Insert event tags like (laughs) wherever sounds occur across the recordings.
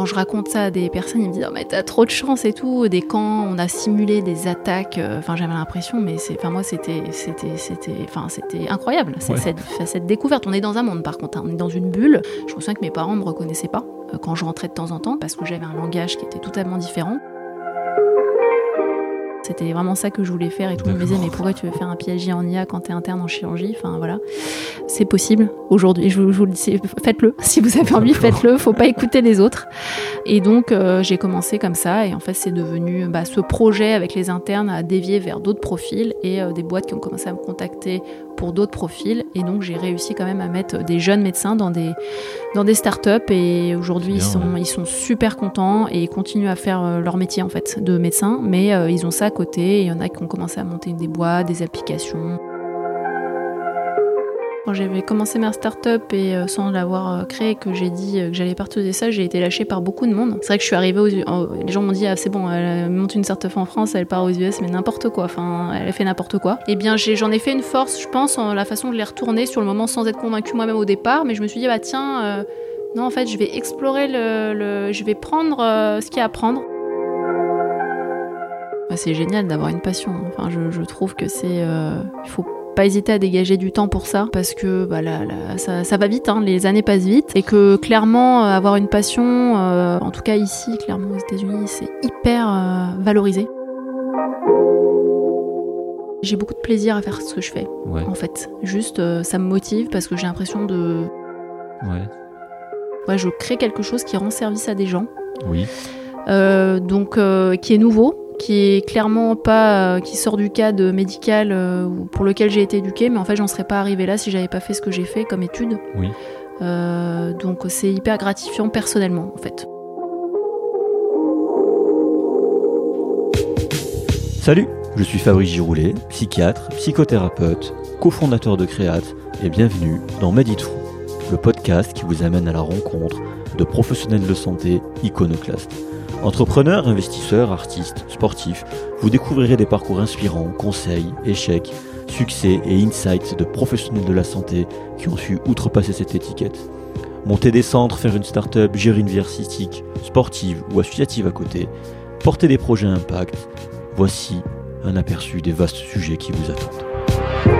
quand je raconte ça à des personnes, ils me disent oh, mais t'as trop de chance et tout. Des camps, on a simulé des attaques. euh, Enfin, j'avais l'impression, mais c'est, enfin moi c'était, c'était, c'était, enfin c'était incroyable. C'est Ouais. cette, cette découverte. On est dans un monde, par contre, hein. on est dans une bulle. Je me souviens que mes parents me reconnaissaient pas euh, quand je rentrais de temps en temps parce que j'avais un langage qui était totalement différent. C'était vraiment ça que je voulais faire et tout. On me disait, mais pourquoi tu veux faire un PhD en IA quand t'es interne en chirurgie? Enfin voilà. C'est possible aujourd'hui. Je, vous- je vous le dis, faites-le. (laughs) Si vous avez envie, faites-le. Faut pas écouter les autres. Et donc, euh, j'ai commencé comme ça. Et en fait, c'est devenu bah, ce projet avec les internes à dévier vers d'autres profils et euh, des boîtes qui ont commencé à me contacter pour d'autres profils. Et donc, j'ai réussi quand même à mettre des jeunes médecins dans des, dans des startups. Et aujourd'hui, ils sont, ils sont super contents et ils continuent à faire euh, leur métier en fait de médecin. Mais euh, ils ont ça à côté. Et Il y en a qui ont commencé à monter des boîtes, des applications. Quand j'avais commencé ma start-up et euh, sans l'avoir euh, créée, que j'ai dit euh, que j'allais partager ça, j'ai été lâchée par beaucoup de monde. C'est vrai que je suis arrivée aux Les gens m'ont dit, ah, c'est bon, elle monte une start-up en France, elle part aux US, mais n'importe quoi. Enfin, elle fait n'importe quoi. Eh bien, j'en ai fait une force, je pense, en la façon de les retourner sur le moment sans être convaincue moi-même au départ. Mais je me suis dit, bah tiens, non, en fait, je vais explorer le. je vais prendre ce qu'il y a à prendre. Bah, c'est génial d'avoir une passion. Enfin, je, trouve que c'est. il faut pas hésiter à dégager du temps pour ça parce que bah, là, là, ça, ça va vite, hein, les années passent vite et que clairement euh, avoir une passion, euh, en tout cas ici, clairement aux États-Unis, c'est hyper euh, valorisé. J'ai beaucoup de plaisir à faire ce que je fais, Ouais, en fait. Juste, euh, ça me motive parce que j'ai l'impression de. ouais, Ouais, je crée quelque chose qui rend service à des gens. oui. Donc qui est nouveau, qui est clairement pas, euh, qui sort du cadre médical euh, ou pour lequel j'ai été éduquée, mais en fait j'en serais pas arrivée là si j'avais pas fait ce que j'ai fait comme étude. Oui. Euh, donc c'est hyper gratifiant personnellement en fait. Salut, je suis Fabrice Giroulet, psychiatre, psychothérapeute, cofondateur de Créate, et bienvenue dans Meditrou, le podcast qui vous amène à la rencontre de professionnels de santé iconoclastes. Entrepreneurs, investisseurs, artistes, sportifs, vous découvrirez des parcours inspirants, conseils, échecs, succès et insights de professionnels de la santé qui ont su outrepasser cette étiquette. Monter des centres, faire une start-up, gérer une vie artistique, sportive ou associative à côté, porter des projets à impact, voici un aperçu des vastes sujets qui vous attendent.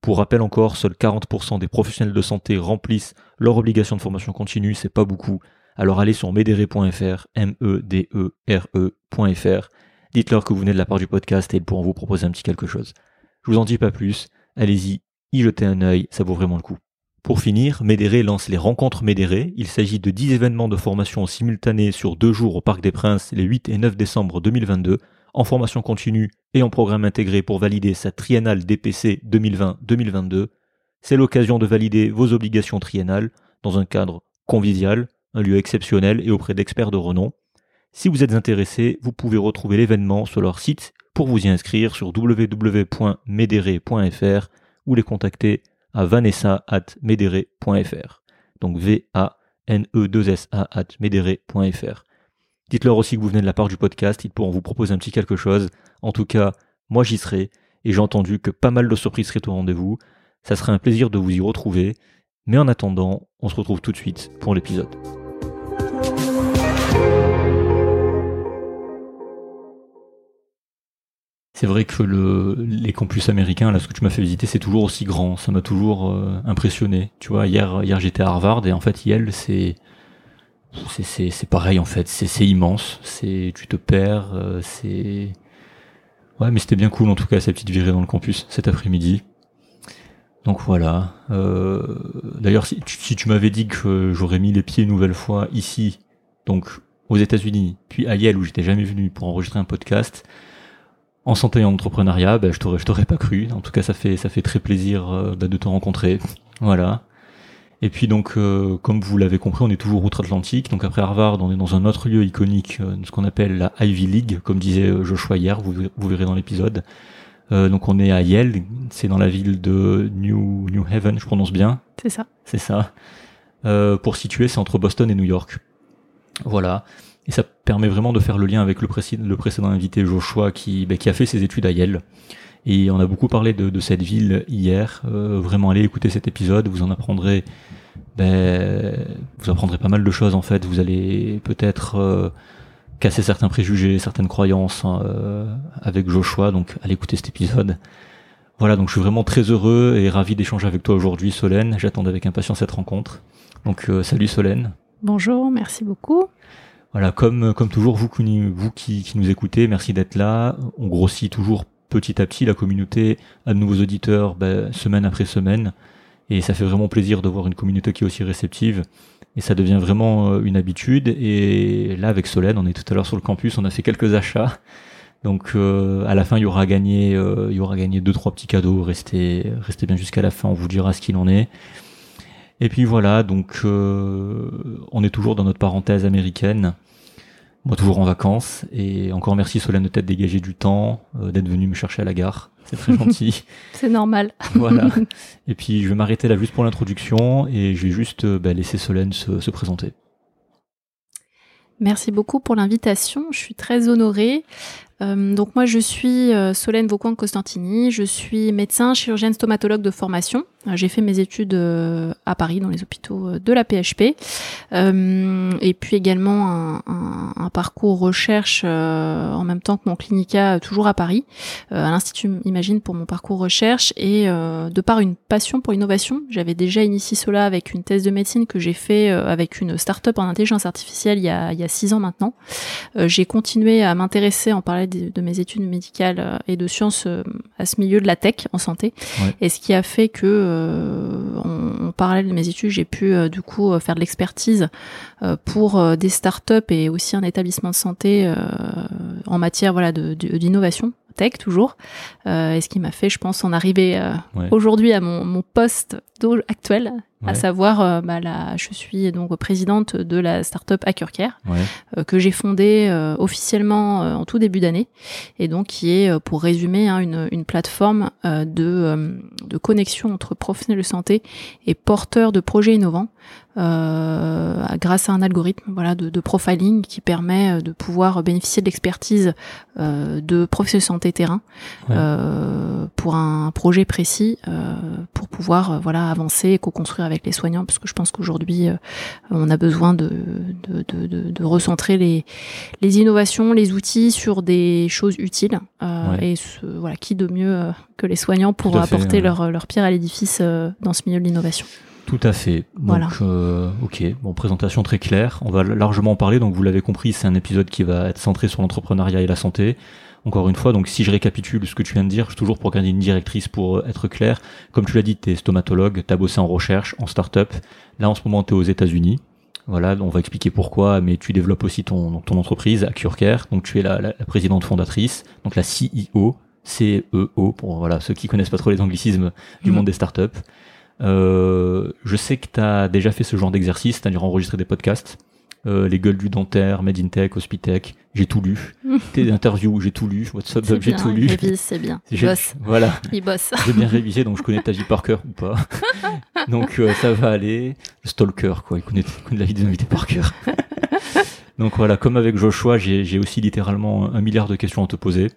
pour rappel encore, seuls 40% des professionnels de santé remplissent leur obligation de formation continue, c'est pas beaucoup. Alors allez sur medere.fr, M-E-D-E-R-E.fr, dites-leur que vous venez de la part du podcast et ils pourront vous proposer un petit quelque chose. Je vous en dis pas plus, allez-y, y jetez un œil, ça vaut vraiment le coup. Pour finir, Médéré lance les rencontres Médéré. Il s'agit de 10 événements de formation simultanés sur deux jours au Parc des Princes les 8 et 9 décembre 2022, en formation continue et en programme intégré pour valider sa triennale DPC 2020-2022. C'est l'occasion de valider vos obligations triennales dans un cadre convivial, un lieu exceptionnel et auprès d'experts de renom. Si vous êtes intéressé, vous pouvez retrouver l'événement sur leur site pour vous y inscrire sur www.medere.fr ou les contacter à vanessa.medere.fr. donc V-A-N-E-2-S-A at medere.fr. Dites-leur aussi que vous venez de la part du podcast, ils pourront vous proposer un petit quelque chose. En tout cas, moi j'y serai, et j'ai entendu que pas mal de surprises seraient au rendez-vous. Ça serait un plaisir de vous y retrouver. Mais en attendant, on se retrouve tout de suite pour l'épisode. C'est vrai que le, les campus américains, là, ce que tu m'as fait visiter, c'est toujours aussi grand. Ça m'a toujours euh, impressionné. Tu vois, hier, hier j'étais à Harvard et en fait, Yale, c'est c'est pareil en fait. C'est immense. C'est tu te perds. Euh, c'est ouais, mais c'était bien cool en tout cas cette petite virée dans le campus cet après-midi. Donc voilà. Euh, D'ailleurs, si, si, tu m'avais dit que j'aurais mis les pieds une nouvelle fois ici, donc aux États-Unis, puis à Yale où j'étais jamais venu pour enregistrer un podcast, en santé et en entrepreneuriat, ben, je t'aurais, je t'aurais pas cru. En tout cas, ça fait, ça fait très plaisir euh, de te rencontrer. Voilà. Et puis donc, euh, comme vous l'avez compris, on est toujours outre-Atlantique. Donc après Harvard, on est dans un autre lieu iconique, euh, ce qu'on appelle la Ivy League, comme disait Joshua hier, vous, vous verrez dans l'épisode. Euh, donc on est à Yale, c'est dans la ville de New, New Haven, je prononce bien. C'est ça. C'est ça. Euh, pour situer, c'est entre Boston et New York. Voilà. Et ça permet vraiment de faire le lien avec le, le précédent invité Joshua qui, bah, qui a fait ses études à Yale. Et on a beaucoup parlé de, de cette ville hier. Euh, vraiment, allez écouter cet épisode, vous en apprendrez, ben, vous apprendrez pas mal de choses en fait. Vous allez peut-être euh, casser certains préjugés, certaines croyances hein, euh, avec Joshua. Donc, allez écouter cet épisode. Voilà, donc je suis vraiment très heureux et ravi d'échanger avec toi aujourd'hui, Solène. J'attends avec impatience cette rencontre. Donc, salut Solène. Bonjour, merci beaucoup. Voilà, comme comme toujours, vous, vous qui, qui nous écoutez, merci d'être là. On grossit toujours petit à petit la communauté, à de nouveaux auditeurs, ben, semaine après semaine. Et ça fait vraiment plaisir de voir une communauté qui est aussi réceptive et ça devient vraiment euh, une habitude. Et là, avec Solène, on est tout à l'heure sur le campus, on a fait quelques achats. Donc euh, à la fin, il y aura gagné, euh, il y aura gagné deux trois petits cadeaux. Restez, restez bien jusqu'à la fin, on vous dira ce qu'il en est. Et puis voilà, donc on est toujours dans notre parenthèse américaine. Moi toujours en vacances et encore merci Solène de t'être dégagé du temps, d'être venu me chercher à la gare. C'est très (laughs) gentil. c'est normal. voilà. (laughs) Et puis je vais m'arrêter là juste pour l'introduction et je vais juste euh, bah, laisser Solène se, se présenter. Merci beaucoup pour l'invitation. Je suis très honorée. Euh, donc moi je suis euh, Solène Vaucoin Costantini, je suis médecin chirurgienne stomatologue de formation. Euh, j'ai fait mes études à Paris dans les hôpitaux de la PHP et puis également un, parcours recherche en même temps que mon clinica toujours à Paris à l'Institut Imagine pour mon parcours recherche et de par une passion pour l'innovation, j'avais déjà initié cela avec une thèse de médecine que j'ai fait avec une start-up en intelligence artificielle il y a, il y a six ans maintenant. j'ai continué à m'intéresser en parler de, mes études médicales euh, et de sciences euh, à ce milieu de la tech en santé. Et ce qui a fait que, euh, en, parallèle de mes études, j'ai pu du coup faire de l'expertise pour des startups et aussi un établissement de santé en matière voilà d'innovation tech toujours, euh, et ce qui m'a fait, je pense, en arriver aujourd'hui à mon, mon poste actuel, à savoir, euh, bah, là, je suis donc présidente de la startup HackerCare, euh, que j'ai fondée euh, officiellement en tout début d'année, et donc qui est, pour résumer, hein, une, une, plateforme de, de connexion entre professionnels de santé et porteurs de projets innovants, grâce à un algorithme voilà, de, de, profiling qui permet de pouvoir bénéficier de l'expertise de professionnels de santé terrain pour un projet précis, pour pouvoir voilà avancer et co-construire avec les soignants, parce que je pense qu'aujourd'hui, euh, on a besoin de, de, de, de, recentrer les, les innovations, les outils sur des choses utiles. Euh, et ce, voilà, qui de mieux euh, que les soignants pour apporter leur, leur pierre à l'édifice dans ce milieu de l'innovation. Tout à fait. Donc, voilà. ok, bon, présentation très claire. On va largement en parler. Donc, vous l'avez compris, c'est un épisode qui va être centré sur l'entrepreneuriat et la santé. Encore une fois, donc si je récapitule ce que tu viens de dire, toujours pour garder une directrice pour euh, être clair, comme tu l'as dit, tu es stomatologue, tu as bossé en recherche, en start-up. Là, en ce moment, tu es aux États-Unis. Voilà, on va expliquer pourquoi, mais tu développes aussi ton, ton entreprise à CureCare. Donc tu es la, la, présidente fondatrice, donc la CEO, CEO, pour voilà, ceux qui connaissent pas trop les anglicismes du mmh. monde des startups. Euh, je sais que tu as déjà fait ce genre d'exercice, c'est-à-dire enregistrer des podcasts. euh, les gueules du dentaire, Made in Tech, Hospitech, j'ai tout lu. (laughs) Tes interviews, j'ai tout lu. WhatsApp, j'ai tout il lu. c'est bien. Il bosse. Voilà, (laughs) Il bosse. j'ai bien révisé, donc je connais ta vie par cœur ou pas. (laughs) donc euh, ça va aller. Le stalker, quoi, il connaît, il connaît la vie des invités par cœur. donc voilà, comme avec Joshua, j'ai j'ai aussi littéralement un milliard de questions à te poser.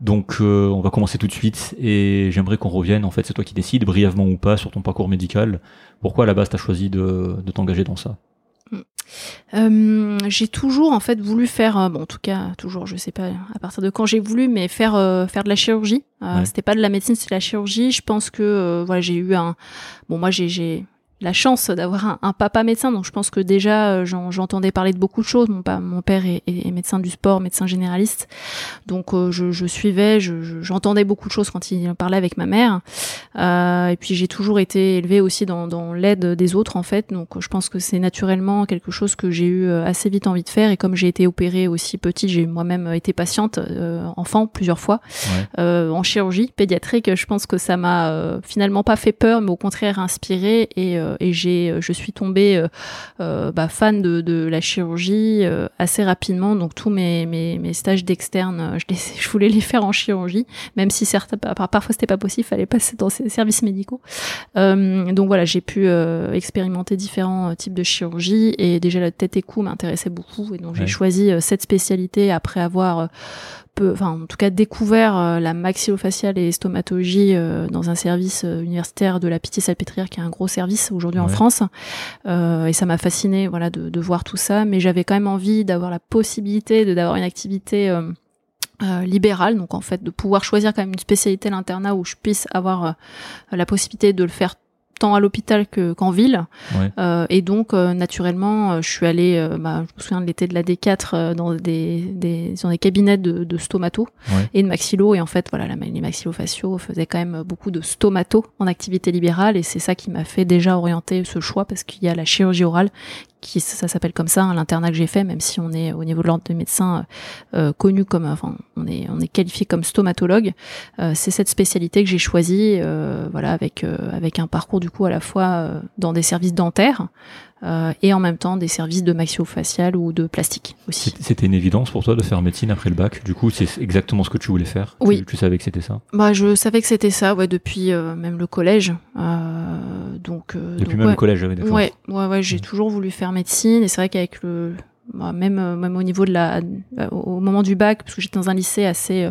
Donc euh, on va commencer tout de suite et j'aimerais qu'on revienne, en fait c'est toi qui décides, brièvement ou pas, sur ton parcours médical. Pourquoi à la base t'as choisi de, de t'engager dans ça? Euh, j'ai toujours en fait voulu faire, euh, bon en tout cas toujours, je sais pas à partir de quand j'ai voulu, mais faire euh, faire de la chirurgie. Euh, Ouais. C'était pas de la médecine, c'était de la chirurgie. Je pense que euh, voilà j'ai eu un, bon moi j'ai la chance d'avoir un, un papa médecin, donc je pense que déjà euh, j'en- j'entendais parler de beaucoup de choses. Mon, pa- mon père est, médecin du sport, médecin généraliste, donc euh, je, je suivais, je- je- j'entendais beaucoup de choses quand il parlait avec ma mère. Euh, et puis j'ai toujours été élevée aussi dans, dans l'aide des autres en fait, donc je pense que c'est naturellement quelque chose que j'ai eu assez vite envie de faire. Et comme j'ai été opérée aussi petite, j'ai moi-même été patiente euh, enfant plusieurs fois Ouais. en chirurgie pédiatrique. Je pense que ça m'a finalement pas fait peur, mais au contraire inspiré. Et, et j'ai, je suis tombée euh, euh, bah, fan de, de la chirurgie euh, assez rapidement. Donc tous mes, mes, mes stages d'externe, euh, je, les, (laughs) je voulais les faire en chirurgie, même si certains, par- parfois c'était pas possible, fallait passer dans ces services médicaux. Euh, donc voilà, j'ai pu euh, expérimenter différents euh, types de chirurgie et déjà la tête et cou m'intéressait beaucoup et donc Ouais. j'ai choisi euh, cette spécialité après avoir euh, peu, enfin en tout cas découvert euh, la maxillofaciale et stomatologie euh, dans un service euh, universitaire de la Pitié-Salpêtrière qui est un gros service aujourd'hui en. France. Et ça m'a fasciné voilà de, de voir tout ça. Mais j'avais quand même envie d'avoir la possibilité de d'avoir une activité euh, libérale. Donc en fait de pouvoir choisir quand même une spécialité à l'internat où je puisse avoir euh, la possibilité de le faire tant à l'hôpital que qu'en ville Ouais. euh, et donc, euh, naturellement, euh, je suis allée, bah, je me souviens de l'été de la D4, euh, dans des, des, dans des cabinets de, de stomato Ouais. et de maxillo. Et en fait, voilà, la, les maxillofaciaux faisaient quand même beaucoup de stomato en activité libérale. Et c'est ça qui m'a fait déjà orienter ce choix parce qu'il y a la chirurgie orale qui ça s'appelle comme ça hein, l'internat que j'ai fait même si on est au niveau de l'ordre des médecins euh, connu comme enfin on est on est qualifié comme stomatologue euh, c'est cette spécialité que j'ai choisie euh, voilà avec euh, avec un parcours du coup à la fois euh, dans des services dentaires euh, et en même temps des services de maxillofacial ou de plastique aussi C'était- une évidence pour toi de faire médecine après le bac. Du coup, c'est exactement ce que tu voulais faire. Oui. Tu, tu savais que c'était ça. bah je savais que c'était ça ouais depuis euh, même le collège euh, donc euh, Depuis donc, même ouais. le collège, oui, d'accord. Ouais, ouais, ouais, j'ai Ouais. toujours voulu faire médecine et c'est vrai qu'avec le bah, même même au niveau de la au moment du bac parce que j'étais dans un lycée assez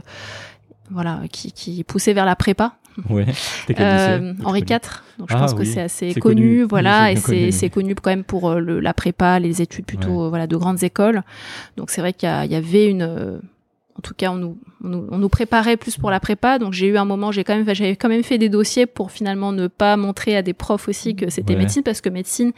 voilà qui qui poussait vers la prépa (laughs) Ouais. Euh, Henri IV donc je Ah pense que oui, c'est assez connu, voilà et c'est connu, c'est oui. connu quand même pour euh, le, la prépa les études plutôt Ouais. euh, voilà de grandes écoles donc c'est vrai qu'il y, avait une en tout cas, on nous, on nous, on nous préparait plus pour la prépa, donc j'ai eu un moment, j'ai quand même, j'avais quand même fait des dossiers pour finalement ne pas montrer à des profs aussi que c'était Ouais. médecine, parce que médecine,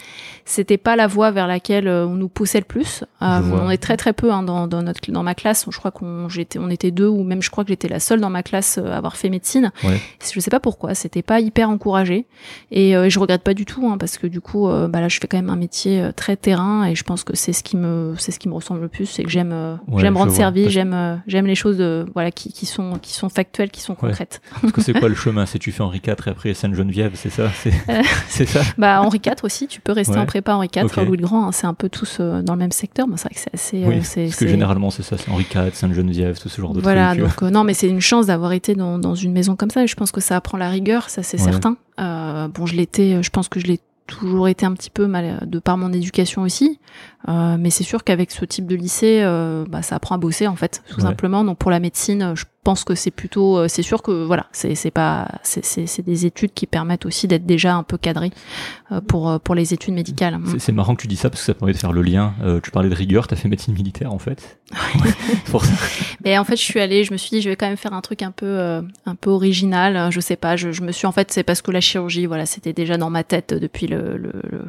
c'était pas la voie vers laquelle euh, on nous poussait le plus. Euh, on est très très peu hein, dans, dans notre, dans ma classe. Je crois qu'on, j'étais, on était deux, ou même je crois que j'étais la seule dans ma classe euh, à avoir fait médecine. Ouais. Je sais pas pourquoi, c'était pas hyper encouragé, et euh, je regrette pas du tout, hein, parce que du coup, euh, bah là, je fais quand même un métier très terrain, et je pense que c'est ce qui me, c'est ce qui me ressemble le plus, c'est que j'aime, Ouais, j'aime rendre service, j'aime, j'aime les choses de, voilà, qui, qui sont, qui sont factuelles, qui sont concrètes. Parce que c'est quoi le (laughs) chemin? C'est tu fais Henri IV et après Sainte-Geneviève, c'est ça? C'est Euh. (laughs) ça? Bah Henri IV aussi, tu peux rester Ouais. en prépa Henri IV, Ok. Louis le Grand, hein, c'est un peu tous euh, dans le même secteur. C'est vrai que c'est assez. euh, Oui, parce que généralement c'est ça, c'est Henri IV, Sainte-Geneviève, tout ce genre de Voilà, trucs. donc euh, non, mais c'est une chance d'avoir été dans, dans une maison comme ça. Et je pense que ça apprend la rigueur, ça c'est Ouais. certain. Euh, bon, je l'étais, je pense que je l'ai toujours été un petit peu mal de par mon éducation aussi. Euh, mais c'est sûr qu'avec ce type de lycée, euh, bah, ça apprend à bosser en fait, tout Ouais. simplement. Donc pour la médecine, euh, je pense que c'est plutôt, euh, c'est sûr que voilà, c'est c'est pas, c'est des études qui permettent aussi d'être déjà un peu cadré euh, pour pour les études médicales. C'est- C'est marrant que tu dis ça parce que ça permet de faire le lien. Euh, tu parlais de rigueur, t'as fait médecine militaire en fait. (laughs) C'est pour ça. Et en fait, je suis allée, je me suis dit, je vais quand même faire un truc un peu, euh, un peu original. Euh, Je sais pas, je, je me suis en fait, c'est parce que la chirurgie, voilà, c'était déjà dans ma tête depuis le, le, le-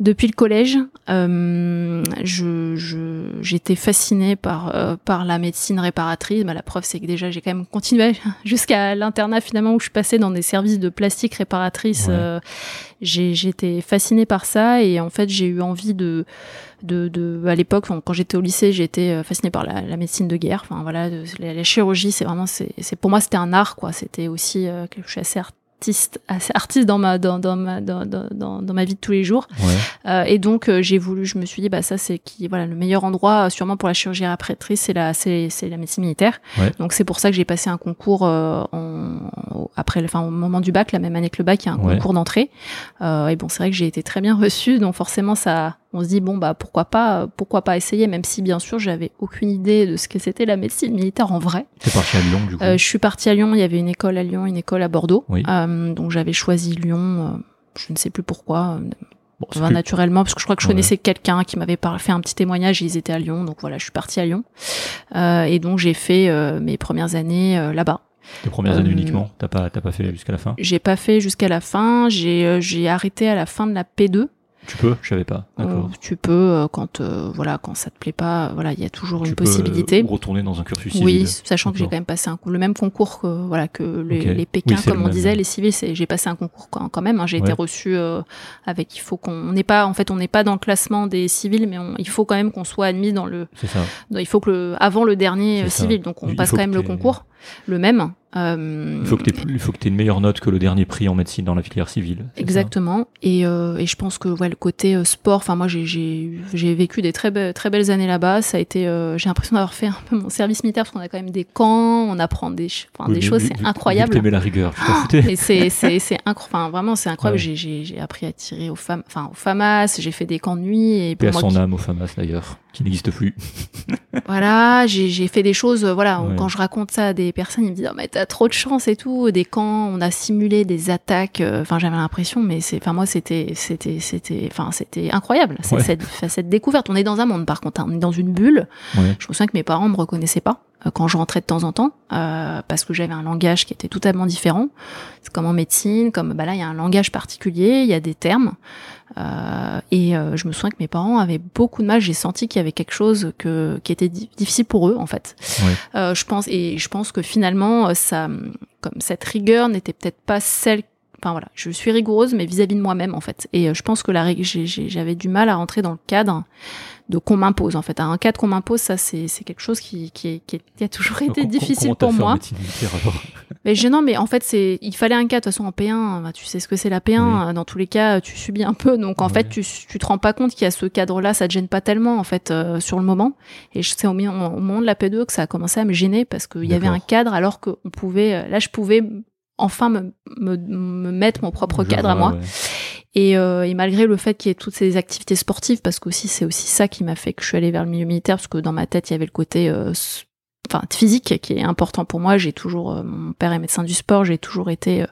depuis le collège. Euh, je, je, j'étais fascinée par, euh, par la médecine réparatrice. Bah, la preuve, c'est que déjà, j'ai quand même continué (laughs) jusqu'à l'internat finalement où je passée dans des services de plastique réparatrice. Ouais. Euh, j'ai, j'étais fascinée par ça et en fait, j'ai eu envie de, de, de à l'époque quand j'étais au lycée j'étais euh, fascinée par la, la médecine de guerre enfin voilà de- la, la chirurgie c'est vraiment c'est c'est- pour moi c'était un art quoi c'était aussi euh, je suis assez artiste, assez artiste dans ma dans, dans ma dans, dans, dans ma vie de tous les jours. Ouais. Euh, et donc euh, j'ai voulu, je me suis dit bah ça c'est qui voilà le meilleur endroit euh, sûrement pour la chirurgie réparatrice c'est la c'est c'est la médecine militaire. Ouais. Donc c'est pour ça que j'ai passé un concours euh, en, après le- enfin au moment du bac la même année que le bac il y a un Ouais. concours d'entrée. Euh, et bon c'est vrai que j'ai été très bien reçue donc forcément ça on se dit bon bah pourquoi pas pourquoi pas essayer même si bien sûr j'avais aucune idée de ce que c'était la médecine militaire en vrai. T'es parti à Lyon du coup. Euh, je suis partie à Lyon, il y avait une école à Lyon, une école à Bordeaux. Oui. Euh, donc j'avais choisi Lyon, euh, je ne sais plus pourquoi, Bon, c'est enfin, plus- naturellement, parce que je crois que je Ouais. connaissais quelqu'un qui m'avait fait un petit témoignage, et ils étaient à Lyon, donc voilà, je suis partie à Lyon. Et donc j'ai fait mes premières années là-bas. Les premières années Euh, uniquement. T'as pas t'as pas fait jusqu'à la fin? J'ai pas fait jusqu'à la fin, j'ai j'ai arrêté à la fin de la P2. Tu peux Je savais pas. D'accord. Euh, tu peux euh, quand euh, voilà quand ça te plaît pas, voilà, il y a toujours Tu une peux, possibilité. retourner dans un cursus civil. Oui, sachant que j'ai D'accord. quand même passé un, le même concours que voilà que les, Ok. les Pékins, Oui, comme on même. disait, les civils. J'ai passé un concours quand, quand même. hein, j'ai été reçu euh, avec. Il faut qu'on on n'est pas en fait on n'est pas dans le classement des civils, mais on- il faut quand même qu'on soit admis dans le. C'est ça. dans- il faut que le, avant le dernier ça. civil, donc on Il passe quand même le concours, le même. Euh, Il faut que que t'aies une meilleure note que le dernier prix en médecine dans la filière civile. Exactement. Et, euh, et je pense que ouais, le côté euh, sport, enfin moi j'ai- vécu des très belles très belles années là-bas. Ça a été, euh, j'ai l'impression d'avoir fait un peu mon service militaire parce qu'on a quand même des camps, on apprend des, Oui, des choses, c'est incroyable. Vu la rigueur, tu. Mais c'est c'est (laughs) incroyable. Vraiment c'est incroyable. Ouais. J'ai appris à tirer aux femmes, enfin aux FAMAS. J'ai fait des camps de nuit et pour à moi son qui- âme au FAMAS d'ailleurs, qui n'existe plus. (laughs) voilà, j'ai fait des choses. Voilà, Ouais. quand je raconte ça à des personnes, ils me disent oh, mais t'as trop de chance et tout. Des camps, on a simulé des attaques. euh, Enfin j'avais l'impression, mais c'est, enfin moi c'était c'était c'était, enfin c'était incroyable. Ouais. cette cette découverte. On est dans un monde par contre, hein, on est dans une bulle. Ouais. Je me souviens que mes parents me reconnaissaient pas euh, quand je rentrais de temps en temps euh, parce que j'avais un langage qui était totalement différent. C'est comme en médecine, comme bah là il y a un langage particulier, il y a des termes. Euh, et euh, je me souviens que mes parents avaient beaucoup de mal. J'ai senti qu'il y avait quelque chose que qui était di- difficile pour eux en fait. Ouais. Euh, je pense et je pense que finalement euh, ça, comme cette rigueur n'était peut-être pas celle. Enfin voilà, je suis rigoureuse mais vis-à-vis de moi-même en fait. Et euh, je pense que j'avais du mal à rentrer dans le cadre de qu'on m'impose en fait. Un cadre qu'on m'impose, ça c'est c'est quelque chose qui qui, est- qui, a toujours été difficile pour moi. Mais je, non, mais en fait, c'est, il fallait un cas. De toute façon, en P1, bah, tu sais ce que c'est la P1. Oui. euh, Dans tous les cas, tu subis un peu. Donc, en fait, tu, tu te rends pas compte qu'il y a ce cadre-là. Ça te gêne pas tellement, en fait, euh, sur le moment. Et je- c'est au, au moment de la P2 que ça a commencé à me gêner parce qu'il y avait un cadre alors qu'on pouvait, euh, là, je pouvais enfin me, me, me mettre mon propre Je cadre à moi. ouais. Et, euh, et malgré le fait qu'il y ait toutes ces activités sportives, parce que aussi c'est aussi ça qui m'a fait que je suis allée vers le milieu militaire, parce que dans ma tête il y avait le côté euh, physique qui est important pour moi. J'ai toujours, euh, mon père est médecin du sport, j'ai toujours été euh,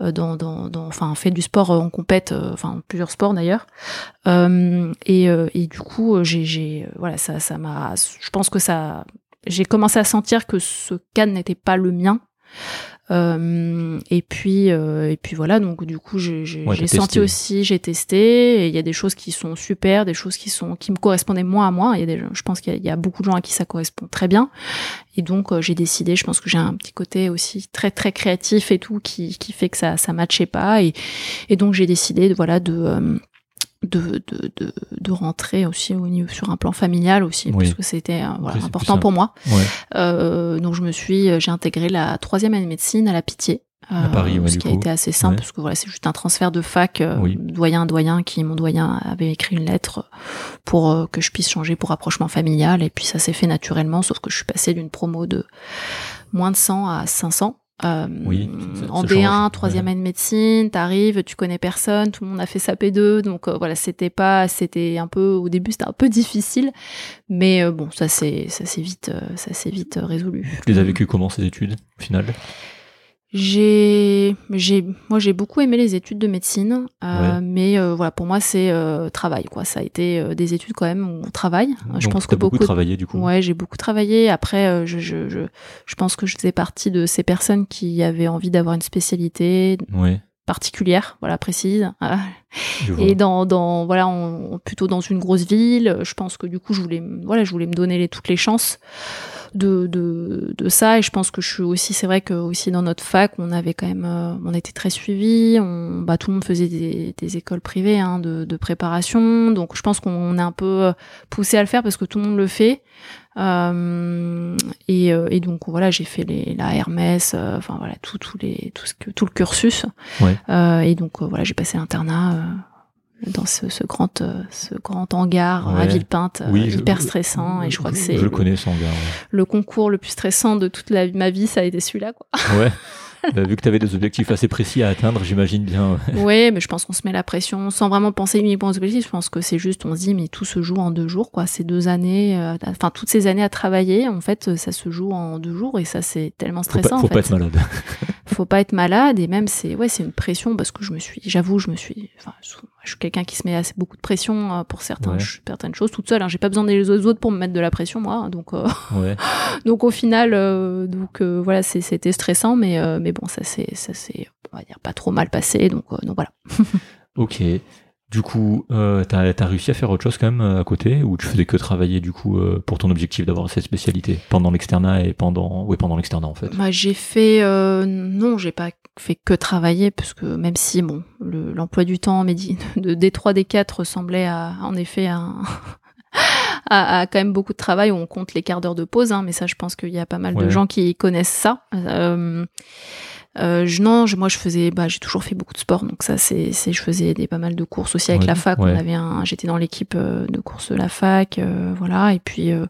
euh, dans, dans, dans, enfin fait du sport euh, en compète, enfin plusieurs sports d'ailleurs. Et, et du coup j'ai, voilà ça, ça m'a, je pense que ça, j'ai commencé à sentir que ce cadre n'était pas le mien. Euh, et puis euh, et puis voilà donc du coup j'ai Ouais, senti aussi j'ai testé et il y a des choses qui sont super des choses qui sont qui me correspondaient moins à moi il y a des je pense qu'il y, a- il y a beaucoup de gens à qui ça correspond très bien. Et donc euh, j'ai décidé je pense que j'ai un petit côté aussi très très créatif et tout qui qui fait que ça ça matchait pas et et donc j'ai décidé de voilà de de, de, de, de rentrer aussi au niveau sur un plan familial aussi Oui. parce que c'était euh, voilà, important pour moi Ouais. euh, donc je me suis, j'ai intégré la troisième année de médecine à la Pitié. À Paris, ouais, ce qui a coup. été assez simple Ouais. parce que voilà, c'est juste un transfert de fac, euh, Oui. doyen, doyen, qui mon doyen avait écrit une lettre pour euh, que je puisse changer pour rapprochement familial et puis ça s'est fait naturellement, sauf que je suis passée d'une promo de moins de 100 à 500. Euh, Oui, en change, D1, troisième année de médecine, t'arrives, tu connais personne, tout le monde a fait sa P2, donc euh, voilà, c'était pas, c'était un peu, au début, c'était un peu difficile, mais euh, bon, ça s'est, ça s'est vite, ça s'est vite résolu. Tu les as vécues comment ces études au final? J'ai, j'ai, moi j'ai beaucoup aimé les études de médecine, euh, Ouais. mais euh, voilà, pour moi c'est euh, travail quoi. Ça a été euh, des études quand même où on travaille. je Donc, pense t'as que beaucoup beaucoup, travaillé du coup. ouais, j'ai beaucoup travaillé. Après, euh, je, je, je, je pense que je faisais partie de ces personnes qui avaient envie d'avoir une spécialité Ouais, particulière, voilà précise. Je et dans, dans voilà, on- plutôt dans une grosse ville. Je pense que du coup, je voulais, voilà, je voulais me donner les, toutes les chances de, de, de ça. Et je pense que je suis aussi c'est vrai que aussi dans notre fac on avait quand même euh, on était très suivi on bah tout le monde faisait des, des écoles privées hein, de, de préparation. Donc je pense qu'on est un peu euh, poussé à le faire parce que tout le monde le fait. Euh, et, euh, et, donc voilà j'ai fait les, la Hermès enfin voilà tout, tout les tout ce que tout le cursus. Ouais. et donc voilà j'ai passé l'internat dans ce, ce, grand euh, ce grand hangar Ouais. à Villepinte Oui, euh, je- hyper hangar et je crois que c'est Je le connais, son gars. le concours le plus stressant de toute la, ma vie ça a été celui-là quoi (laughs) Ouais. Euh, vu que tu avais des objectifs assez précis à atteindre, j'imagine bien. ouais mais je pense qu'on se met la pression sans vraiment penser uniquement aux objectifs je pense que c'est juste on se dit mais tout se joue en deux jours quoi ces deux années euh, enfin toutes ces années à travailler en fait ça se joue en deux jours et ça c'est tellement Faut stressant pas, faut en pas être malade. (laughs) faut pas être malade et même c'est ouais c'est une pression parce que je me suis j'avoue je me suis enfin je suis quelqu'un qui se met assez beaucoup de pression euh, pour certains Ouais. certaines choses toute seule hein. j'ai pas besoin des autres pour me mettre de la pression moi donc euh, (laughs) Ouais. donc au final euh, donc euh, voilà c'était stressant mais mais bon ça c'est ça c'est on va dire pas trop mal passé donc donc voilà (laughs) Ok. Du coup, euh, t'as as réussi à faire autre chose quand même euh, à côté ou tu faisais que travailler du coup euh, pour ton objectif d'avoir cette spécialité pendant l'externat et pendant ouais pendant l'externat en fait? Bah, j'ai fait euh, non, j'ai pas fait que travailler parce que même si bon, le- l'emploi du temps médi- (laughs) de D3 D4 ressemblait à en effet à, un- (laughs) à, à quand même beaucoup de travail où on compte les quarts d'heure de pause, hein, mais ça je pense qu'il y a pas mal Ouais. de gens qui connaissent ça. Euh, euh, je, non, je- moi je faisais, bah, j'ai toujours fait beaucoup de sport, donc ça c'est, je faisais des pas mal de courses aussi avec Ouais, la fac. ouais. On avait un, j'étais dans l'équipe euh, de course de la fac, euh, voilà. Et puis euh,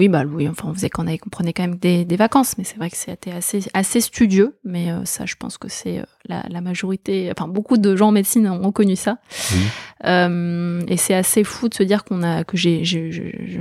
oui, bah oui, enfin on faisait qu'on avait, prenait quand même des, des vacances, mais c'est vrai que c'était assez, assez studieux. Mais euh, ça, je pense que c'est euh, la, la majorité, enfin beaucoup de gens en médecine ont connu ça. Euh, et c'est assez fou de se dire qu'on a que j'ai j'ai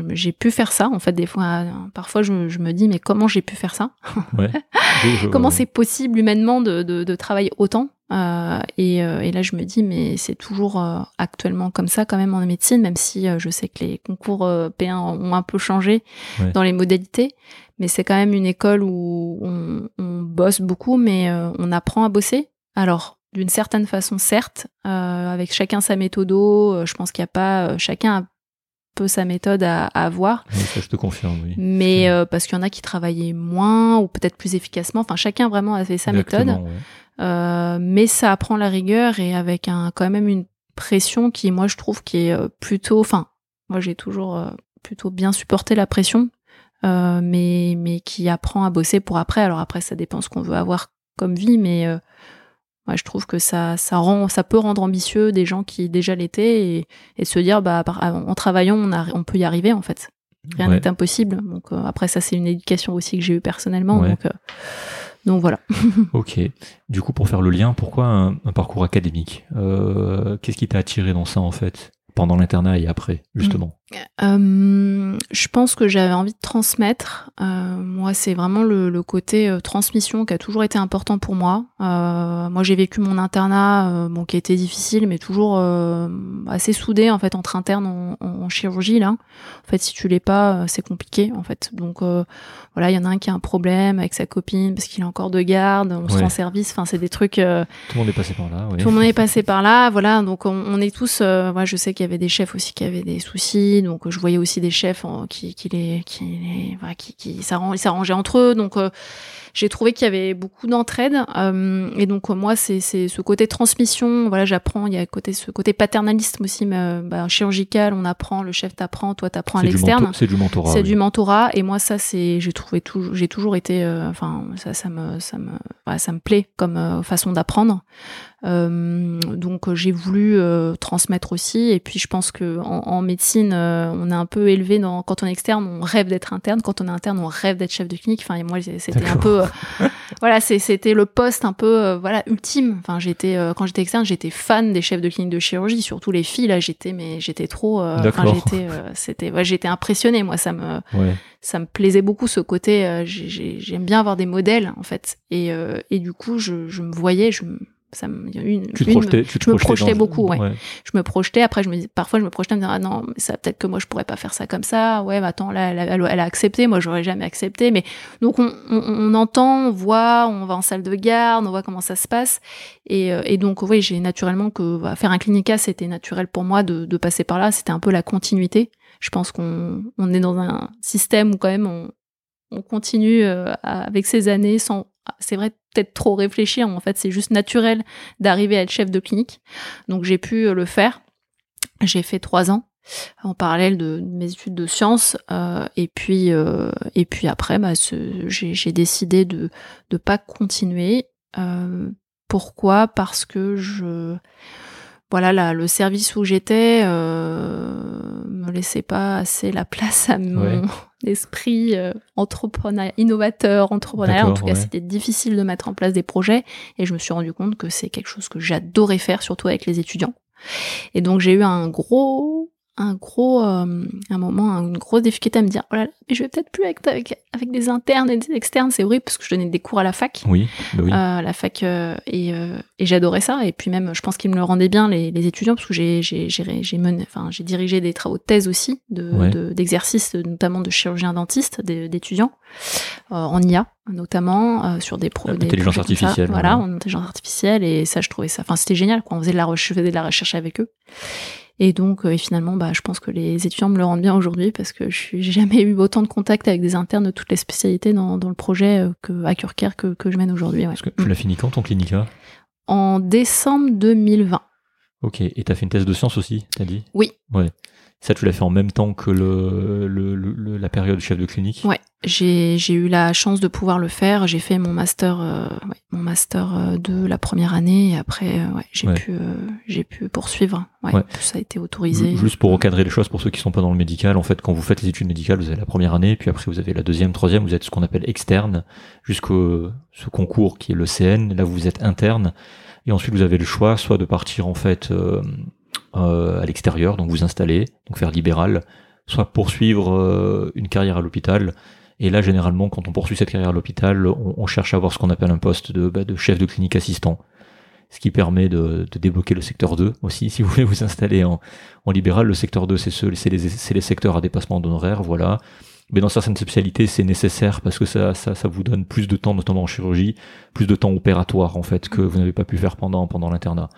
j'ai pu faire ça. En fait, des fois, parfois, je, me- je me dis mais comment j'ai pu faire ça? Ouais. (laughs) Comment c'est possible humainement de, de, de travailler autant? Euh, et, euh, et là, je me dis mais c'est toujours euh, actuellement comme ça quand même en médecine, même si euh, je sais que les concours euh, P1 ont un peu changé Ouais. dans les modalités. Mais c'est quand même une école où on, on bosse beaucoup, mais on apprend à bosser. Alors, d'une certaine façon, certes, avec chacun sa méthode, euh, je pense qu'il n'y a pas, chacun a un peu sa méthode à, à avoir, ça je te confirme, oui. mais euh, parce qu'il y en a qui travaillaient moins ou peut-être plus efficacement. Enfin, chacun vraiment avait sa méthode, ouais. Euh, mais ça apprend la rigueur et avec un quand même une pression qui, moi, je trouve qui est euh, plutôt, enfin, moi j'ai toujours euh, plutôt bien supporté la pression, euh, mais mais qui apprend à bosser pour après. Alors après, ça dépend ce qu'on veut avoir comme vie, mais euh, moi je trouve que ça ça rend ça peut rendre ambitieux des gens qui déjà l'étaient et, et se dire bah par- en travaillant on a, on peut y arriver en fait. Rien Ouais. n'est impossible. Donc euh, après ça c'est une éducation aussi que j'ai eue personnellement. Ouais. Donc donc voilà. (laughs) Ok. Du coup, pour faire le lien, pourquoi un, parcours académique? Euh, Qu'est-ce qui t'a attiré dans ça en fait? Pendant l'internat et après, justement Euh, je pense que j'avais envie de transmettre. Euh, moi, c'est vraiment le, le côté euh, transmission qui a toujours été important pour moi. Moi, j'ai vécu mon internat, bon, qui a été difficile, mais toujours assez soudé en fait entre internes en, en- en chirurgie là. En fait, si tu l'es pas, c'est compliqué en fait. Donc voilà, il y en a un qui a un problème avec sa copine parce qu'il est encore de garde, on se rend service. Enfin, c'est des trucs. Tout le monde est passé par là, tout le monde est passé (laughs) par là, voilà. Donc on, on est tous. Moi, je sais qu'il y avait des chefs aussi qui avaient des soucis. Donc euh, je voyais aussi des chefs qui, qui les, qui les, voilà, qui, qui s'arrangeaient entre eux. Donc euh, j'ai trouvé qu'il y avait beaucoup d'entraide. Euh, et donc moi, c'est ce côté transmission. Voilà, j'apprends. Il y a côté ce côté paternalisme aussi, mais, bah, chirurgical. On apprend, le chef t'apprend, toi t'apprends à l'externe. c'est du mentorat. C'est oui. du mentorat et moi ça c'est j'ai trouvé toujours j'ai toujours été enfin ça ça me ça me ça me plaît comme façon d'apprendre. Euh, donc euh, j'ai voulu euh, transmettre aussi. Et puis je pense que en, en médecine euh, on est un peu élevé dans quand on est externe on rêve d'être interne. Quand on est interne on rêve d'être chef de clinique. Enfin et moi c'était un peu (laughs) voilà c'était le poste un peu voilà ultime. Enfin j'étais euh, quand j'étais externe j'étais fan des chefs de clinique de chirurgie. Surtout les filles là j'étais mais j'étais trop euh, enfin j'étais euh, c'était ouais, j'étais impressionnée moi. Ça me Ouais. ça me plaisait beaucoup ce côté euh, j'ai- j'ai- j'aime bien avoir des modèles en fait. Et euh, et du coup je, je me voyais je me- ça me une, Tu te une- projetais, tu te je me projetais beaucoup, ouais. je me projetais après je me dis parfois je me projetais me disant ah non mais ça peut-être que moi je pourrais pas faire ça comme ça. Ouais mais attends là elle, a- elle, elle a accepté. Moi j'aurais jamais accepté. Mais donc on, on, on entend on voit on va en salle de garde on voit comment ça se passe. Et, euh, et donc oui j'ai naturellement que bah, faire un clinica c'était naturel pour moi de, de passer par là. C'était un peu la continuité. Je pense qu'on on est dans un système où quand même on on continue avec ces années sans c'est vrai peut-être trop réfléchir en fait c'est juste naturel d'arriver à être chef de clinique. Donc j'ai pu le faire. J'ai fait trois ans en parallèle de, mes études de sciences et puis et puis après bah, j'ai décidé de de pas continuer. Pourquoi? Parce que je voilà le service où j'étais euh, me laissait pas assez la place à mon (laughs) esprit euh, entrepreneur innovateur entrepreneur en tout cas c'était difficile de mettre en place des projets et je me suis rendu compte que c'est quelque chose que j'adorais faire surtout avec les étudiants. Et donc j'ai eu un gros un gros euh, un moment une grosse difficulté à me dire oh là là mais je vais peut-être plus avec, avec, des internes et des externes c'est horrible parce que je donnais des cours à la fac. Oui, bah oui. Euh, la fac euh, et, et j'adorais ça. Et puis même je pense qu'ils me le rendaient bien les, les étudiants parce que j'ai j'ai j'ai mené enfin j'ai dirigé des travaux de thèse aussi de d'exercices notamment de chirurgien dentiste d'étudiants en IA notamment sur des projets intelligence artificielle voilà, en intelligence artificielle et ça je trouvais ça enfin c'était génial quand on faisait de la je faisais de la recherche avec eux et donc, euh, et finalement, bah, je pense que les étudiants me le rendent bien aujourd'hui parce que je n'ai jamais eu autant de contact avec des internes de toutes les spécialités dans, dans le projet euh, que, à Curcare que, que je mène aujourd'hui. Ouais. tu l'as fini quand ton clinica En décembre 2020. Ok, et tu as fait une thèse de science aussi, t'as dit? Oui. Ouais. Ça, tu l'as fait en même temps que le, le, la période chef de clinique Ouais, j'ai, j'ai eu la chance de pouvoir le faire. J'ai fait mon master, euh, mon master euh, de la première année et après, euh, ouais, j'ai, Pu, j'ai pu poursuivre. Ouais, Tout ça a été autorisé. Juste pour recadrer les choses, pour ceux qui sont pas dans le médical, en fait, quand vous faites les études médicales, vous avez la première année, puis après vous avez la deuxième, troisième, vous êtes ce qu'on appelle externe, jusqu'au ce concours qui est le CN. Là, vous êtes interne. Et ensuite, vous avez le choix, soit de partir en fait euh, à l'extérieur, donc vous installer, donc faire libéral, soit poursuivre euh, une carrière à l'hôpital. Et là, généralement, quand on poursuit cette carrière à l'hôpital, on, cherche à avoir ce qu'on appelle un poste de, bah, chef de clinique assistant, ce qui permet de, débloquer le secteur 2 aussi. (laughs) Si vous voulez vous installer en, libéral, le secteur 2, c'est les, les, secteurs à dépassement d'honoraires, voilà. Mais dans certaines spécialités, c'est nécessaire parce que ça, vous donne plus de temps, notamment en chirurgie, plus de temps opératoire en fait que vous n'avez pas pu faire pendant l'internat.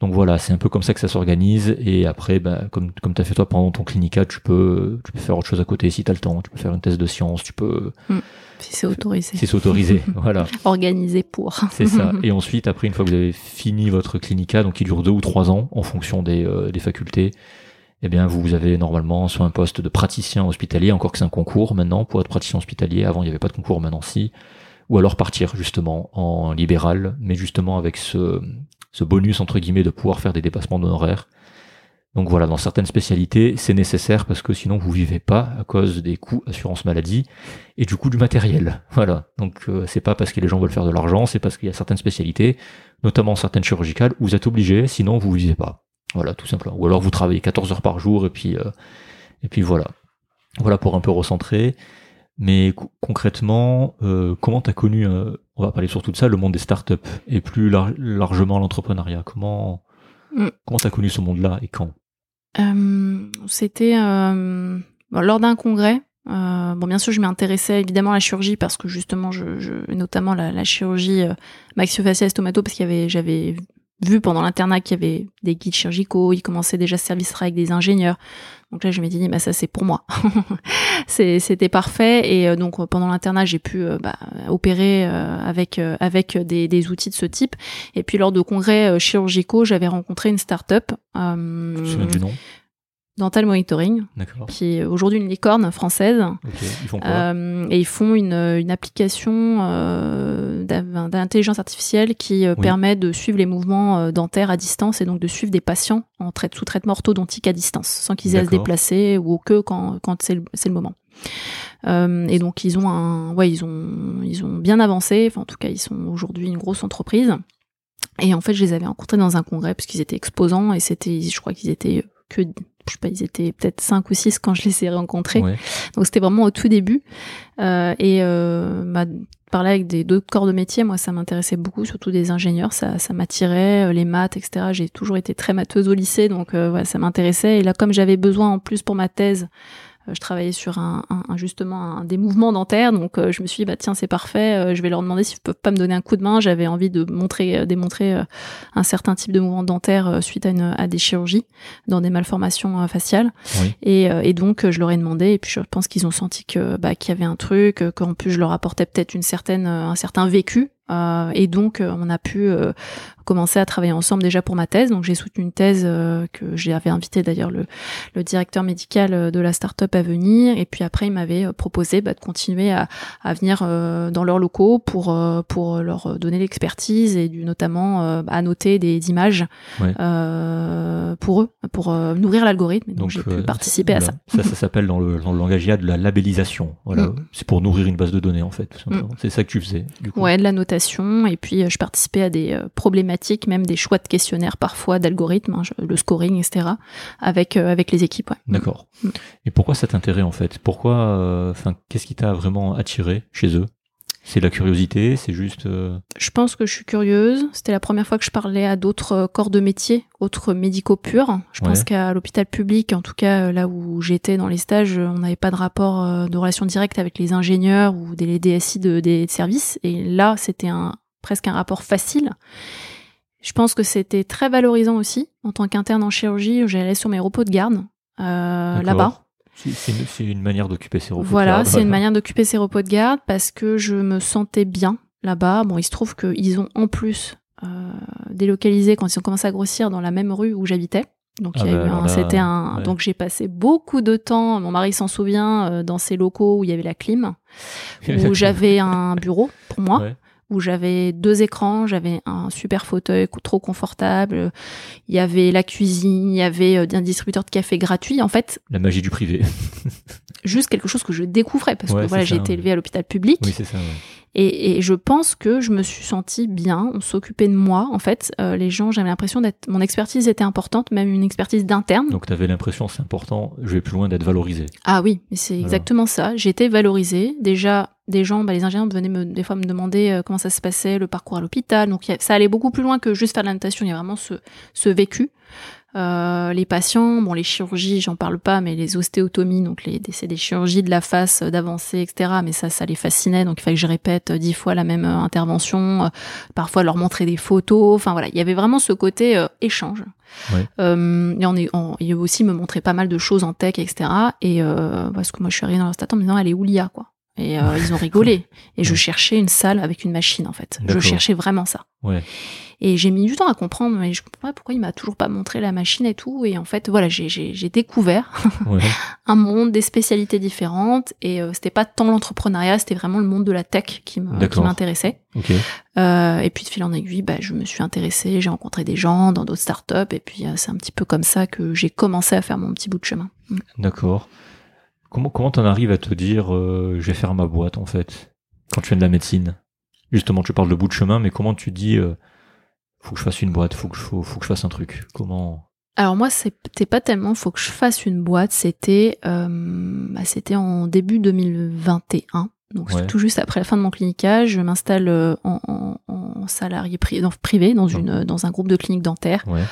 Donc voilà, c'est un peu comme ça que ça s'organise. Et après, ben, comme, comme tu as fait toi pendant ton clinica, tu peux, tu peux faire autre chose à côté si tu as le temps. Tu peux faire une thèse de science, tu peux. Hmm. si c'est autorisé. Si c'est autorisé, (laughs) voilà. Organisé pour. c'est ça. (laughs) Et ensuite, après, une fois que vous avez fini votre clinica, donc qui dure deux ou trois ans en fonction des, euh, des facultés, eh bien, vous avez normalement soit un poste de praticien hospitalier, encore que c'est un concours maintenant pour être praticien hospitalier. Avant, il n'y avait pas de concours, maintenant si. Ou alors partir justement en libéral, mais justement avec ce, ce bonus entre guillemets de pouvoir faire des dépassements d'honoraires. Donc voilà, dans certaines spécialités, c'est nécessaire parce que sinon vous vivez pas à cause des coûts assurance maladie et du coût du matériel. (laughs) Voilà. Donc euh, c'est pas parce que les gens veulent faire de l'argent, c'est parce qu'il y a certaines spécialités, notamment certaines chirurgicales, où vous êtes obligé, sinon vous vivez pas. Voilà, tout simplement. Ou alors vous travaillez 14 heures par jour et puis euh, et puis voilà. Voilà pour un peu recentrer. Mais concrètement, euh, comment tu as connu, euh, on va parler surtout de ça, le monde des startups et plus largement l'entrepreneuriat? Comment mm. comment tu as connu ce monde-là et quand? Euh, C'était lors d'un congrès. bon, bien sûr, je m'intéressais évidemment à la chirurgie parce que justement, je, je notamment la, la chirurgie maxillofaciale stomato parce qu'il y avait, j'avais vu pendant l'internat qu'il y avait des guides chirurgicaux, ils commençaient déjà à service avec des ingénieurs. Donc là, je me dit, bah ça c'est pour moi. (laughs) C'était parfait. Et euh, donc pendant l'internat, j'ai pu euh, bah, opérer euh, avec avec des, outils de ce type. Et puis lors de congrès chirurgicaux, j'avais rencontré une start-up. Euh, Dental Monitoring, qui est aujourd'hui une licorne française. Ils font quoi euh, et ils font une, une application euh, d'intelligence artificielle qui euh, permet de suivre les mouvements euh, dentaires à distance et donc de suivre des patients en traite, sous traitement orthodontique à distance, sans qu'ils aient à se déplacer ou que quand, quand c'est le, le, moment. Euh, et donc ils ont un, ouais, ils ont, ils ont bien avancé. Enfin, en tout cas, ils sont aujourd'hui une grosse entreprise. Et en fait, je les avais rencontrés dans un congrès parce qu'ils étaient exposants et c'était, je crois qu'ils étaient que je sais pas, ils étaient peut-être cinq ou six quand je les ai rencontrés. Donc c'était vraiment au tout début. Euh, et euh, bah, parler avec des d'autres corps de métier, moi ça m'intéressait beaucoup, surtout des ingénieurs, ça, ça m'attirait, euh, les maths, etc. J'ai toujours été très matheuse au lycée, donc euh, ouais, ça m'intéressait. Et là, comme j'avais besoin en plus pour ma thèse je travaillais sur un, un, justement un, des mouvements dentaires, donc je me suis dit bah tiens c'est parfait, je vais leur demander s'ils peuvent pas me donner un coup de main. J'avais envie de montrer, démontrer un certain type de mouvement dentaire suite à, une, à des chirurgies dans des malformations faciales. Et, et, donc je leur ai demandé et puis je pense qu'ils ont senti que bah, qu'il y avait un truc, qu'en plus je leur apportais peut-être une certaine un certain vécu euh, et donc, euh, on a pu euh, commencer à travailler ensemble déjà pour ma thèse. Donc, j'ai soutenu une thèse que j'avais invité d'ailleurs le, le, directeur médical de la start-up à venir. Et puis après, il m'avait proposé bah, de continuer à, à venir dans leurs locaux pour pour leur donner l'expertise et du notamment à noter des images pour eux, pour nourrir l'algorithme. donc, donc j'ai pu participer à ça. Ça, ça s'appelle dans le, dans le langage IA de la labellisation. Voilà, mm. c'est pour nourrir une base de données en fait. Mm. C'est ça que tu faisais. Du coup. Ouais, de la notation et puis euh, je participais à des euh, problématiques, même des choix de questionnaires parfois, d'algorithmes, hein, le scoring, etc. avec euh, avec les équipes. D'accord. Mm. Et pourquoi ça t'intéresse en fait? Pourquoi Enfin, qu'est-ce qui t'a vraiment attiré chez eux? C'est la curiosité, c'est juste. Je pense que je suis curieuse. C'était la première fois que je parlais à d'autres corps de métier, autres médicaux purs. Je pense qu'à l'hôpital public, en tout cas là où j'étais dans les stages, on n'avait pas de rapport de relation directe avec les ingénieurs ou des DSI de, des services. Et là, c'était un presque un rapport facile. Je pense que c'était très valorisant aussi en tant qu'interne en chirurgie. J'allais sur mes repos de garde euh, là-bas. C'est une, manière d'occuper ses repos voilà, de garde. Voilà, c'est une (laughs) manière d'occuper ses repos de garde parce que je me sentais bien là-bas. Bon, il se trouve qu'ils ont en plus euh, délocalisé quand ils ont commencé à grossir dans la même rue où j'habitais. Donc ah bah c'était un, donc j'ai passé beaucoup de temps. Mon mari s'en souvient euh, dans ces locaux où il y avait la clim, où (laughs) j'avais un bureau pour moi. Ouais où j'avais deux écrans, j'avais un super fauteuil trop confortable, il y avait la cuisine, il y avait euh, un distributeur de café gratuit en fait. La magie du privé. Juste quelque chose que je découvrais parce que voilà, j'ai été élevée à l'hôpital public. Oui, c'est ça. Et, et, je pense que je me suis sentie bien, on s'occupait de moi en fait. Euh, les gens, j'avais l'impression d'être, mon expertise était importante, même une expertise d'interne. Donc tu avais l'impression, c'est important, je vais plus loin d'être valorisée. Ah oui, mais c'est exactement ça. J'étais valorisée. Déjà, des gens, bah, les ingénieurs venaient me, des fois me demander euh, comment ça se passait, le parcours à l'hôpital. Donc ça allait beaucoup plus loin que juste faire de la. Il y a vraiment ce, ce vécu. Euh, les patients, bon les chirurgies, j'en parle pas, mais les ostéotomies, donc les c'est des chirurgies de la face euh, d'avancée, etc. Mais ça, ça les fascinait, donc il fallait que je répète euh, dix fois la même intervention, parfois leur montrer des photos. Enfin voilà, il y avait vraiment ce côté échange. Ouais. Euh, et on est, on, il aussi me montrer pas mal de choses en tech, etc. Et parce que moi je suis arrivée dans la en me disant elle est où l'IA quoi. Et ils ont (laughs) rigolé. Et je cherchais une salle avec une machine en fait. Je cherchais vraiment ça. Ouais. Et j'ai mis du temps à comprendre, mais je comprends pas pourquoi il m'a toujours pas montré la machine et tout. Et en fait, voilà, j'ai découvert (laughs) un monde, des spécialités différentes. Et euh, c'était pas tant l'entrepreneuriat, c'était vraiment le monde de la tech qui m'intéressait. Okay. Euh, et puis de fil en aiguille, bah, je me suis intéressée, j'ai rencontré des gens dans d'autres startups. Et puis euh, c'est un petit peu comme ça que j'ai commencé à faire mon petit bout de chemin. Mm. D'accord. Comment comment t'en arrives à te dire, euh, je vais faire ma boîte en fait, quand tu fais de la médecine? Justement, tu parles de bout de chemin, mais comment tu dis faut que je fasse une boîte, faut que je, faut, faut que je fasse un truc. Comment? Alors moi c'était pas tellement faut que je fasse une boîte, c'était euh, bah, c'était en début 2021. Donc tout juste après la fin de mon clinicage, je m'installe euh, en, en, en, salarié privé dans une dans un groupe de cliniques dentaires. Ouais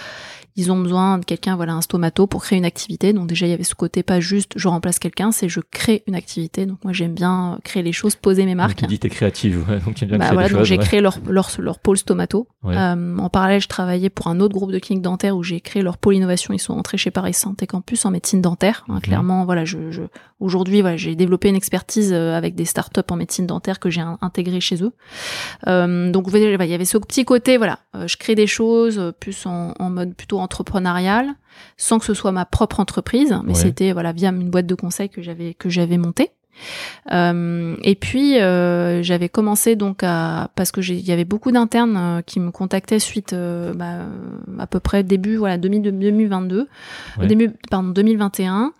ils ont besoin de quelqu'un, voilà, un stomato pour créer une activité. Donc déjà, il y avait ce côté pas juste je remplace quelqu'un, c'est je crée une activité. Donc moi, j'aime bien créer les choses, poser mes marques. Donc, tu dis t'es créative, ouais, donc tu bien bah, créer voilà, donc j'ai créé leur, leur, leur pôle stomato. Euh, en parallèle, je travaillais pour un autre groupe de cliniques dentaires où j'ai créé leur pôle innovation. Ils sont entrés chez Paris Santé Campus en médecine dentaire. Hein, Clairement, voilà, je, je aujourd'hui, voilà, j'ai développé une expertise euh, avec des startups en médecine dentaire que j'ai intégré chez eux. Euh, donc, il y avait ce petit côté, voilà, euh, je crée des choses plus en, en mode plutôt entrepreneurial sans que ce soit ma propre entreprise, mais c'était voilà via une boîte de conseil que j'avais que j'avais montée. Euh, et puis euh, j'avais commencé donc à parce que il y avait beaucoup d'internes euh, qui me contactaient suite bah, à peu près début voilà 2022 début pardon 2021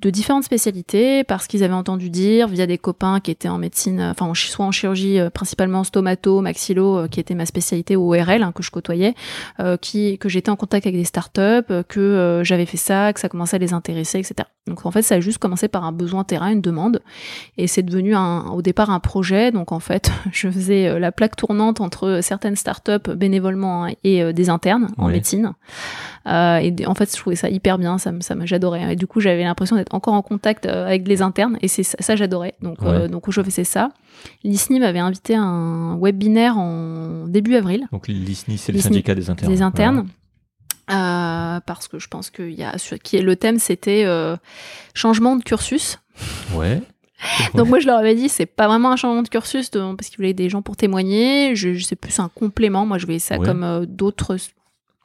de différentes spécialités parce qu'ils avaient entendu dire via des copains qui étaient en médecine, enfin soit en chirurgie euh, principalement stomato, maxillo, euh, qui était ma spécialité au ORL hein, que je côtoyais, euh, qui que j'étais en contact avec des startups, que j'avais fait ça, que ça commençait à les intéresser, etc. Donc en fait ça a juste commencé par un besoin terrain, une demande, et c'est devenu un, au départ un projet. Donc en fait (laughs) je faisais la plaque tournante entre certaines startups bénévolement hein, et des internes en médecine. et en fait je trouvais ça hyper bien, ça, ça j'adorais. Et du coup j'avais l'impression d'être encore en contact avec les internes et c'est ça, ça j'adorais. Donc, donc je faisais ça. L'ISNI m'avait invité à un webinaire en début avril. Donc l'ISNI, c'est le syndicat des internes. Des internes. parce que je pense qu'il y a qui est le thème c'était changement de cursus. Ouais. (laughs) Donc moi je leur avais dit c'est pas vraiment un changement de cursus parce qu'ils voulaient des gens pour témoigner. Je, je c'est plus un complément. Moi je voyais ça comme euh, d'autres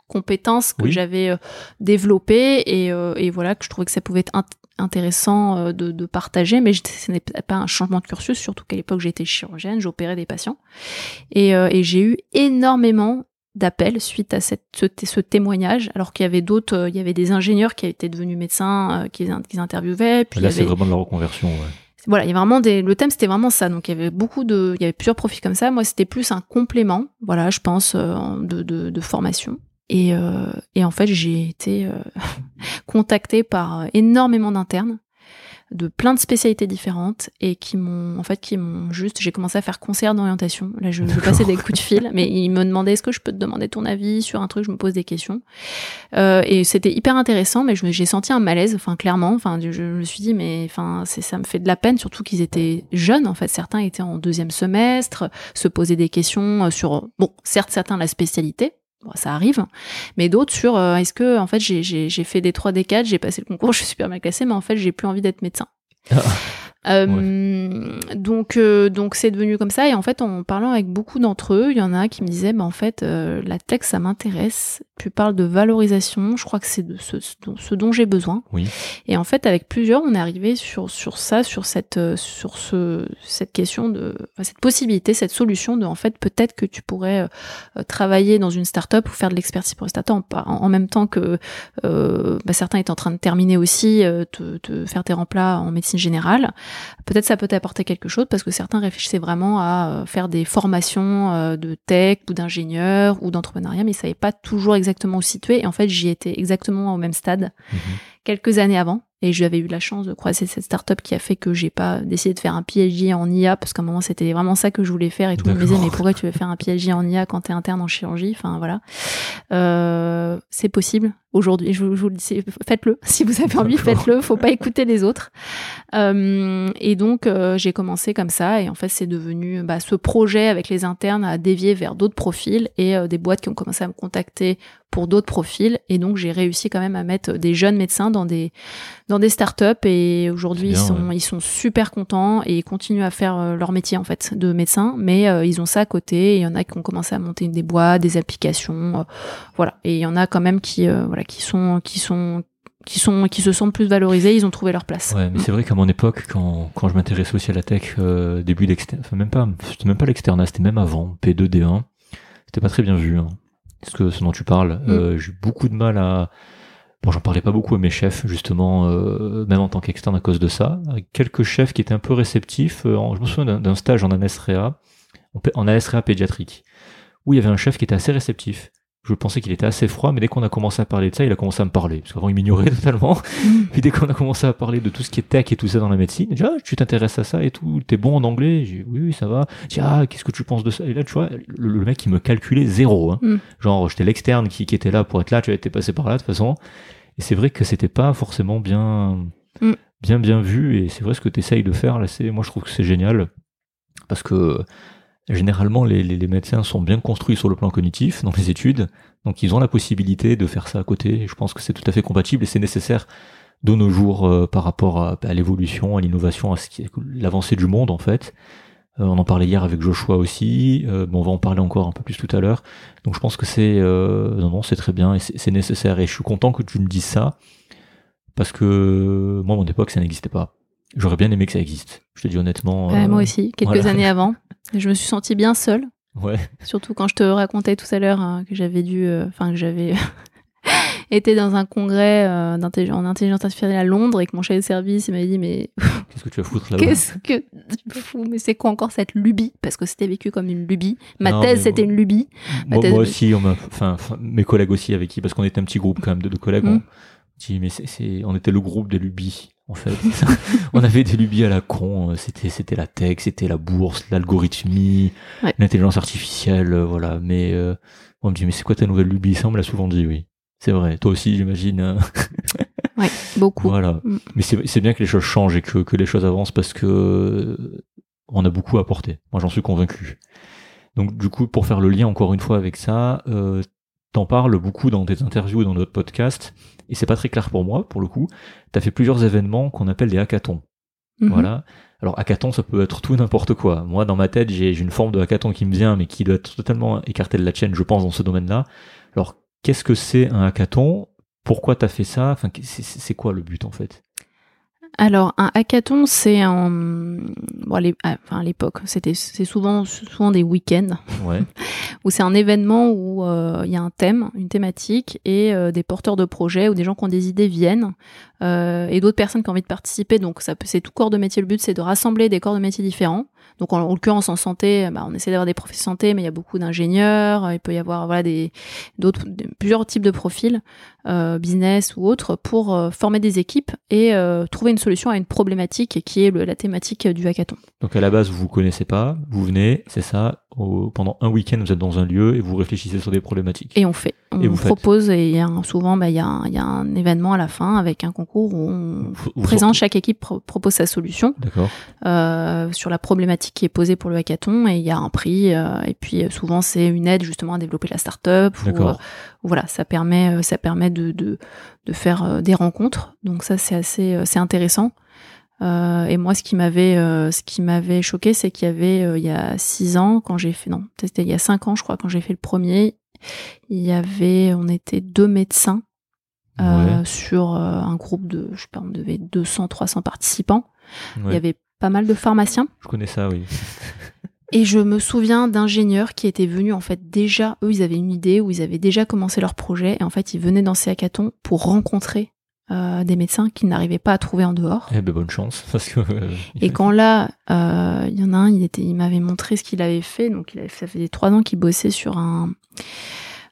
compétences que j'avais euh, développées et, euh, et, voilà que je trouvais que ça pouvait être intéressant de, de, partager. Mais ce n'est pas un changement de cursus, surtout qu'à l'époque j'étais chirurgienne, j'opérais des patients et, et j'ai eu énormément d'appels suite à cette, ce, témoignage, alors qu'il y avait d'autres, il y avait des ingénieurs qui étaient devenus médecins, qui, qui interviewaient. Puis Là, c'est vraiment de la reconversion. Ouais voilà, il y a vraiment des, le thème c'était vraiment ça. Donc il y avait beaucoup de, il y avait plusieurs profils comme ça. Moi c'était plus un complément, voilà, je pense euh, de, de, de, formation. Et, euh, et en fait j'ai été euh, (laughs) contactée par énormément d'internes de plein de spécialités différentes et qui m'ont en fait qui m'ont juste j'ai commencé à faire concert d'orientation. Là je, je passais des coups de fil mais ils me demandaient est-ce que je peux te demander ton avis sur un truc? Je me pose des questions. Euh, et c'était hyper intéressant mais j'ai senti un malaise enfin clairement. Enfin je, je, me suis dit mais enfin c'est ça me fait de la peine surtout qu'ils étaient jeunes en fait. Certains étaient en deuxième semestre se posaient des questions sur bon certes certains la spécialité ça arrive, mais d'autres sur euh, est-ce que en fait j'ai fait des 3 d 4 j'ai passé le concours, (laughs) je suis super mal classée, mais en fait j'ai plus envie d'être médecin. Euh, donc, euh, donc c'est devenu comme ça. Et en fait, en parlant avec beaucoup d'entre eux, il y en a qui me disaient, bah, en fait, euh, la tech, ça m'intéresse. Tu parles de valorisation. Je crois que c'est de ce, ce dont j'ai besoin. Oui. Et en fait, avec plusieurs, on est arrivé sur sur ça, sur cette sur ce cette question de cette possibilité, cette solution de en fait peut-être que tu pourrais travailler dans une start-up ou faire de l'expertise pour une start-up en, en, même temps que bah, certains étaient en train de terminer aussi, te, te faire tes remplats en médecine générale peut-être ça peut t'apporter quelque chose parce que certains réfléchissaient vraiment à euh, faire des formations euh, de tech ou d'ingénieur ou d'entrepreneuriat, mais ils savaient pas toujours exactement où situer. Et en fait, j'y étais exactement au même stade mhm. Quelques années avant. Et j'avais eu la chance de croiser cette startup qui a fait que j'ai pas décidé de faire un PhD en IA parce qu'à un moment c'était vraiment ça que je voulais faire et tout le monde me disait mais pourquoi tu veux faire un PhD en IA quand t'es interne en chirurgie? Enfin voilà, euh, c'est possible aujourd'hui. Je, vous le dis, faites-le si vous avez envie, faites-le. Faut pas écouter les autres. Euh, et donc euh, j'ai commencé comme ça et en fait c'est devenu bah, ce projet avec les internes à dévier vers d'autres profils et euh, des boîtes qui ont commencé à me contacter pour d'autres profils. Et donc j'ai réussi quand même à mettre des jeunes médecins dans des dans des startups. Et aujourd'hui ils sont ils sont super contents et ils continuent à faire euh, leur métier en fait de médecin. Mais euh, ils ont ça à côté. Il y en a qui ont commencé à monter des boîtes des applications euh, voilà. Et il y en a quand même qui voilà qui sont qui sont qui sont qui se sentent plus valorisés, ils ont trouvé leur place. Ouais, mais c'est vrai qu'à mon époque, quand, quand je m'intéressais aussi à la tech, début d'externe, enfin même pas, c'était même pas l'externat, c'était même avant, P2, D1, c'était pas très bien vu. Hein que ce dont tu parles. Mm. Euh, j'ai eu beaucoup de mal à. Bon, j'en parlais pas beaucoup à mes chefs, justement, euh, même en tant qu'externe à cause de ça. Quelques chefs qui étaient un peu réceptifs. Euh, je me souviens d'un stage en ANSREA, en ASREA pédiatrique, où il y avait un chef qui était assez réceptif je pensais qu'il était assez froid, mais dès qu'on a commencé à parler de ça, il a commencé à me parler. Parce qu'avant, il m'ignorait (laughs) totalement. Mm. Puis dès qu'on a commencé à parler de tout ce qui est tech et tout ça dans la médecine, il dit, ah, tu t'intéresses à ça et tout, t'es bon en anglais? J'ai oui, oui, ça va. Dis, ah, qu'est-ce que tu penses de ça? Et là, tu vois, le, mec, il me calculait zéro, hein. Mm. Genre, j'étais l'externe qui, qui était là pour être là, tu été passé par là, de toute façon. Et c'est vrai que c'était pas forcément bien, mm. bien, bien vu. Et c'est vrai ce que tu essayes de faire, là, c'est, moi, je trouve que c'est génial. Parce que, Généralement, les, les, médecins sont bien construits sur le plan cognitif dans les études, donc ils ont la possibilité de faire ça à côté. Je pense que c'est tout à fait compatible et c'est nécessaire de nos jours euh, par rapport à, l'évolution, à l'innovation, à ce qui l'avancée du monde en fait. Euh, on en parlait hier avec Joshua aussi, euh, on va en parler encore un peu plus tout à l'heure. Donc je pense que c'est non non c'est très bien et c'est nécessaire et je suis content que tu me dises ça parce que moi à mon époque ça n'existait pas. J'aurais bien aimé que ça existe. Je te dis honnêtement. moi aussi, quelques années (laughs) avant. Je me suis sentie bien seule. Ouais. Surtout quand je te racontais tout à l'heure hein, que j'avais dû, euh, enfin que j'avais (laughs) été dans un congrès euh, en intelligence artificielle à Londres et que mon chef de service m'a dit mais (laughs) qu'est-ce que tu vas foutre là-bas? Qu'est-ce que fous Mais c'est quoi encore cette lubie? Parce que c'était vécu comme une lubie. Ma thèse c'était une lubie. moi, aussi, on enfin mes collègues aussi avec qui, parce qu'on était un petit groupe quand même de, collègues. Mm. On dit mais c'est, on était le groupe de lubies en fait. (laughs) on avait des lubies à la con, euh, c'était c'était la tech, c'était la bourse, l'algorithmie, l'intelligence artificielle, euh, voilà. Mais euh, on me dit mais c'est quoi ta nouvelle lubie? Ça on me l'a souvent dit, oui. C'est vrai. Toi aussi, j'imagine. Hein. (laughs) Ouais, beaucoup. Voilà. Mm. Mais c'est bien que les choses changent et que, que les choses avancent parce que euh, on a beaucoup apporté. Moi, j'en suis convaincu. Donc, du coup, pour faire le lien encore une fois avec ça, euh, t'en parles beaucoup dans tes interviews et dans notre podcast, et c'est pas très clair pour moi, pour le coup. T'as fait plusieurs événements qu'on appelle des hackathons. Mhm. Voilà. Alors, hackathon, ça peut être tout et n'importe quoi. Moi, dans ma tête, j'ai une forme de hackathon qui me vient, mais qui doit être totalement écartée de la chaîne, je pense, dans ce domaine-là. Alors, qu'est-ce que c'est un hackathon? Pourquoi t'as fait ça? Enfin, c'est quoi le but, en fait? Alors, un hackathon, c'est un. Bon, ah, enfin, à l'époque, c'était, c'est souvent, souvent des week-ends Ouais. (laughs) où c'est un événement où euh, il y a un thème, une thématique, et euh, des porteurs de projets ou des gens qui ont des idées viennent, euh, et d'autres personnes qui ont envie de participer. Donc, ça peut, c'est tout corps de métier. Le but, c'est de rassembler des corps de métier différents. Donc, en, en l'occurrence, en santé, bah, on essaie d'avoir des profils de santé, mais il y a beaucoup d'ingénieurs. Il peut y avoir voilà des d'autres, plusieurs types de profils, euh, business ou autres, pour euh, former des équipes et euh, trouver une solution à une problématique qui est le- la thématique du hackathon. Donc à la base, vous vous connaissez pas, vous venez, c'est ça, au- pendant un week-end, vous êtes dans un lieu et vous réfléchissez sur des problématiques. Et on fait. On Et vous faites. propose et il y a un- souvent bah, il y, a un- il y a un événement à la fin avec un concours où on Vous- vous présente, sortez- chaque équipe pro- propose sa solution euh, sur la problématique qui est posée pour le hackathon et il y a un prix euh, et puis euh, souvent c'est une aide justement à développer la start-up ou, euh, voilà ça permet ça permet de, de, de faire des rencontres. Donc ça c'est assez c'est intéressant. Euh, et moi ce qui m'avait euh, ce qui m'avait choqué c'est qu'il y avait euh, il y a six ans quand j'ai fait non c'était il y a cinq ans je crois quand j'ai fait le premier il y avait on était deux médecins Ouais. sur un groupe de je sais pas on devait 200 300 participants. Il y avait pas mal de pharmaciens Je connais ça, oui. (laughs) et je me souviens d'ingénieurs qui étaient venus en fait déjà, eux ils avaient une idée où ils avaient déjà commencé leur projet et en fait ils venaient dans ces hackathons pour rencontrer euh, des médecins qu'ils n'arrivaient pas à trouver en dehors. Eh ben bonne chance, parce que. euh, (laughs) Et quand là, euh, il y en a un, il était, il m'avait montré ce qu'il avait fait. Donc il avait, ça faisait trois ans qu'il bossait sur un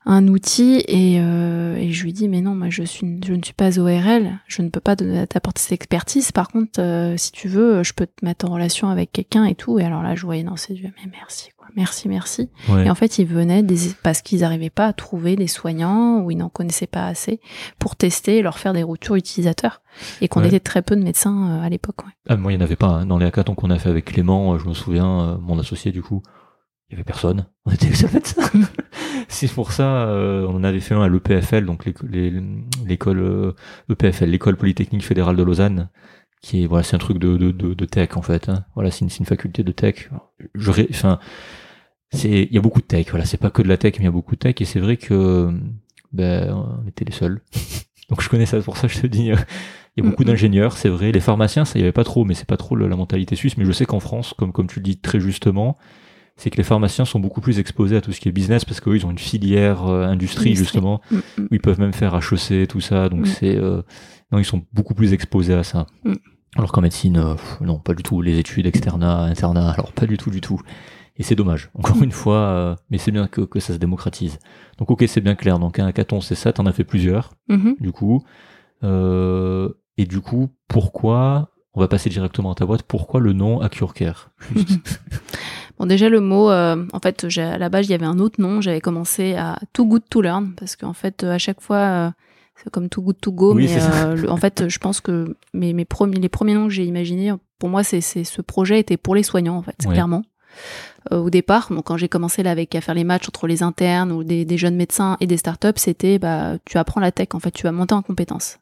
un outil et, euh, et je lui dis mais non moi je suis je ne suis pas ORL je ne peux pas t'apporter cette expertise par contre euh, si tu veux je peux te mettre en relation avec quelqu'un et tout et alors là je voyais dans ses yeux mais merci quoi merci merci Ouais. et en fait, ils venaient des- parce qu'ils n'arrivaient pas à trouver des soignants ou ils n'en connaissaient pas assez pour tester et leur faire des retours utilisateurs. Et qu'on Ouais. était très peu de médecins euh, à l'époque. ouais. Ah, moi, il n'y en avait pas. hein. Dans les hackathons qu'on a fait avec Clément, je me souviens, mon associé, du coup, il y avait personne. On était les. (laughs) C'est pour ça, euh, on en avait fait un à l'EPFL, donc l'école euh, EPFL, l'école polytechnique fédérale de Lausanne, qui est voilà, c'est un truc de, de, de, de tech en fait. hein. Voilà, c'est une, c'est une faculté de tech. Je, enfin, c'est, il y a beaucoup de tech. Voilà, c'est pas que de la tech, mais il y a beaucoup de tech. Et c'est vrai que, ben, on était les seuls. (laughs) donc je connais ça. Pour ça, je te dis. euh, il y a beaucoup d'ingénieurs, c'est vrai. Les pharmaciens, ça y avait pas trop, mais c'est pas trop la mentalité suisse. Mais je sais qu'en France, comme comme tu le dis très justement, c'est que les pharmaciens sont beaucoup plus exposés à tout ce qui est business parce qu'eux, ils ont une filière euh, industrie Industrie. justement Mm, mm. où ils peuvent même faire HEC, tout ça. Donc Mm. c'est euh, non, ils sont beaucoup plus exposés à ça. Alors qu'en médecine, euh, pff, non, pas du tout. Les études externat, internat, alors pas du tout, du tout. Et c'est dommage. (laughs) Encore une fois, euh, mais c'est bien que, que ça se démocratise. Donc ok, c'est bien clair. Donc un hackathon, c'est ça. T'en as fait plusieurs, Mhm. du coup. Euh, et du coup, pourquoi On va passer directement à ta boîte. Pourquoi le nom Accurcare Juste. (laughs) Bon, déjà, le mot, euh, en fait, j'ai- à la base, il y avait un autre nom. J'avais commencé à Too Good To Learn parce qu'en fait, euh, à chaque fois, euh, c'est comme Too Good To Go. Oui, mais euh, le- en fait, je pense que mes, mes premiers, les premiers noms que j'ai imaginés, pour moi, c'est c'est- ce projet était pour les soignants, en fait, clairement. Euh, au départ, donc quand j'ai commencé là avec à faire les matchs entre les internes ou des, des jeunes médecins et des startups, c'était bah tu apprends la tech en fait, tu vas monter en compétences.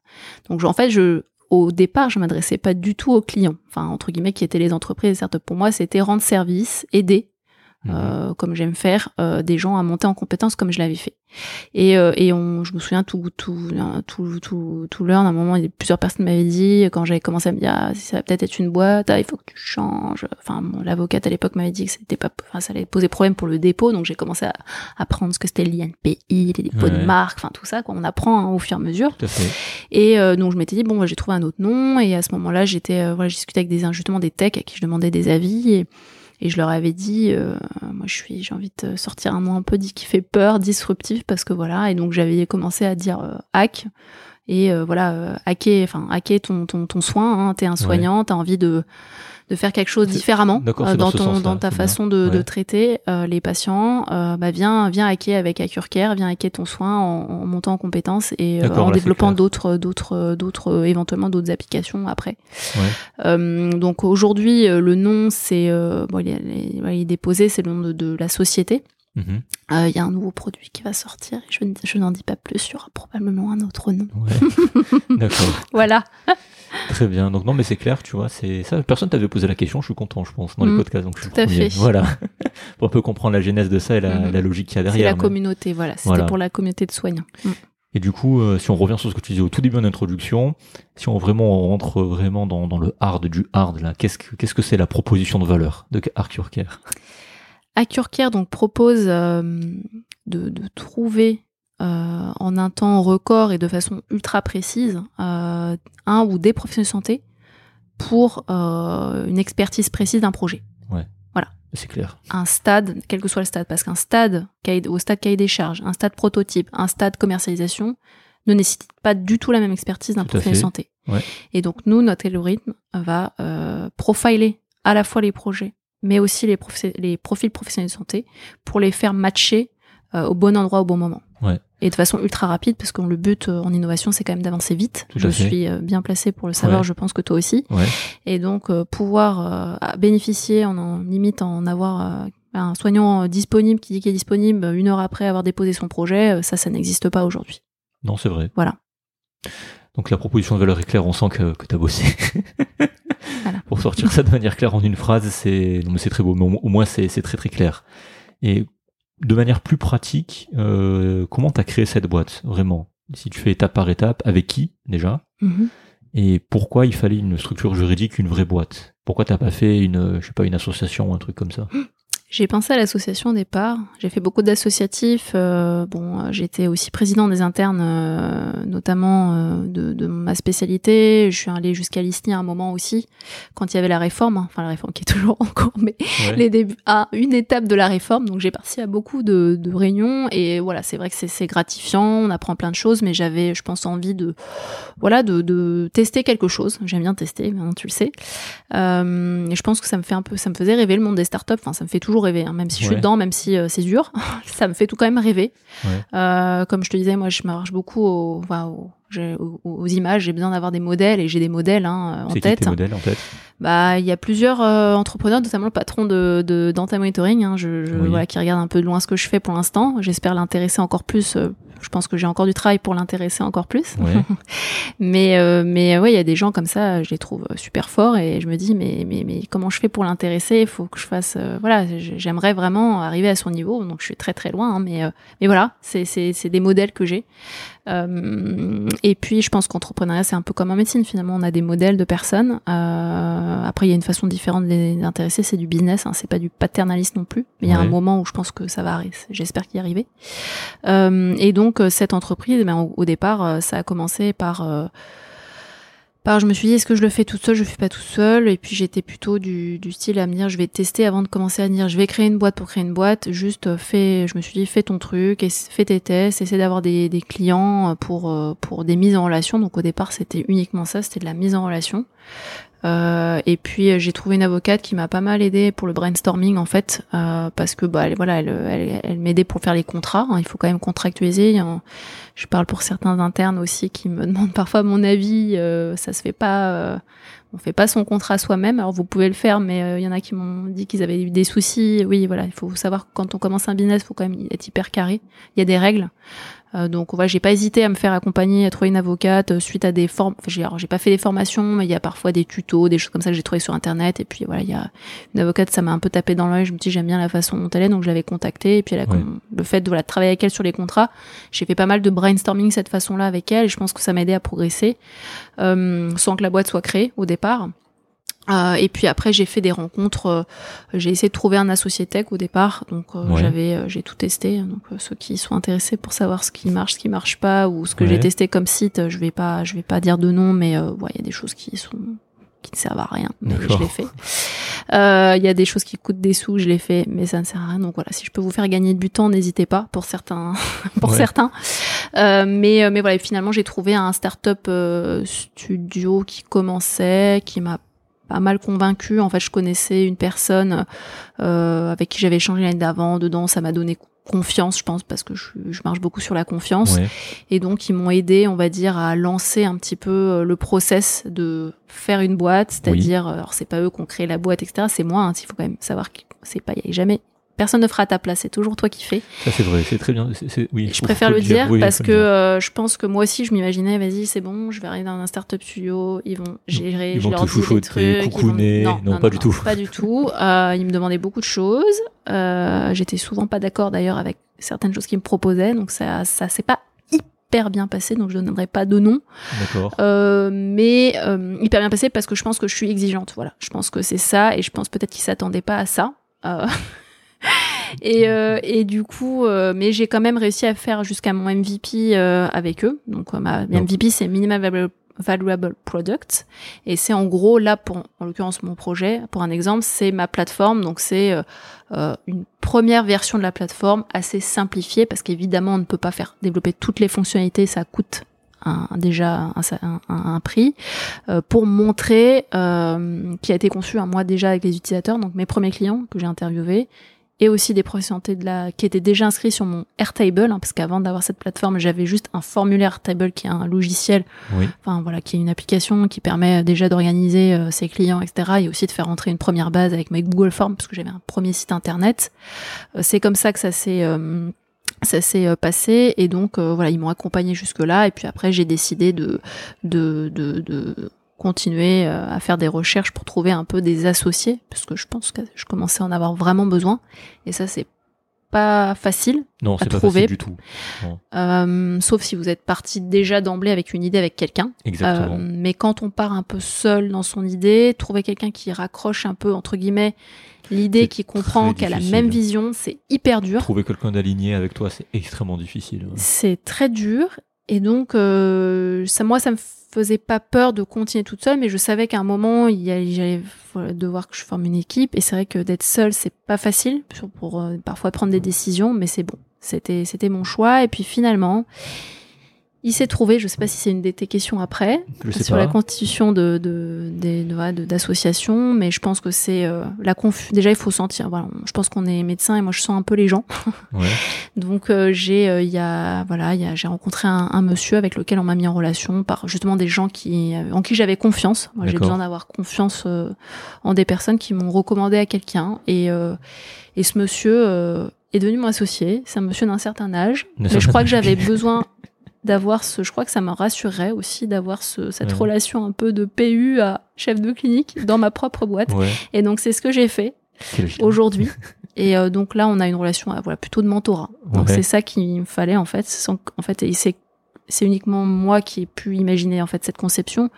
Donc je- en fait, je au départ, je m'adressais pas du tout aux clients, enfin entre guillemets qui étaient les entreprises startups. Pour moi, c'était rendre service, aider Mhm. euh, comme j'aime faire, euh, des gens à monter en compétences comme je l'avais fait. Et, euh, et on, je me souviens tout, tout, tout, tout, tout l'heure, à un moment, plusieurs personnes m'avaient dit, quand j'avais commencé à me dire, ah, ça va peut-être être une boîte, ah, il faut que tu changes. Enfin, bon, l'avocate à l'époque m'avait dit que c'était pas, enfin, ça allait poser problème pour le dépôt, donc j'ai commencé à apprendre ce que c'était l'INPI, les dépôts Ouais. de marque, enfin tout ça, quoi. On apprend hein, au fur et à mesure. Tout à fait. Et euh, donc je m'étais dit bon, bah, j'ai trouvé un autre nom et à ce moment-là, j'étais euh, voilà, j'ai discuté avec des justement des techs à qui je demandais des avis et, et je leur avais dit euh, moi je suis j'ai envie de sortir un nom un peu dit qui fait peur, disruptif parce que voilà. Et donc j'avais commencé à dire euh, hack. Et euh, voilà hacker enfin hacker ton ton ton soin hein, t'es un soignant, t'as envie de de faire quelque chose différemment euh, dans ton ta façon de, traiter euh, les patients. Euh, bah viens viens hacker avec AccureCare, viens hacker ton soin en, en montant en compétences et en là, développant d'autres d'autres d'autres éventuellement d'autres applications après. Ouais. Donc aujourd'hui le nom c'est bon il est, il déposé c'est le nom de, de la société. Mhm. Euh, Il y a un nouveau produit qui va sortir. Je, je n'en dis pas plus. Il y aura probablement un autre nom. Ouais. (laughs) D'accord. Voilà. Très bien. Donc non, mais c'est clair, tu vois, c'est ça. Personne t'avait posé la question. Je suis content, je pense, dans les Mm, podcasts. Donc je suis tout à fait. Voilà. (laughs) Pour un peu comprendre la genèse de ça et la, Mhm. la logique qu'il y a C'est derrière. la mais- communauté. Voilà. C'était Voilà. pour la communauté de soignants. Mm. Et du coup, euh, si on revient sur ce que tu disais au tout début en introduction, si on vraiment on rentre vraiment dans, dans le hard du hard là, qu'est-ce que qu'est-ce que c'est la proposition de valeur de Arcure Care donc propose euh, de, de trouver euh, en un temps record et de façon ultra précise euh, un ou des professionnels de santé pour euh, une expertise précise d'un projet. C'est clair. un stade, quel que soit le stade, parce qu'un stade, au stade cahier des charges, un stade prototype, un stade commercialisation, ne nécessite pas du tout la même expertise d'un professionnel de santé. Ouais. Et donc nous, notre algorithme va profiler à la fois les projets, mais aussi les, les profils professionnels de santé pour les faire matcher au bon endroit au bon moment. Ouais. Et de façon ultra rapide, parce que le but euh, en innovation, c'est quand même d'avancer vite. Tout je suis euh, bien placée pour le savoir, Ouais. je pense que toi aussi. Ouais. Et donc euh, pouvoir euh, bénéficier, en, en limite en avoir euh, un soignant disponible qui dit qu'il est disponible une heure après avoir déposé son projet, ça, ça n'existe pas aujourd'hui. Non, c'est vrai. Voilà. Donc la proposition de valeur est claire, on sent que, que tu as bossé. (laughs) Voilà. Pour sortir ça de manière claire en une phrase, c'est non mais c'est très beau, mais au, au moins c'est c'est très très clair. Et de manière plus pratique, euh, comment tu as créé cette boîte vraiment? Si tu fais étape par étape, avec qui déjà? Et pourquoi il fallait une structure juridique, une vraie boîte? Pourquoi t'as pas fait une, je sais pas, une association ou un truc comme ça? (gasps) J'ai pensé à l'association au départ. J'ai fait beaucoup d'associatifs. euh, bon, euh, j'étais aussi président des internes, euh, notamment euh, de, de ma spécialité. Je suis allée jusqu'à l'ISNI à un moment aussi, quand il y avait la réforme. hein. Enfin, la réforme qui est toujours (laughs) en cours, mais Ouais. les débuts, à une étape de la réforme. Donc j'ai participé à beaucoup de, de réunions et voilà, c'est vrai que c'est- gratifiant, on apprend plein de choses, mais j'avais, je pense, envie de, voilà, de, de tester quelque chose. J'aime bien tester, maintenant tu le sais. Et je pense que ça me fait un peu, ça me faisait rêver le monde des startups. Enfin, ça me fait toujours rêver, hein, même si je suis dedans, même si euh, c'est dur, (laughs) ça me fait tout quand même rêver. Ouais. Euh, comme je te disais, moi, je marche beaucoup au, enfin, au- j'ai- aux, aux images. J'ai besoin d'avoir des modèles et j'ai des modèles hein, en C'est qui tête. tes modèles en tête? Bah, il y a plusieurs euh, entrepreneurs, notamment le patron de, de Danta Monitoring, hein, je, je- Oui. voilà, qui regarde un peu de loin ce que je fais pour l'instant. J'espère l'intéresser encore plus. Euh, je pense que j'ai encore du travail pour l'intéresser encore plus. (laughs) Mais euh, mais ouais, il y a des gens comme ça, je les trouve euh, super forts et je me dis mais mais mais comment je fais pour l'intéresser? Il faut que je fasse euh, voilà, j'aimerais vraiment arriver à son niveau. Donc je suis très très loin, hein, mais euh, mais voilà, c'est c'est c'est des modèles que j'ai. Euh, et puis, je pense qu'entrepreneuriat, c'est un peu comme en médecine. Finalement, on a des modèles de personnes. Euh, après, il y a une façon différente de les intéresser. C'est du business. Hein, c'est pas du paternalisme non plus. Mais il y a un moment où je pense que ça va arriver. J'espère y arriver. Euh, et donc, euh, cette entreprise, ben, au, au départ, ça a commencé par euh, je me suis dit, est-ce que je le fais toute seule? Je le fais pas tout seul. Et puis j'étais plutôt du, du style à me dire, je vais tester avant de commencer à dire, je vais créer une boîte pour créer une boîte. Juste euh, fais, je me suis dit, fais ton truc, fais tes tests, essaie d'avoir des, des clients euh, pour euh, pour des mises en relation. Donc au départ, c'était uniquement ça, c'était de la mise en relation. Euh, et puis euh, j'ai trouvé une avocate qui m'a pas mal aidé pour le brainstorming en fait, euh, parce que bah elle, voilà, elle, elle, elle m'aidait pour faire les contrats. hein. il faut quand même contractualiser. A- je parle pour certains internes aussi qui me (laughs) demandent parfois mon avis. euh, ça se fait pas. euh, on fait pas son contrat soi-même. Alors vous pouvez le faire, mais euh, il y en a qui m'ont dit qu'ils avaient eu des soucis. Oui, voilà, il faut savoir quand on commence un business, faut quand même être hyper carré. Il y a des règles. Euh, donc voilà, j'ai pas hésité à me faire accompagner, à trouver une avocate euh, suite à des formes. Enfin, j'ai, alors, j'ai pas fait des formations, mais il y a parfois des tutos, des choses comme ça que j'ai trouvé sur internet. Et puis voilà, il y a une avocate, ça m'a un peu tapé dans l'œil. Je me dis j'aime bien la façon dont elle est, donc je l'avais contactée. Et puis elle a Ouais. com- le fait de voilà, de travailler avec elle sur les contrats, j'ai fait pas mal de brainstorming cette façon-là avec elle. Et je pense que ça m'a aidé à progresser, euh, sans que la boîte soit créée au départ. Euh, et puis après, j'ai fait des rencontres. euh, j'ai essayé de trouver un associé tech au départ, donc euh, Ouais. j'avais, j'ai tout testé. Donc ceux qui sont intéressés pour savoir ce qui marche, ce qui marche pas, ou ce que Ouais. j'ai testé comme site, je vais pas, je vais pas dire de nom, mais ouais, il y a des choses qui sont qui ne servent à rien, mais je l'ai fait. Euh, Il y a des choses qui coûtent des sous, je l'ai fait, mais ça ne sert à rien. Donc voilà, si je peux vous faire gagner du temps, n'hésitez pas pour certains, (laughs) pour certains. Euh, mais mais voilà, finalement j'ai trouvé un startup euh, studio qui commençait, qui m'a pas mal convaincu. En fait, je connaissais une personne euh, avec qui j'avais échangé l'année d'avant. Dedans, ça m'a donné confiance, je pense, parce que je, je, marche beaucoup sur la confiance. Ouais. Et donc, ils m'ont aidé, on va dire, à lancer un petit peu euh, le process de faire une boîte, c'est-à-dire, euh, alors c'est pas eux qui ont créé la boîte, etc. C'est moi. hein, Il faut quand même savoir que c'est pas, y a jamais personne ne fera à ta place. C'est toujours toi qui fais. Ça, c'est vrai, c'est très bien. c'est- c'est- oui, Je préfère le dire oui, parce que euh, je pense que moi aussi je m'imaginais, vas-y, c'est bon, je vais arriver dans un startup studio, ils vont gérer, Ils je vont leur dis des chouchouter, trucs, ils vont- coucouner. Non, pas du tout. Pas du tout. Euh, ils me demandaient beaucoup de choses. Euh, J'étais souvent pas d'accord d'ailleurs avec certaines choses qu'ils me proposaient, donc ça, ça s'est pas hyper bien passé, donc je donnerai pas de nom. D'accord. Euh, mais euh, hyper bien passé parce que je pense que je suis exigeante. Voilà, je pense que c'est ça et je pense peut-être qu'ils s'attendaient pas à ça. Euh, (laughs) (laughs) et, euh, et du coup, euh, mais j'ai quand même réussi à faire jusqu'à mon MVP euh, avec eux. Donc euh, ma. MVP c'est Minimal Valuable, Valuable Product et c'est en gros là pour en l'occurrence mon projet. Pour un exemple, c'est ma plateforme. Donc c'est euh, euh, une première version de la plateforme assez simplifiée parce qu'évidemment on ne peut pas faire développer toutes les fonctionnalités, ça coûte un, déjà un- un prix euh, pour montrer euh, qui a été conçu un mois déjà avec les utilisateurs, donc mes premiers clients que j'ai interviewés et aussi des professionnels de la qui étaient déjà inscrits sur mon Airtable hein, parce qu'avant d'avoir cette plateforme j'avais juste un formulaire Airtable qui est un logiciel Oui. enfin voilà, qui est une application qui permet déjà d'organiser euh, ses clients, etc. Et aussi de faire rentrer une première base avec mes Google Forms parce que j'avais un premier site internet. Euh, c'est comme ça que ça s'est euh, ça s'est euh, passé et donc euh, voilà, ils m'ont accompagné jusque là et puis après j'ai décidé de de de, de continuer euh, à faire des recherches pour trouver un peu des associés parce que je pense que je commençais à en avoir vraiment besoin et ça c'est pas facile Non, c'est pas trouver. facile du tout. Euh, sauf si vous êtes parti déjà d'emblée avec une idée avec quelqu'un exactement. euh, mais quand on part un peu seul dans son idée, trouver quelqu'un qui raccroche un peu entre guillemets l'idée, qui comprend, qui a la même vision, c'est hyper dur. Trouver quelqu'un d'aligné avec toi, c'est extrêmement difficile. C'est très dur. Et donc, euh, ça, moi, ça me faisait pas peur de continuer toute seule, mais je savais qu'à un moment, il j'allais devoir que je forme une équipe. Et c'est vrai que d'être seule, c'est pas facile pour, pour, euh, parfois prendre des décisions, mais c'est bon. C'était, c'était mon choix. Et puis finalement, il s'est trouvé, je sais pas si c'est une de tes questions après, sur pas. la constitution de de des- de- de- d'associations, mais je pense que c'est euh, la conf. Déjà, il faut sentir. Voilà, je pense qu'on est médecin et moi, je sens un peu les gens. (laughs) Ouais. Donc euh, j'ai euh, il y a voilà il j'ai rencontré un, un monsieur avec lequel on m'a mis en relation par justement des gens qui euh, en qui j'avais confiance. Moi j'ai besoin d'avoir confiance euh, en des personnes qui m'ont recommandé à quelqu'un et euh, et ce monsieur euh, est devenu mon associé. C'est un monsieur d'un certain âge, mais je crois que j'avais besoin d'avoir ce je crois que ça me rassurerait aussi d'avoir ce, cette Ouais. relation un peu de PU à chef de clinique dans ma propre boîte Ouais. et donc c'est ce que j'ai fait aujourd'hui. (laughs) Et euh, donc là, on a une relation euh, voilà, plutôt de mentorat. Donc Ouais. c'est ça qu'il me fallait en fait. Sans- en fait, et c'est c'est uniquement moi qui ai pu imaginer en fait cette conception.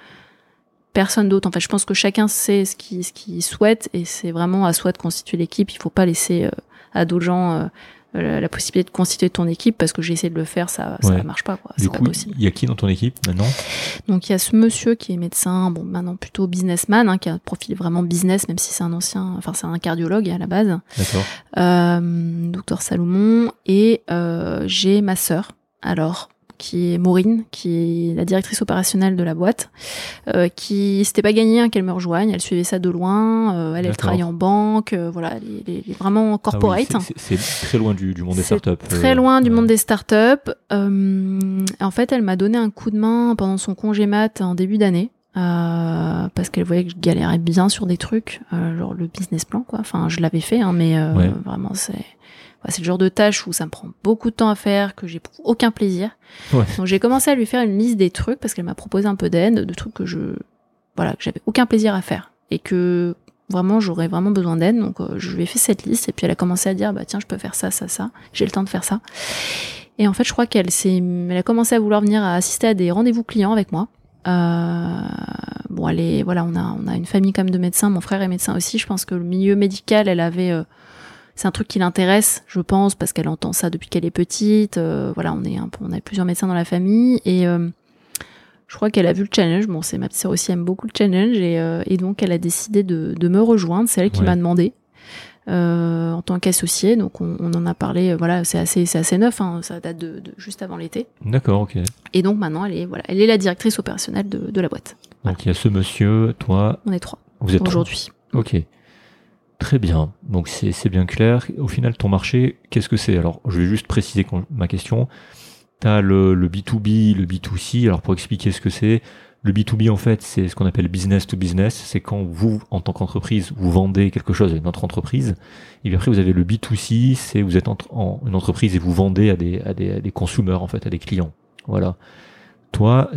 Personne d'autre. En fait, je pense que chacun sait ce qu'il ce qu'il souhaite et c'est vraiment à soi de constituer l'équipe. Il faut pas laisser euh, à d'autres gens euh, la, possibilité de constituer ton équipe parce que j'ai essayé de le faire, ça ça Ouais. marche pas quoi. Du C'est coup, pas possible. il y a qui dans ton équipe maintenant? Donc il y a ce monsieur qui est médecin, bon maintenant plutôt businessman, hein, qui a un profil vraiment business, même si c'est un ancien, enfin c'est un cardiologue à la base D'accord. euh, docteur Salomon, et euh, j'ai ma sœur, alors, qui est Maureen, qui est la directrice opérationnelle de la boîte, euh, qui s'était pas gagné hein, qu'elle me rejoigne, elle suivait ça de loin, euh, elle, elle travaille en banque, euh, voilà, elle est- vraiment Ah oui, corporate. c'est- très loin du, du monde des startups. Très loin du monde des startups. En fait, elle m'a donné un coup de main pendant son congé mat en début d'année. euh, parce qu'elle voyait que je galérais bien sur des trucs, euh, genre le business plan, quoi. Enfin, je l'avais fait, hein, mais euh, Ouais. vraiment, c'est c'est le genre de tâche où ça me prend beaucoup de temps à faire, que j'éprouve aucun plaisir. Ouais. Donc j'ai commencé à lui faire une liste des trucs parce qu'elle m'a proposé un peu d'aide, de trucs que je, voilà, que j'avais aucun plaisir à faire et que vraiment j'aurais vraiment besoin d'aide. Donc euh, je lui ai fait cette liste et puis elle a commencé à dire bah tiens je peux faire ça, ça, ça. J'ai le temps de faire ça. Et en fait je crois qu'elle s'est, elle a commencé à vouloir venir assister à des rendez-vous clients avec moi. Euh, bon, elle est, voilà, on a, on a une famille comme de médecins. Mon frère est médecin aussi. Je pense que le milieu médical, elle avait, euh, c'est un truc qui l'intéresse, je pense, parce qu'elle entend ça depuis qu'elle est petite. Euh, voilà, on est un peu, on a plusieurs médecins dans la famille et euh, je crois qu'elle a vu le challenge. Bon, c'est ma petite sœur aussi aime beaucoup le challenge et, euh, et donc elle a décidé de, de me rejoindre. C'est elle qui m'a demandé. en tant qu'associée, donc on, on en a parlé. Voilà, c'est assez, c'est assez neuf. Hein, ça date de, de juste avant l'été. D'accord, ok. Et donc maintenant, elle est, voilà, elle est la directrice opérationnelle de, de la boîte. Donc il y a ce monsieur, toi, On est trois. Vous êtes aujourd'hui. Ok. Très bien. Donc c'est bien clair. Au final, ton marché, qu'est-ce que c'est? Alors, je vais juste préciser ma question. Tu as le, le B2B, le B2C. Alors, pour expliquer ce que c'est, le B2B, en fait, c'est ce qu'on appelle business to business. C'est quand vous, en tant qu'entreprise, vous vendez quelque chose à une autre entreprise. Et puis après, vous avez le B2C, c'est vous êtes en, une entreprise et vous vendez à des, à des, à des consommateurs, en fait, à des clients. Voilà. Toi,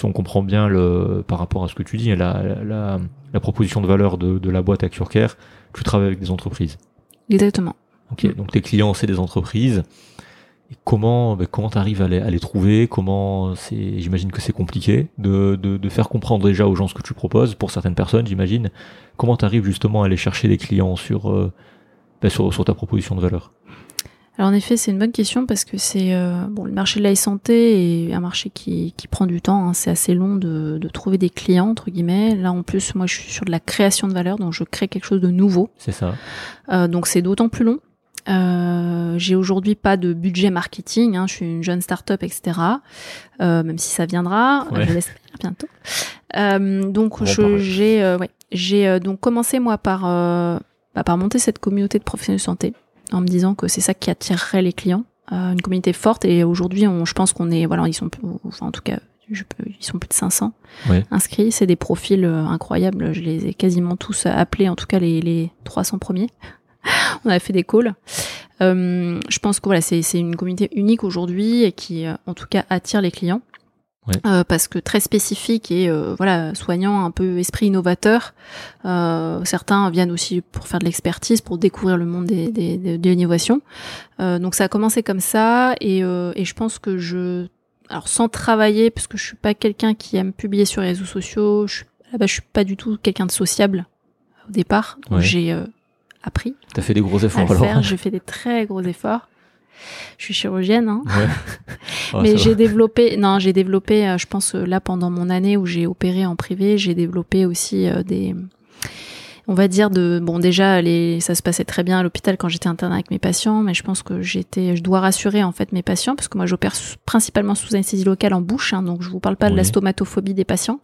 si on comprend bien le, par rapport à ce que tu dis, la, la, la proposition de valeur de, de la boîte à Curcare, tu travailles avec des entreprises. Exactement. Ok, donc tes clients, c'est des entreprises comment ben, comment t'arrives à les, à les trouver? Comment c'est J'imagine que c'est compliqué de, de, de, faire comprendre déjà aux gens ce que tu proposes pour certaines personnes, j'imagine. Comment t'arrives justement à aller chercher des clients sur euh, ben, sur, sur ta proposition de valeur? Alors en effet, c'est une bonne question parce que c'est euh, bon le marché de la santé est un marché qui, qui prend du temps. Hein. c'est assez long de, de, trouver des clients entre guillemets. Là en plus, moi je suis sur de la création de valeur, donc je crée quelque chose de nouveau. C'est ça. Euh, donc c'est d'autant plus long. Euh, j'ai aujourd'hui pas de budget marketing, hein, je suis une jeune start-up, etc. Euh, même si ça viendra, je l'espère bientôt. Euh, donc j'ai euh, ouais, j'ai euh, donc commencé moi par bah, par monter cette communauté de professionnels de santé en me disant que c'est ça qui attirerait les clients, une communauté forte et aujourd'hui je pense qu'on est voilà ils sont enfin en tout cas je peux, ils sont plus de 500 inscrits. C'est des profils incroyables. Je les ai quasiment tous appelés, en tout cas les, les 300 premiers. (laughs) on a fait des calls. Euh, je pense que voilà, c'est une communauté unique aujourd'hui et qui, euh, en tout cas, attire les clients. Euh, parce que très spécifique et voilà soignant un peu esprit innovateur certains viennent aussi pour faire de l'expertise pour découvrir le monde des, des, de l'innovation donc ça a commencé comme ça et, et je pense que je alors sans travailler parce que je suis pas quelqu'un qui aime publier sur les réseaux sociaux je, là-bas je suis pas du tout quelqu'un de sociable au départ. J'ai appris. T'as fait des gros efforts alors. J'ai fait des très gros efforts. Je suis chirurgienne, hein. (laughs) mais j'ai développé, non, j'ai développé, euh, je pense euh, là pendant mon année où j'ai opéré en privé, j'ai développé aussi euh, des, on va dire de, bon déjà les, ça se passait très bien à l'hôpital quand j'étais interne avec mes patients, mais je pense que j'étais, je dois rassurer en fait mes patients parce que moi j'opère principalement sous anesthésie locale en bouche, hein, donc je vous parle pas de la stomatophobie des patients.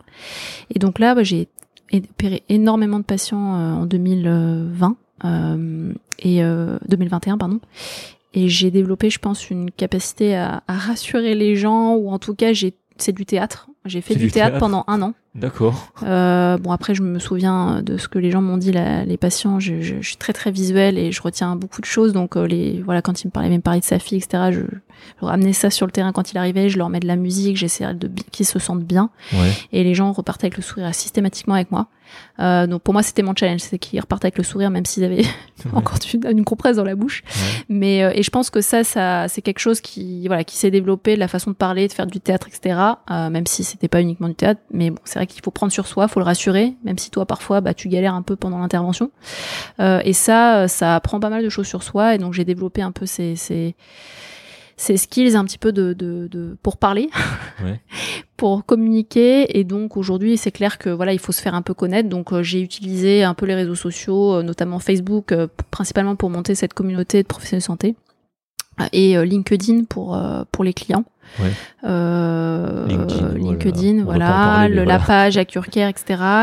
Et donc là, bah, j'ai opéré énormément de patients en 2020 euh, et 2021 euh, pardon. Et j'ai développé, je pense, une capacité à, à rassurer les gens, ou en tout cas, j'ai c'est du théâtre. J'ai fait du, théâtre, pendant un an. D'accord. Euh, bon après je me souviens de ce que les gens m'ont dit, les patients. Je, je, je, suis très très visuel et je retiens beaucoup de choses. Donc euh, les voilà quand ils me parlaient même parler de sa fille, etc. Je, je ramenais ça sur le terrain quand il arrivait. Je leur mets de la musique, j'essayais de qu'ils se sentent bien. Ouais. Et les gens repartaient avec le sourire systématiquement avec moi. Euh, donc pour moi c'était mon challenge, c'est qu'ils repartent avec le sourire même s'ils avaient (laughs) encore une, compresse dans la bouche. Mais et je pense que ça, ça c'est quelque chose qui voilà qui s'est développé, la façon de parler, de faire du théâtre, etc. Même si c'était pas uniquement du théâtre, mais bon c'est vrai qu'il faut prendre sur soi, faut le rassurer, même si toi parfois bah tu galères un peu pendant l'intervention. Euh, et ça, ça prend pas mal de choses sur soi et donc j'ai développé un peu ces, ces ces skills un petit peu de, de, de pour parler, (laughs) ouais. pour communiquer. Et donc aujourd'hui, c'est clair que voilà, il faut se faire un peu connaître. Donc euh, j'ai utilisé un peu les réseaux sociaux, euh, notamment Facebook, principalement pour monter cette communauté de professionnels de santé et LinkedIn pour pour les clients. Ouais. Euh, LinkedIn, voilà, le, la page etc.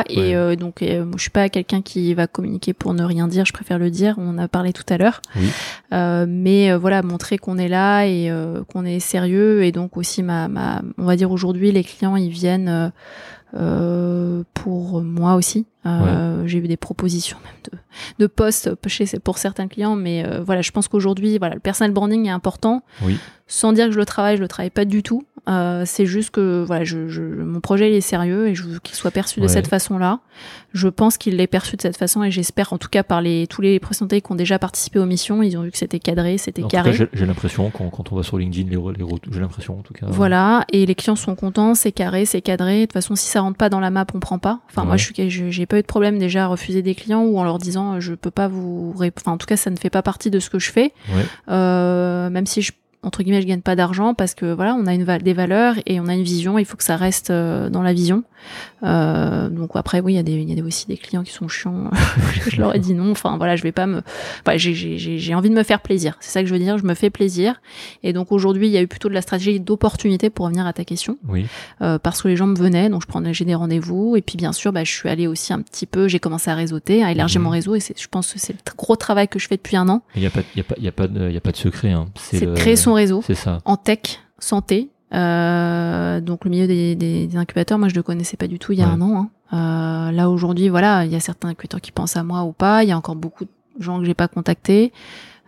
Et euh, donc, euh, je suis pas quelqu'un qui va communiquer pour ne rien dire. Je préfère le dire. On en a parlé tout à l'heure. Oui. Euh, mais voilà, montrer qu'on est là et qu'on est sérieux. Et donc aussi, ma, ma, on va dire aujourd'hui, les clients, ils viennent euh, pour moi aussi. Euh, J'ai eu des propositions même de, de postes pour certains clients, mais euh, voilà, je pense qu'aujourd'hui, voilà, le personal branding est important. Oui. Sans dire que je le travaille, je le travaille pas du tout. Euh, c'est juste que voilà, je, je, mon projet il est sérieux et je veux qu'il soit perçu de cette façon-là. Je pense qu'il l'est perçu de cette façon et j'espère, en tout cas par les tous les présentés qui ont déjà participé aux missions, ils ont vu que c'était cadré, c'était carré. J'ai l'impression quand, quand on va sur LinkedIn, les, les j'ai l'impression en tout cas. Voilà, et les clients sont contents, c'est carré, c'est cadré. De toute façon, si ça rentre pas dans la map, on prend pas. Enfin, moi, je suis, j'ai pas eu de problème déjà à refuser des clients ou en leur disant, je peux pas vous, enfin, en tout cas, ça ne fait pas partie de ce que je fais. Ouais. Euh, même si je entre guillemets, je gagne pas d'argent parce que voilà, on a une des valeurs et on a une vision. Il faut que ça reste euh, dans la vision. Euh, donc après, oui, il y a des, il y a aussi des clients qui sont chiants. (laughs) je leur ai dit non. Enfin voilà, je vais pas me. Enfin, j'ai envie de me faire plaisir. C'est ça que je veux dire. Je me fais plaisir. Et donc aujourd'hui, il y a eu plutôt de la stratégie d'opportunité pour revenir à ta question. Oui. Euh, parce que les gens me venaient, donc je prenais, j'ai des rendez-vous. Et puis bien sûr, bah, je suis allée aussi un petit peu. J'ai commencé à réseauter, à élargir Mhm. mon réseau. Et c'est, je pense que c'est le gros travail que je fais depuis un an. Il n'y a, pas- il y a, pas- il y a, pas de- y a pas de secret. Hein. C'est créer son réseau C'est ça. en tech, santé. Euh, donc le milieu des, des- des incubateurs, moi je le connaissais pas du tout il y a Ouais. un an. hein. Euh, là aujourd'hui, voilà, il y a certains incubateurs qui pensent à moi ou pas. Il y a encore beaucoup de gens que j'ai pas contactés.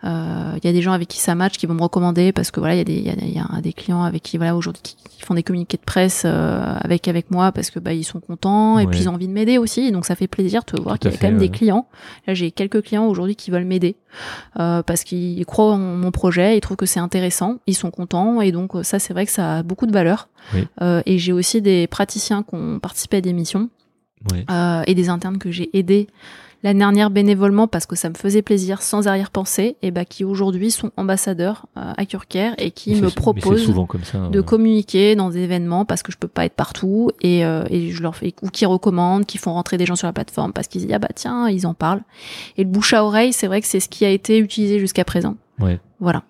Euh, Il y a des gens avec qui ça match qui vont me recommander parce que voilà, il y a des, y a, y a des clients avec qui voilà aujourd'hui qui, qui font des communiqués de presse euh, avec avec moi parce que bah ils sont contents et Ouais. puis ils ont envie de m'aider aussi. Donc ça fait plaisir de voir qu'il y a quand même des clients. Là j'ai quelques clients aujourd'hui qui veulent m'aider euh, parce qu'ils croient en mon projet, ils trouvent que c'est intéressant, ils sont contents et donc euh, ça c'est vrai que ça a beaucoup de valeur. Oui. Euh, et j'ai aussi des praticiens qui ont participé à des missions Ouais. euh, et des internes que j'ai aidés l'année dernière bénévolement parce que ça me faisait plaisir sans arrière-pensée et bah qui aujourd'hui sont ambassadeurs euh, à Curcare et qui Mais me proposent souvent comme ça. de euh. communiquer dans des événements parce que je peux pas être partout et, euh, et je leur fais ou qui recommandent, qui font rentrer des gens sur la plateforme parce qu'ils disent ah bah tiens ils en parlent et le bouche à oreille c'est vrai que c'est ce qui a été utilisé jusqu'à présent. Ouais. Voilà.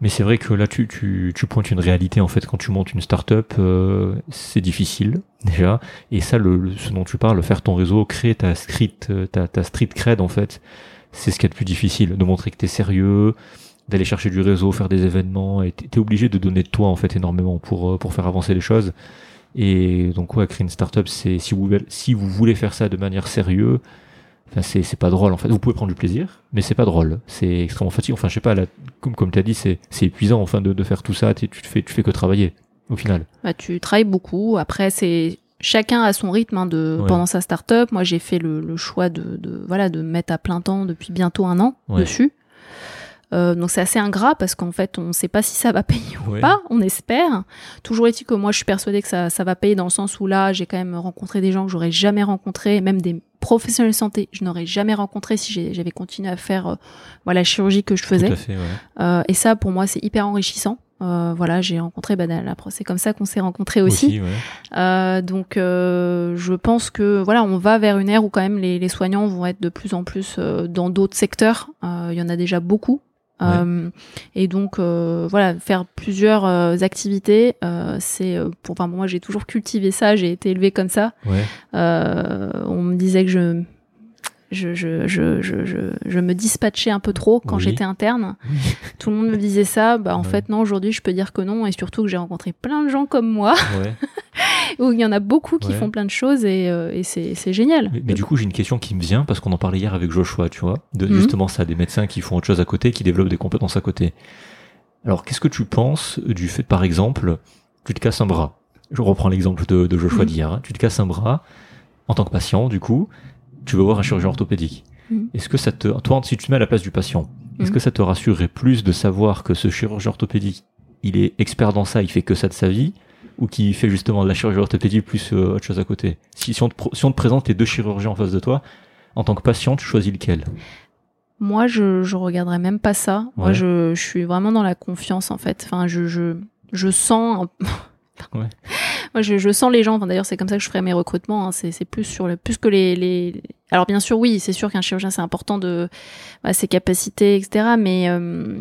Mais c'est vrai que là, tu, tu, pointes une réalité en fait quand tu montes une startup, euh, c'est difficile déjà. Et ça, le, ce dont tu parles, faire ton réseau, créer ta street, euh, ta, street cred en fait, c'est ce qui est le plus difficile, de montrer que t'es sérieux, d'aller chercher du réseau, faire des événements. Et t'es obligé de donner de toi en fait énormément pour euh, pour faire avancer les choses. Et donc ouais, créer une startup, c'est si vous voulez faire ça de manière sérieuse. Enfin, c'est pas drôle en fait. Vous pouvez prendre du plaisir, mais c'est pas drôle. C'est extrêmement fatigant. Enfin, je sais pas. Là, comme comme t'as dit, c'est épuisant enfin de, de faire tout ça. Tu te fais tu fais que travailler au final. Bah, tu travailles beaucoup. Après, c'est chacun a son rythme hein, de Ouais. pendant sa start-up. Moi, j'ai fait le, le choix de, de voilà de me mettre à plein temps depuis bientôt un an Ouais. dessus. Euh, donc c'est assez ingrat parce qu'en fait on ne sait pas si ça va (laughs) payer ou pas, on espère. Toujours est-il que moi je suis persuadée que ça, ça va payer dans le sens où là j'ai quand même rencontré des gens que j'aurais jamais rencontrés, même des professionnels de santé je n'aurais jamais rencontré si j'avais continué à faire euh, voilà, la chirurgie que je faisais. Tout à fait. Ouais. Euh, et ça pour moi c'est hyper enrichissant. Euh, voilà, j'ai rencontré, bah, la- c'est comme ça qu'on s'est rencontrés aussi. ouais. Euh, donc, euh, je pense que voilà, on va vers une ère où quand même les, les soignants vont être de plus en plus euh, dans d'autres secteurs. Euh, Il y en a déjà beaucoup. Euh, et donc euh, voilà, faire plusieurs euh, activités, euh, c'est pour. Enfin, moi, j'ai toujours cultivé ça. J'ai été élevée comme ça. Ouais. Euh, on me disait que je je, je, je, je, je, je me dispatchais un peu trop quand Oui. j'étais interne. Tout le monde me disait ça. Bah, en Ouais. fait, non, aujourd'hui, je peux dire que non. Et surtout que j'ai rencontré plein de gens comme moi, ouais. (laughs) où il y en a beaucoup qui Ouais. font plein de choses et, euh, et c'est génial. Mais, mais du coup, j'ai une question qui me vient parce qu'on en parlait hier avec Joshua, tu vois, de Mhm. justement ça, des médecins qui font autre chose à côté, qui développent des compétences à côté. Alors, qu'est-ce que tu penses du fait, par exemple, tu te casses un bras? Je reprends l'exemple de, de Joshua Mhm. d'hier. hein. Tu te casses un bras en tant que patient, du coup, tu vas voir un chirurgien orthopédique. Mhm. Est-ce que ça te, toi, si tu te mets à la place du patient, est-ce Mhm. que ça te rassurerait plus de savoir que ce chirurgien orthopédique, il est expert dans ça, il fait que ça de sa vie, ou qui fait justement de la chirurgie orthopédique plus euh, autre chose à côté? Si, si, on te, pro- si on te présente les deux chirurgiens en face de toi, en tant que patient, tu choisis lequel? Moi, je, je regarderais même pas ça. Moi, je, je suis vraiment dans la confiance, en fait. Enfin, je, je, je sens. (laughs) Ouais. Moi, je, je sens les gens. Enfin, d'ailleurs, c'est comme ça que je ferai mes recrutements. hein. C'est, plus sur le, plus que les, les. Alors, bien sûr, oui, c'est sûr qu'un chirurgien, c'est important de bah, ses capacités, etc. Mais euh,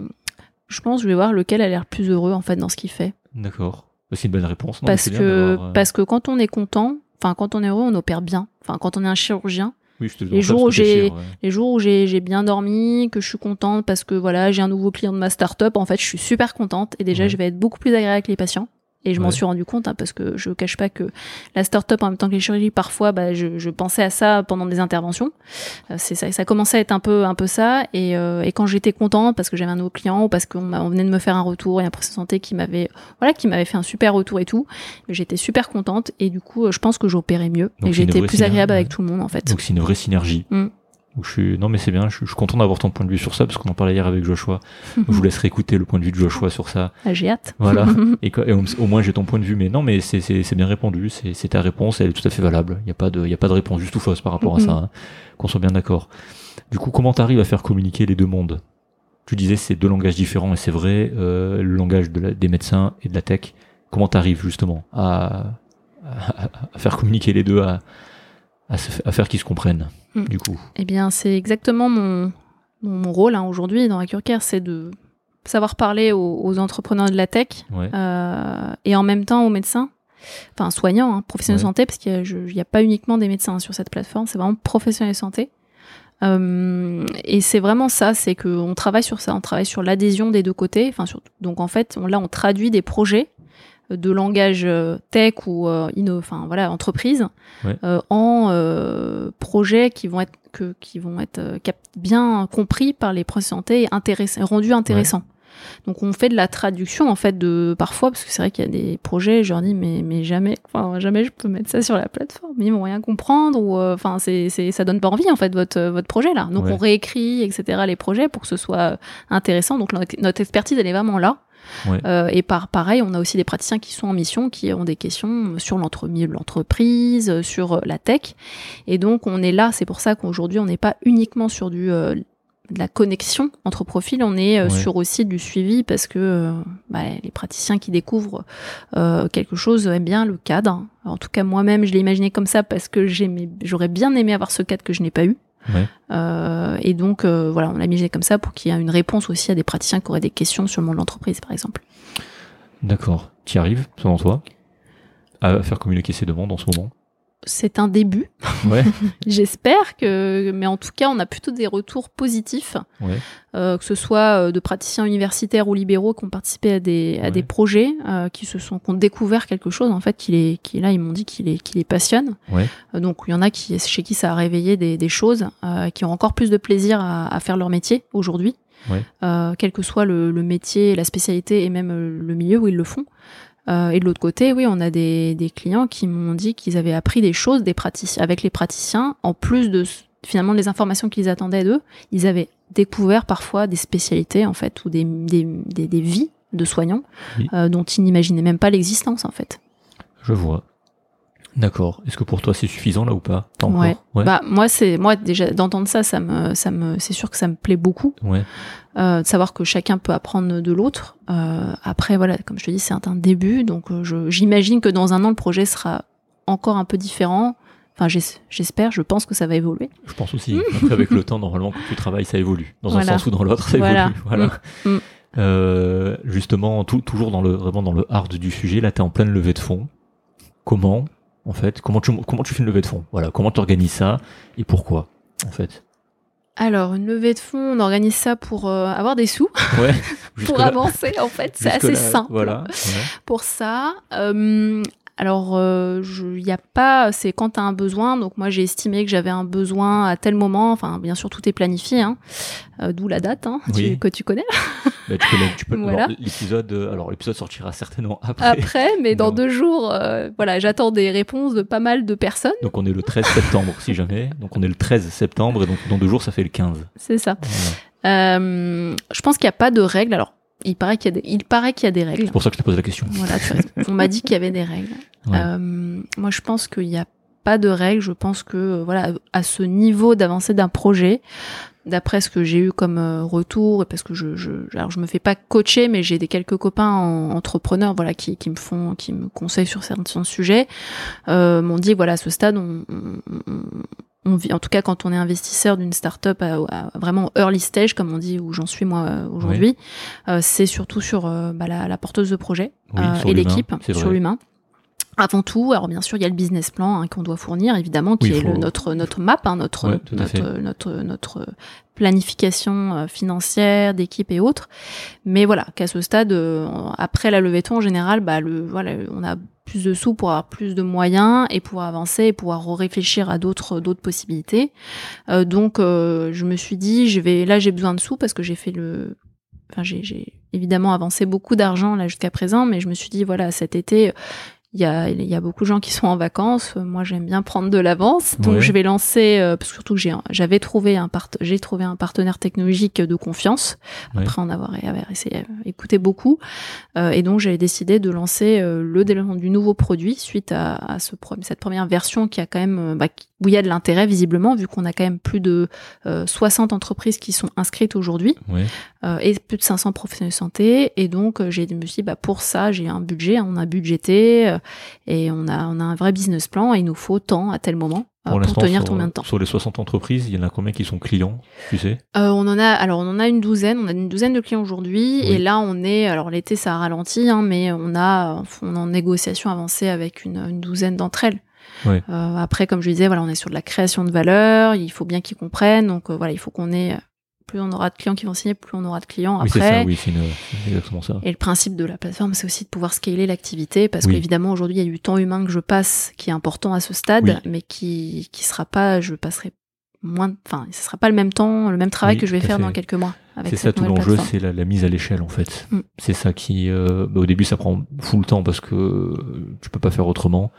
je pense, que je vais voir lequel a l'air plus heureux, en fait, dans ce qu'il fait. D'accord. C'est une bonne réponse. Non, parce que, euh, parce que quand on est content, enfin, quand on est heureux, on opère bien. Enfin, quand on est un chirurgien, oui, je te les jours ouais. les jours où j'ai j'ai bien dormi, que je suis contente parce que voilà, j'ai un nouveau client de ma start-up, en fait, je suis super contente et déjà Ouais. je vais être beaucoup plus agréable avec les patients. Et je m'en suis rendu compte hein, parce que je cache pas que la start-up en même temps que les chirurgies, parfois, bah, je, je pensais à ça pendant des interventions. Euh, c'est ça, ça commençait à être un peu, un peu ça. Et, euh, et quand j'étais contente parce que j'avais un nouveau client ou parce qu'on on venait de me faire un retour et un de santé qui m'avait, voilà, qui m'avait fait un super retour et tout, j'étais super contente et du coup, euh, je pense que j'opérais mieux Donc et j'étais plus agréable avec tout le monde en fait. Donc c'est une vraie synergie. Mm. Je suis... Non mais c'est bien, je suis, je suis content d'avoir ton point de vue sur ça parce qu'on en parlait hier avec Joshua. je vous laisserai écouter le point de vue de Joshua sur ça. Ah, j'ai hâte. Voilà. (laughs) Et, au, au moins j'ai ton point de vue. Mais non mais c'est- c'est c'est bien répondu, c'est c'est ta réponse, elle est tout à fait valable. Il n'y a, pas de- il y a pas de réponse juste ou fausse par rapport à ça. hein. Qu'on soit bien d'accord. Du coup, comment t'arrives à faire communiquer les deux mondes? Tu disais c'est deux langages différents et c'est vrai, le langage de des médecins et de la tech. Comment t'arrives justement à, à, faire communiquer les deux, à, à, faire qu'ils se comprennent, hmm. du coup Eh bien, c'est exactement mon, mon rôle hein, aujourd'hui dans Accurcare, c'est de savoir parler aux, entrepreneurs de la tech euh, et en même temps aux médecins, enfin soignants, hein, professionnels de santé, parce qu'il n'y a, pas uniquement des médecins sur cette plateforme, c'est vraiment professionnels de santé. Euh, et c'est vraiment ça, c'est qu'on travaille sur ça, on travaille sur l'adhésion des deux côtés. Enfin, donc en fait, là, on traduit des projets de langage euh, tech ou euh, enfin voilà entreprise euh, en euh, projets qui vont être que qui vont être bien compris par les professionnels et intéressants rendus intéressants. Donc on fait de la traduction en fait de parfois parce que c'est vrai qu'il y a des projets je leur dis mais mais jamais enfin jamais je peux mettre ça sur la plateforme. Ils vont rien comprendre ou enfin c'est c'est ça donne pas envie en fait votre votre projet là. Donc on réécrit etc les projets pour que ce soit intéressant. Donc notre expertise elle est vraiment là euh, et par pareil, on a aussi des praticiens qui sont en mission, qui ont des questions sur l'entreprise, sur euh, la tech. Et donc, on est là. C'est pour ça qu'aujourd'hui, on n'est pas uniquement sur du euh, de la connexion entre profils, on est sur aussi du suivi parce que bah, les praticiens qui découvrent quelque chose aiment bien le cadre. en tout cas, moi-même, je l'ai imaginé comme ça parce que j'aurais bien aimé avoir ce cadre que je n'ai pas eu. Euh, et donc, euh, voilà, on l'a mis comme ça pour qu'il y ait une réponse aussi à des praticiens qui auraient des questions sur le monde de l'entreprise, par exemple. D'accord. Tu arrives, selon toi, à faire communiquer ces demandes en ce moment? C'est un début. (laughs) Ouais. (laughs) J'espère que, mais en tout cas, on a plutôt des retours positifs, ouais. euh, que ce soit euh, de praticiens universitaires ou libéraux qui ont participé à des à des projets, euh, qui se sont qui ont découvert quelque chose en fait, qui les qui là ils m'ont dit qu'il les qui les passionne. Euh, donc il y en a qui chez qui ça a réveillé des, des choses, qui ont encore plus de plaisir à, à faire leur métier aujourd'hui. Quel que soit le, le, métier, la spécialité et même le milieu où ils le font. Euh, et de l'autre côté, oui, on a des, des clients qui m'ont dit qu'ils avaient appris des choses des praticiens, avec les praticiens, en plus de finalement les informations qu'ils attendaient d'eux, ils avaient découvert parfois des spécialités en fait ou des, des, des, des vies de soignants euh, dont ils n'imaginaient même pas l'existence en fait. Je vois. D'accord. Est-ce que pour toi c'est suffisant là ou pas? Ouais. ouais. Bah moi c'est moi déjà d'entendre ça, ça me ça me c'est sûr que ça me plaît beaucoup. Ouais. Euh, de savoir que chacun peut apprendre de l'autre. Euh, après voilà, comme je te dis, c'est un début, donc euh, j'imagine que dans un an le projet sera encore un peu différent. Enfin, j'espère, je pense que ça va évoluer. Je pense aussi. (laughs) Après, avec le temps, normalement, quand tu travailles, ça évolue. Dans un sens ou dans l'autre, ça évolue. (laughs) Voilà. Mm. Mm. Euh, justement, tout, toujours dans le vraiment dans le hard du sujet. Là, tu es en pleine levée de fonds. Comment en fait Comment tu, comment tu fais une levée de fonds? Voilà, comment tu organises ça? Et pourquoi, en fait? Alors, une levée de fonds, on organise ça pour euh, avoir des sous, ouais, (laughs) pour avancer en fait. C'est assez simple. Voilà. Pour ça, euh, alors, euh, il n'y a pas, c'est quand tu as un besoin. Donc moi, j'ai estimé que j'avais un besoin à tel moment. Enfin, bien sûr, tout est planifié, hein, euh, d'où la date hein, que tu connais. (laughs) Bah, tu connais tu peux, voilà. l'épisode, euh, alors l'épisode sortira certainement après. Après, mais dans deux jours, voilà, j'attends des réponses de pas mal de personnes. Donc on est le 13 septembre, si jamais. Donc on est le 13 septembre, et donc dans deux jours, ça fait le 15. C'est ça. je pense qu'il n'y a pas de règles. Alors il paraît qu'il y a des, il paraît qu'il y a des règles. C'est pour ça que je te pose la question. Voilà, On m'a dit qu'il y avait des règles. Euh, moi, je pense qu'il n'y a pas de règles. Je pense que, euh, voilà, à ce niveau d'avancée d'un projet, d'après ce que j'ai eu comme euh, retour, et parce que je, je, alors je me fais pas coacher, mais j'ai des quelques copains entrepreneurs, voilà, qui, qui me font, qui me conseillent sur certains sujets, euh, m'ont dit, voilà, à ce stade, on, on, on vit, en tout cas quand on est investisseur d'une startup à, à, vraiment early stage, comme on dit, où j'en suis moi euh, aujourd'hui, euh, c'est surtout sur euh, bah, la, la, porteuse de projet et l'équipe, sur l'humain. Avant tout, alors bien sûr, il y a le business plan hein, qu'on doit fournir, évidemment, qui est le, notre notre map, hein, notre, notre, notre, notre planification financière d'équipe et autres. Mais voilà, qu'à ce stade, après la levée de fonds en général, bah le voilà, on a plus de sous pour avoir plus de moyens et pouvoir avancer et pouvoir réfléchir à d'autres possibilités. Euh, donc euh, je me suis dit je vais là j'ai besoin de sous parce que j'ai fait le enfin j'ai évidemment avancé beaucoup d'argent là jusqu'à présent mais je me suis dit voilà cet été il y a, y a beaucoup de gens qui sont en vacances. Moi, j'aime bien prendre de l'avance, donc je vais lancer. Euh, parce que surtout j'ai, j'avais trouvé un part, j'ai trouvé un partenaire technologique de confiance après en avoir, essayé, euh, écouté beaucoup, euh, et donc j'ai décidé de lancer euh, le développement du nouveau produit suite à, à ce, cette première version qui a quand même, bah, où il y a de l'intérêt visiblement, vu qu'on a quand même plus de 60 entreprises qui sont inscrites aujourd'hui Ouais. et plus de 500 professionnels de santé. Et donc j'ai je me suis dit, bah pour ça j'ai un budget, on a budgété et on a on a un vrai business plan. Et il nous faut tant à tel moment pour, l'instant, tenir sur, combien de temps. Sur les 60 entreprises, il y en a combien qui sont clients, tu sais? Euh, on en a, alors on en a une douzaine, on a une douzaine de clients aujourd'hui, Oui. et là on est, alors l'été ça a ralenti, hein, mais on a, on est en négociation avancée avec une, une douzaine d'entre elles. Ouais. Euh, après, comme je disais, voilà, on est sur de la création de valeur, il faut bien qu'ils comprennent, donc euh, voilà, il faut qu'on ait, plus on aura de clients qui vont signer, plus on aura de clients Oui, c'est après. ça, oui, c'est une- c'est exactement ça. Et le principe de la plateforme, c'est aussi de pouvoir scaler l'activité, parce Oui. qu'évidemment aujourd'hui il y a du temps humain que je passe qui est important à ce stade, Oui. mais qui qui sera pas, je passerai moins, enfin, ce sera pas le même temps, le même travail Oui, que je vais faire fait. dans quelques mois. C'est ça tout l'enjeu, c'est la, la mise à l'échelle en fait. Mm. C'est ça qui, euh, bah, au début, ça prend full temps parce que euh, tu peux pas faire autrement.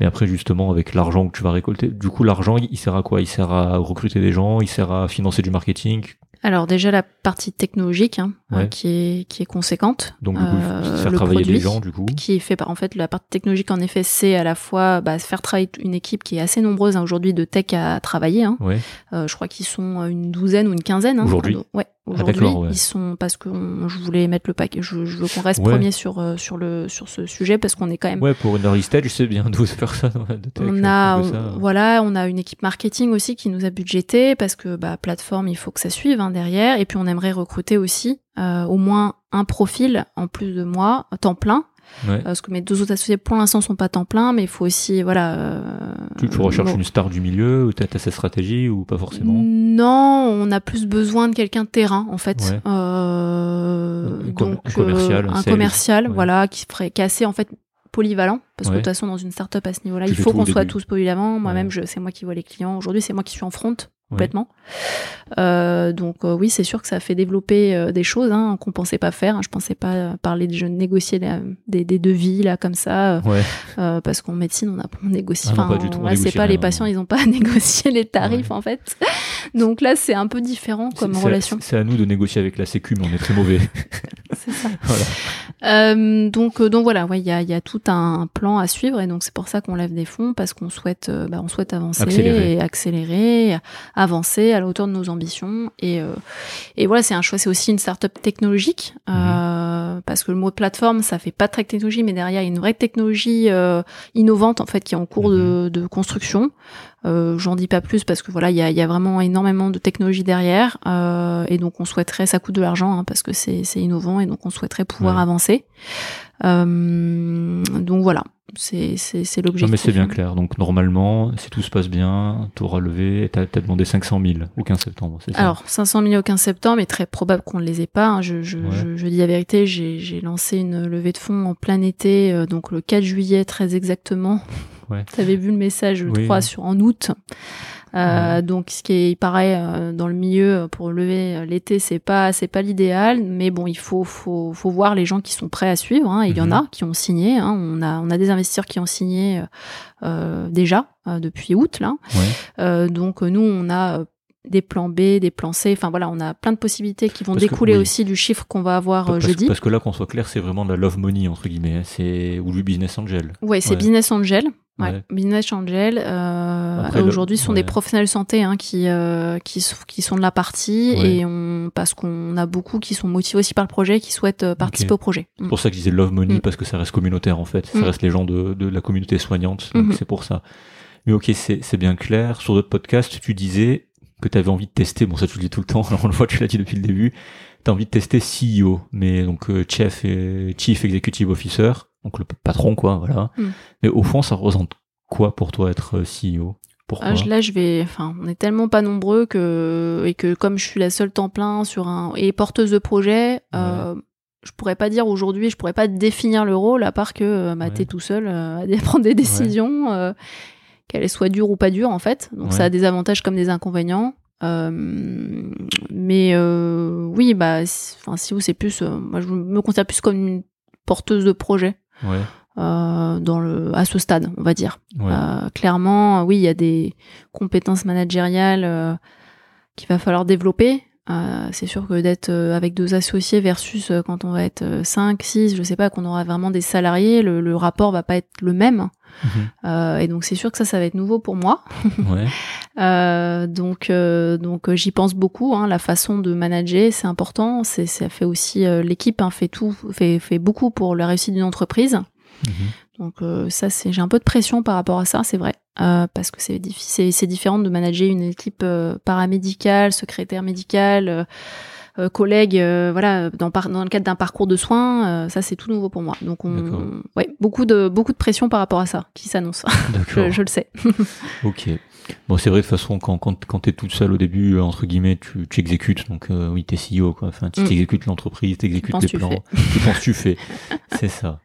Mais après, justement, avec l'argent que tu vas récolter, du coup, l'argent, il sert à quoi? Il sert à recruter des gens, il sert à financer du marketing? Alors déjà la partie technologique hein, Ouais. euh, qui est qui est conséquente. Donc, du coup, Euh, faire le travailler produit des gens, du coup. qui est fait par en fait la partie technologique en effet c'est à la fois bah, faire travailler une équipe qui est assez nombreuse hein, aujourd'hui de tech à travailler. Hein. Ouais. Euh, je crois qu'ils sont une douzaine ou une quinzaine. Hein. Aujourd'hui Ouais. Ah, Aujourd'hui, ouais. ils sont parce que on- je voulais mettre le paquet. Je, je veux qu'on reste Ouais. premier sur euh, sur le sur ce sujet parce qu'on est quand même. Ouais, pour une early stage, c'est bien d'oser faire ça. dans la (laughs) de tech, On a, on ça. voilà, on a une équipe marketing aussi qui nous a budgété parce que bah, plateforme, il faut que ça suive hein, derrière. Et puis on aimerait recruter aussi euh, au moins un profil en plus de moi, temps plein. Ouais. Euh, Parce que mes deux autres associés pour l'instant sont pas temps plein, mais il faut aussi, voilà. euh, Tu, tu recherches bon. une star du milieu ou t'as cette stratégie ou pas forcément Non, on a plus besoin de quelqu'un de terrain en fait. Ouais. Euh, Un donc un commercial, euh, un sales. commercial, Ouais. voilà, qui ferait, assez en fait polyvalent parce que de toute façon dans une startup à ce niveau-là, il faut qu'on soit tous polyvalents. Moi-même, Ouais. je c'est moi qui vois les clients. Aujourd'hui, c'est moi qui suis en front Complètement. Euh, donc euh, oui, c'est sûr que ça fait développer euh, des choses hein, qu'on pensait pas faire. Je pensais pas parler de je négocier la- des, des devis là comme ça. Ouais. parce qu'en médecine, on, a, on négocie. Ah enfin, ouais, c'est pas les patients, ils ont pas à (laughs) négocier les tarifs Ouais. en fait. Donc là, c'est un peu différent comme relation. C'est à nous de négocier avec la Sécu, mais on est très mauvais. (laughs) C'est ça. voilà. Donc, donc voilà, ouais, il y a, il y a tout un plan à suivre et donc c'est pour ça qu'on lève des fonds parce qu'on souhaite, bah, on souhaite avancer Accélérer. et accélérer, avancer à la hauteur de nos ambitions et euh, et voilà, c'est un choix, c'est aussi une start-up technologique euh, parce que le mot plateforme, ça fait pas très technologie, mais derrière il y a une vraie technologie euh, innovante en fait qui est en cours de, de construction. Euh, J'en dis pas plus parce que voilà, il y a, y a vraiment énormément de technologie derrière euh, et donc on souhaiterait, ça coûte de l'argent hein, parce que c'est c'est innovant et donc on souhaiterait pouvoir Ouais. avancer. Euh, donc voilà, c'est c'est Non, l'objectif. mais c'est bien clair. Donc, normalement, si tout se passe bien, tu auras levé, t'as as demandé 500 000 au 15 septembre, ça? Alors 500 000 au 15 septembre, mais très probable qu'on ne les ait pas. hein. Je, je, Ouais. je, je dis la vérité, j'ai lancé une levée de fonds en plein été, euh, donc le 4 juillet très exactement. Ouais. Tu avais vu le message, je Oui. crois, sur en août. Euh, Ouais. Donc, ce qui est, il paraît, euh, dans le milieu euh, pour lever l'été, c'est pas, c'est pas l'idéal, mais bon, il faut, faut, faut voir les gens qui sont prêts à suivre. hein. Il y en Mhm. a qui ont signé. hein. On a, on a des investisseurs qui ont signé euh, déjà depuis août là. Ouais. Donc nous, on a des plans B, des plans C. Enfin voilà, on a plein de possibilités qui vont Parce que- découler oui. aussi du chiffre qu'on va avoir parce, jeudi. parce que là, qu'on soit clair, c'est vraiment de la love money, entre guillemets. hein. C'est, ou du business angel. Ouais, c'est Ouais. Business Angel. Ouais, Ouais. Business Angel. Euh, Aujourd'hui, ce sont ouais. des professionnels de santé hein, qui, euh, qui, qui sont de la partie Ouais. et on, parce qu'on a beaucoup qui sont motivés aussi par le projet, qui souhaitent euh, participer au projet. C'est pour ça que je disais love money, Mm. parce que ça reste communautaire, en fait. Ça Mm. reste les gens de, de la communauté soignante. Donc, Mhm. c'est pour ça. Mais ok, c'est c'est bien clair. Sur d'autres podcasts, tu disais que tu avais envie de tester, bon ça tu le dis tout le temps, (laughs) alors on le voit, tu l'as dit depuis le début, tu as envie de tester CEO, mais donc euh, Chief, et, Chief Executive Officer, donc le patron quoi, voilà. Mm. Mais au fond, ça représente quoi pour toi être euh, CEO Pourquoi? Ah, là, je vais. Enfin, on est tellement pas nombreux que et que comme je suis la seule temps plein sur un et porteuse de projet, euh, je pourrais pas dire aujourd'hui, je pourrais pas définir le rôle à part que euh, bah, Ouais. t'es tout seul euh, à (laughs) prendre des décisions, euh, qu'elles soient dures ou pas dures en fait. Donc ça a des avantages comme des inconvénients. Mais euh, oui, bah, si- enfin, si vous c'est plus, moi je me considère plus comme une porteuse de projet Ouais, euh, dans le à ce stade, on va dire. ouais. Euh, clairement, oui, il y a des compétences managériales euh, qu'il va falloir développer, Euh, c'est sûr que d'être euh, avec deux associés versus euh, quand on va être 5, 6, je sais pas, qu'on aura vraiment des salariés, le, le, rapport va pas être le même. Mhm. et donc c'est sûr que ça, ça va être nouveau pour moi. (laughs) Ouais. donc donc j'y pense beaucoup. Hein, la façon de manager, c'est important. C'est ça fait aussi l'équipe hein, fait tout, fait fait beaucoup pour la réussite d'une entreprise. Mhm. Donc ça, c'est j'ai un peu de pression par rapport à ça, c'est vrai. Euh, parce que c'est difficile, c'est différent de manager une équipe euh, paramédicale, secrétaire médical, euh, collègue, voilà, dans, dans le cadre d'un parcours de soins, ça c'est tout nouveau pour moi. Donc, on, ouais, beaucoup de beaucoup de pression par rapport à ça qui s'annonce. (laughs) je, je, le sais. (laughs) ok. Bon, c'est vrai de toute façon quand quand quand t'es toute seule au début entre guillemets, tu, tu exécutes. Donc oui, t'es CEO quoi. Enfin, tu mm. exécutes l'entreprise, t'exécutes les plans. Tu penses tu fais. (laughs) c'est ça.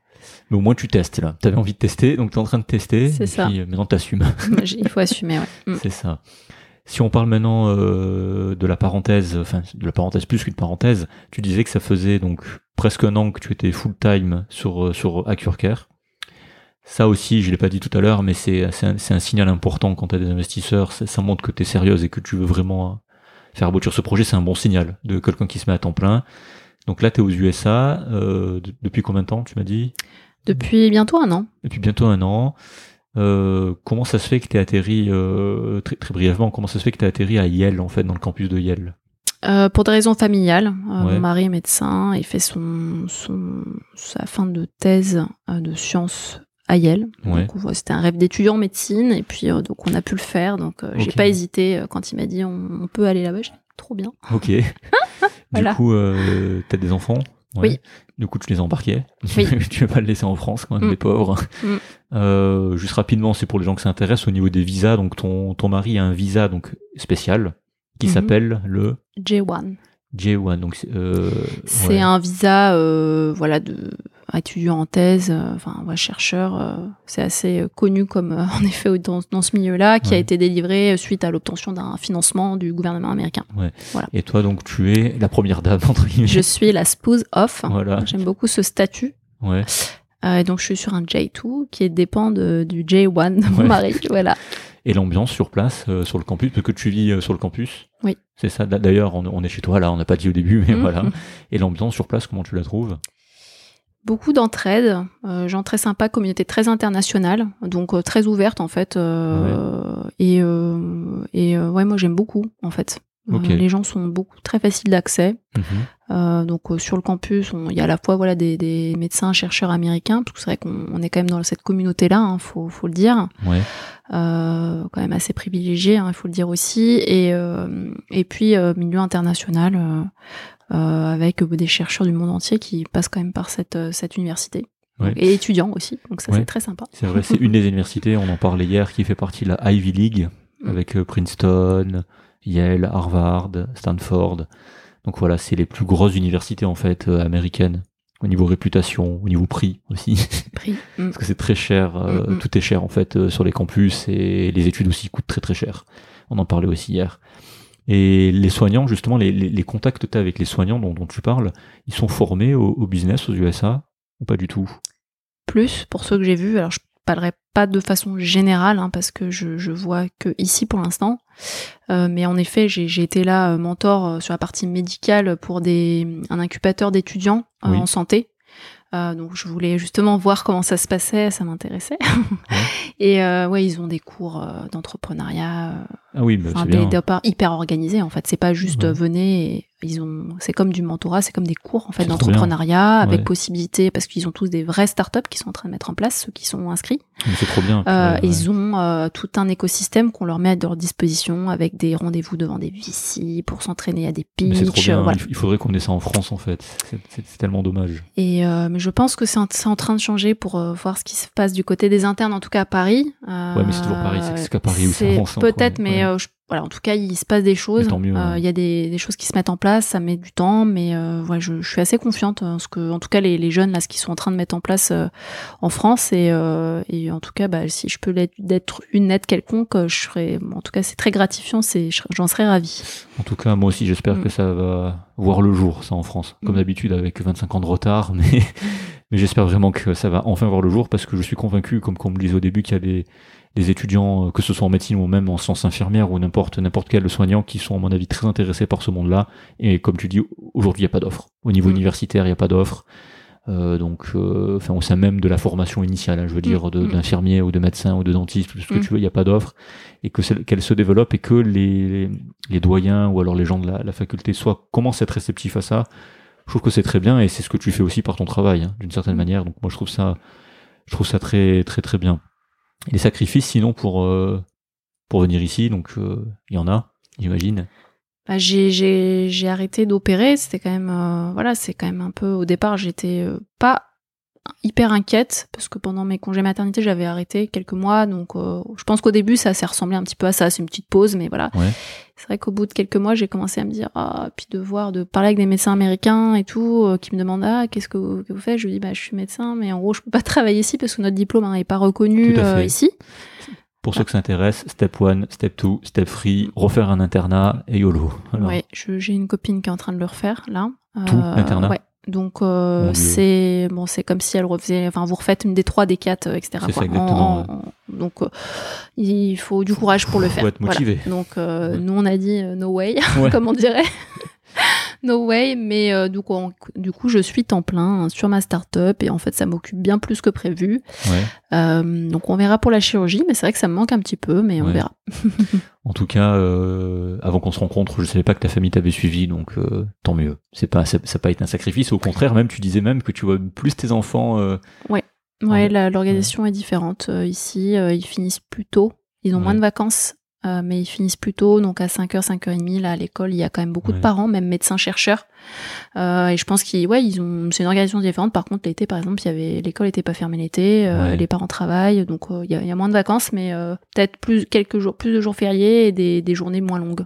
Mais au moins tu testes là. Tu avais envie de tester, donc tu es en train de tester. C'est ça. Puis, euh, maintenant tu assumes. (laughs) Il faut assumer, ouais. Mm. C'est ça. Si on parle maintenant euh, de la parenthèse, enfin de la parenthèse plus qu'une parenthèse, tu disais que ça faisait donc presque un an que tu étais full time sur euh, sur. Ça aussi, je l'ai pas dit tout à l'heure, mais c'est un, un, signal important quand tu as des investisseurs. Ça, ça montre que tu es sérieuse et que tu veux vraiment faire aboutir ce projet. C'est un bon signal de quelqu'un qui se met à temps plein. Donc là, tu es aux USA. Euh, depuis combien de temps, tu m'as dit? Depuis bientôt un an. Depuis bientôt un an. Euh, comment ça se fait que tu atterri, euh, très, très, brièvement, comment ça se fait que tu atterri à Yale, en fait, dans le campus de Yale? Euh, pour des raisons familiales, mon mari est médecin, il fait son, son sa fin de thèse de sciences à Yale. C'était un rêve d'étudiant en médecine et puis donc on a pu le faire. Donc j'ai pas hésité quand il m'a dit on, peut aller là-bas. Trop bien. Ok. (laughs) du coup, tu as des enfants? Oui. Du coup, tu les as embarqués. Oui. (laughs) tu vas pas le laisser en France quand même, mm. les pauvres. Mm. Euh, juste rapidement, c'est pour les gens que ça intéresse au niveau des visas. Donc, ton, ton mari a un visa donc spécial qui mm-hmm. s'appelle le J1. J1. Donc, euh, c'est un visa, euh, voilà, de étudiant en thèse, euh, enfin ouais, chercheur, euh, c'est assez euh, connu comme (laughs) en effet dans, dans ce milieu-là, qui a été délivré suite à l'obtention d'un financement du gouvernement américain. Ouais. Voilà. Et toi donc tu es la première dame entre guillemets. Je suis la spouse off. Voilà. J'aime beaucoup ce statut. Ouais. et donc je suis sur un J2 qui dépend de, du J1 de mon mari. Voilà. Et l'ambiance sur place, sur le campus, parce que tu vis sur le campus. Oui. C'est ça. D'ailleurs, on, on, est chez toi là. On n'a pas dit au début, mais mm-hmm. voilà. Et l'ambiance sur place, comment tu la trouves? Beaucoup d'entraide, euh, gens très sympas, communauté très internationale, donc euh, très ouverte en fait. Euh, et, et ouais, moi j'aime beaucoup en fait. les gens sont beaucoup très faciles d'accès. Mhm. donc sur le campus, il y a à la fois voilà des, des médecins, chercheurs américains, parce que c'est vrai qu'on est quand même dans cette communauté-là, hein, faut, faut le dire. Ouais. quand même assez privilégié, hein, il faut le dire aussi. Et, et puis milieu international avec des chercheurs du monde entier qui passent quand même par cette, euh, cette université. et étudiants aussi, donc ça c'est très sympa. C'est vrai, c'est une des (laughs) universités, on en parlait hier, qui fait partie de la Ivy League, mm. avec euh, Princeton, Yale, Harvard, Stanford. Donc voilà, c'est les plus grosses universités en fait américaines au niveau réputation, au niveau prix aussi. (laughs) Prix. Mm. Parce que c'est très cher, mm, tout est cher en fait sur les campus et les études aussi coûtent très très cher. On en parlait aussi hier. Et les soignants, justement, les, les, les contacts que tu as avec les soignants dont, dont, tu parles, ils sont formés au, au, business aux USA ou pas du tout? Plus, pour ceux que j'ai vus. Alors, je parlerai pas de façon générale, hein, parce que je, je, vois que ici pour l'instant. Euh, mais en effet, j'ai été là euh, mentor euh, sur la partie médicale pour des, un incubateur d'étudiants euh, en santé. Euh, donc je voulais justement voir comment ça se passait, ça m'intéressait. (laughs) et euh, ouais, ils ont des cours d'entrepreneuriat. ah oui, bah, enfin, hyper organisés en fait. C'est pas juste venez et ils ont, c'est comme du mentorat, c'est comme des cours en fait d'entrepreneuriat avec possibilité parce qu'ils ont tous des vraies startups qui sont en train de mettre en place, ceux qui sont inscrits. C'est trop bien. Euh, Ils ont euh, tout un écosystème qu'on leur met à leur disposition avec des rendez-vous devant des VC pour s'entraîner à des pitchs. Voilà. Il faudrait qu'on ait ça en France en fait. C'est tellement dommage. Et euh, mais je pense que c'est en, en, train de changer pour euh, voir ce qui se passe du côté des internes, en tout cas à Paris. ouais, mais c'est toujours Paris. C'est qu'à Paris ou c'est. Hein, peut-être, mais je voilà, en tout cas, il se passe des choses. Euh, il y a des, des, choses qui se mettent en place, ça met du temps, mais euh, ouais, je, je, suis assez confiante parce que, en tout cas, les, les, jeunes là, ce qu'ils sont en train de mettre en place euh, en France et, euh, et en tout cas, bah, si je peux d'être une aide quelconque, je serais, en tout cas, c'est très gratifiant, c'est, j'en serais ravie. En tout cas, moi aussi, j'espère mm. que ça va voir le jour, ça en France, comme mm. d'habitude avec 25 ans de retard, (laughs) mais mais j'espère vraiment que ça va enfin voir le jour parce que je suis convaincu, comme qu'on me disait au début, qu'il y a des des étudiants, que ce soit en médecine ou même en sciences infirmières ou n'importe n'importe quel soignant qui sont à mon avis très intéressés par ce monde-là. Et comme tu dis, aujourd'hui il n'y a pas d'offre. Au niveau Mm. universitaire, il n'y a pas d'offre. Euh, donc, euh, enfin, au sein même de la formation initiale, hein, je veux dire, de- Mm. d'infirmier ou de médecin ou de dentiste, tout ce que Mm. tu veux, il n'y a pas d'offre, et que qu'elle se développe et que les, les doyens ou alors les gens de la, la faculté soit commencent à être réceptifs à ça. Je trouve que c'est très bien et c'est ce que tu fais aussi par ton travail, hein, d'une certaine Mm. manière. Donc moi, je trouve ça, je trouve ça très, très, très bien. Et les sacrifices, sinon, pour euh, pour venir ici, donc euh, il y en a, j'imagine. Bah, j'ai, j'ai, j'ai arrêté d'opérer. C'était quand même, euh, voilà, c'est quand même un peu. Au départ, j'étais pas hyper inquiète parce que pendant mes congés maternité, j'avais arrêté quelques mois. Donc, euh, je pense qu'au début, ça s'est ressemblé un petit peu à ça. C'est une petite pause, mais voilà. Ouais. C'est vrai qu'au bout de quelques mois, j'ai commencé à me dire, ah, puis de voir, de parler avec des médecins américains et tout, euh, qui me demandent, ah, qu'est-ce que vous, que vous faites? Je lui dis, bah, je suis médecin, mais en gros, je peux pas (laughs) travailler ici parce que notre diplôme n'est pas reconnu euh, ici. Pour ceux que ça intéresse, step 1, step 2, step 3, refaire un internat et YOLO. Voilà. Ouais, j'ai une copine qui est en train de le refaire là. Tout, l'internat Ouais. Donc euh, c'est bon, c'est comme si elle refaisait. Enfin, vous refaites une des trois, des quatre, euh, etc. Ça, En- en- donc euh, il faut du courage pour le Faut faire. être motivé. Voilà. Donc euh, Ouais. nous on a dit no way, (laughs) Ouais. comme on dirait. (laughs) no way, mais euh, du, coup, on- du coup je suis temps plein hein, sur ma start-up et en fait ça m'occupe bien plus que prévu. Ouais. Euh, donc on verra pour la chirurgie, mais c'est vrai que ça me manque un petit peu, mais on Ouais. verra. (laughs) En tout cas, euh, avant qu'on se rencontre, je savais pas que ta famille t'avait suivi, donc tant mieux. C'est pas, ça n'a pas été un sacrifice. Au contraire, même tu disais même que tu vois plus tes enfants. Ouais, Ouais. l'organisation est différente. Ici, ils finissent plus tôt. Ils ont Ouais. moins de vacances, euh, mais ils finissent plus tôt. Donc à 5h, 5h30, là, à l'école, il y a quand même beaucoup Ouais. de parents, même médecins-chercheurs. Euh, et je pense qu'ils, ouais, ils ont, c'est une organisation différente. Par contre, l'été, par exemple, il y avait, l'école n'était pas fermée l'été, euh, Ouais. les parents travaillent, donc il y, a, il y a moins de vacances, mais peut-être plus, quelques jours, plus de jours fériés et des, des journées moins longues.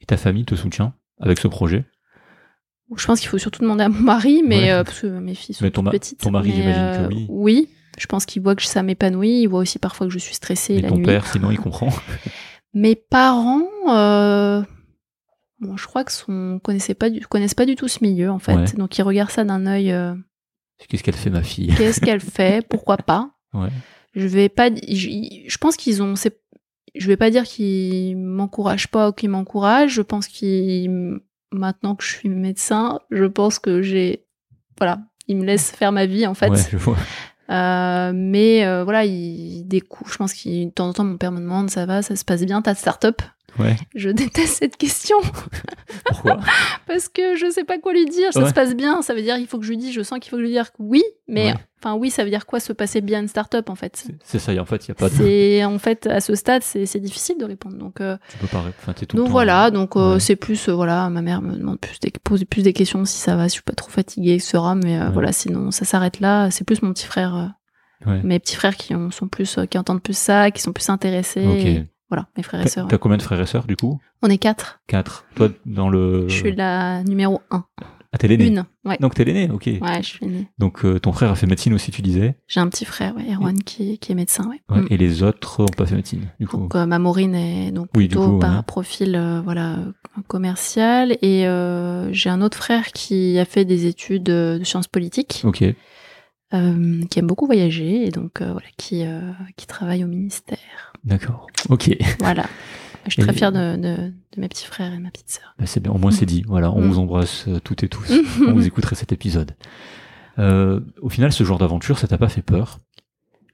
Et ta famille te soutient avec ce projet? Je pense qu'il faut surtout demander à mon mari, mais Ouais. parce que mes filles sont Mais ton toutes ma- petites. ton mari, mais, j'imagine que oui. Oui, je pense qu'il voit que ça m'épanouit. Il voit aussi parfois que je suis stressée Et la ton nuit. père, sinon, il comprend. (laughs) Mes parents, euh, bon, je crois que sont connaissaient pas du, connaissent pas du tout ce milieu en fait. Ouais. Donc ils regardent ça d'un œil. euh, Qu'est-ce qu'elle fait, ma fille? Qu'est-ce qu'elle fait? (laughs) Pourquoi pas? Ouais. Je vais pas. Je, je pense qu'ils ont. c'est- Je vais pas dire qu'ils m'encouragent pas ou qu'ils m'encouragent. Je pense qu'ils maintenant que je suis médecin, je pense que j'ai voilà. Ils me laissent faire ma vie en fait. Ouais, je vois. Euh, mais euh, voilà, il découvre. Je pense qu'il de temps en temps mon père me demande ça va, ça se passe bien ta start-up? Ouais. Je déteste cette question (laughs) Pourquoi? Parce que je sais pas quoi lui dire. Ça Ouais. se passe bien, ça veut dire il faut que je lui dise. Je sens qu'il faut que je lui dire oui, mais Ouais. enfin oui, ça veut dire quoi se passer bien une start-up en fait? C'est- ça, et en fait, il n'y a pas de. En fait à ce stade c'est difficile de répondre. Donc euh, Tu peux pas. Enfin, tout le donc temps- voilà, donc euh, c'est plus euh, voilà, ma mère me demande plus des, pose plus des questions si ça va, si je suis pas trop fatiguée, etc. Mais euh, voilà, sinon ça s'arrête là. C'est plus mon petit frère. mes petits frères qui ont- sont plus qui entendent plus ça, qui sont plus intéressés. Ok. Et voilà, mes frères et sœurs. t'as combien de frères et sœurs, du coup? On est quatre. Quatre. Toi, dans le. Je suis la numéro un. Ah, t'es l'aîné. Une. Ouais. Donc, t'es l'aîné, ok. Ouais, je suis née. Donc, euh, ton frère a fait médecine aussi, tu disais? J'ai un petit frère, ouais, Erwan, qui, qui est médecin. Ouais. Ouais, Mm. Et les autres ont pas fait médecine, du coup. Donc euh, ma Maureen est donc Oui, plutôt coup, par ouais. profil euh, voilà commercial et euh, j'ai un autre frère qui a fait des études de sciences politiques, Ok. Euh, qui aime beaucoup voyager et donc euh, voilà qui euh, qui travaille au ministère. D'accord. Ok. Voilà. (laughs) Je suis Et- très fière de, de, de mes petits frères et ma petite sœur. Bah, c'est bien. Au moins, c'est dit. Voilà. On Mm. vous embrasse euh, toutes et tous (laughs) quand vous écouterez cet épisode. Euh, au final, ce genre d'aventure, ça t'a pas fait peur,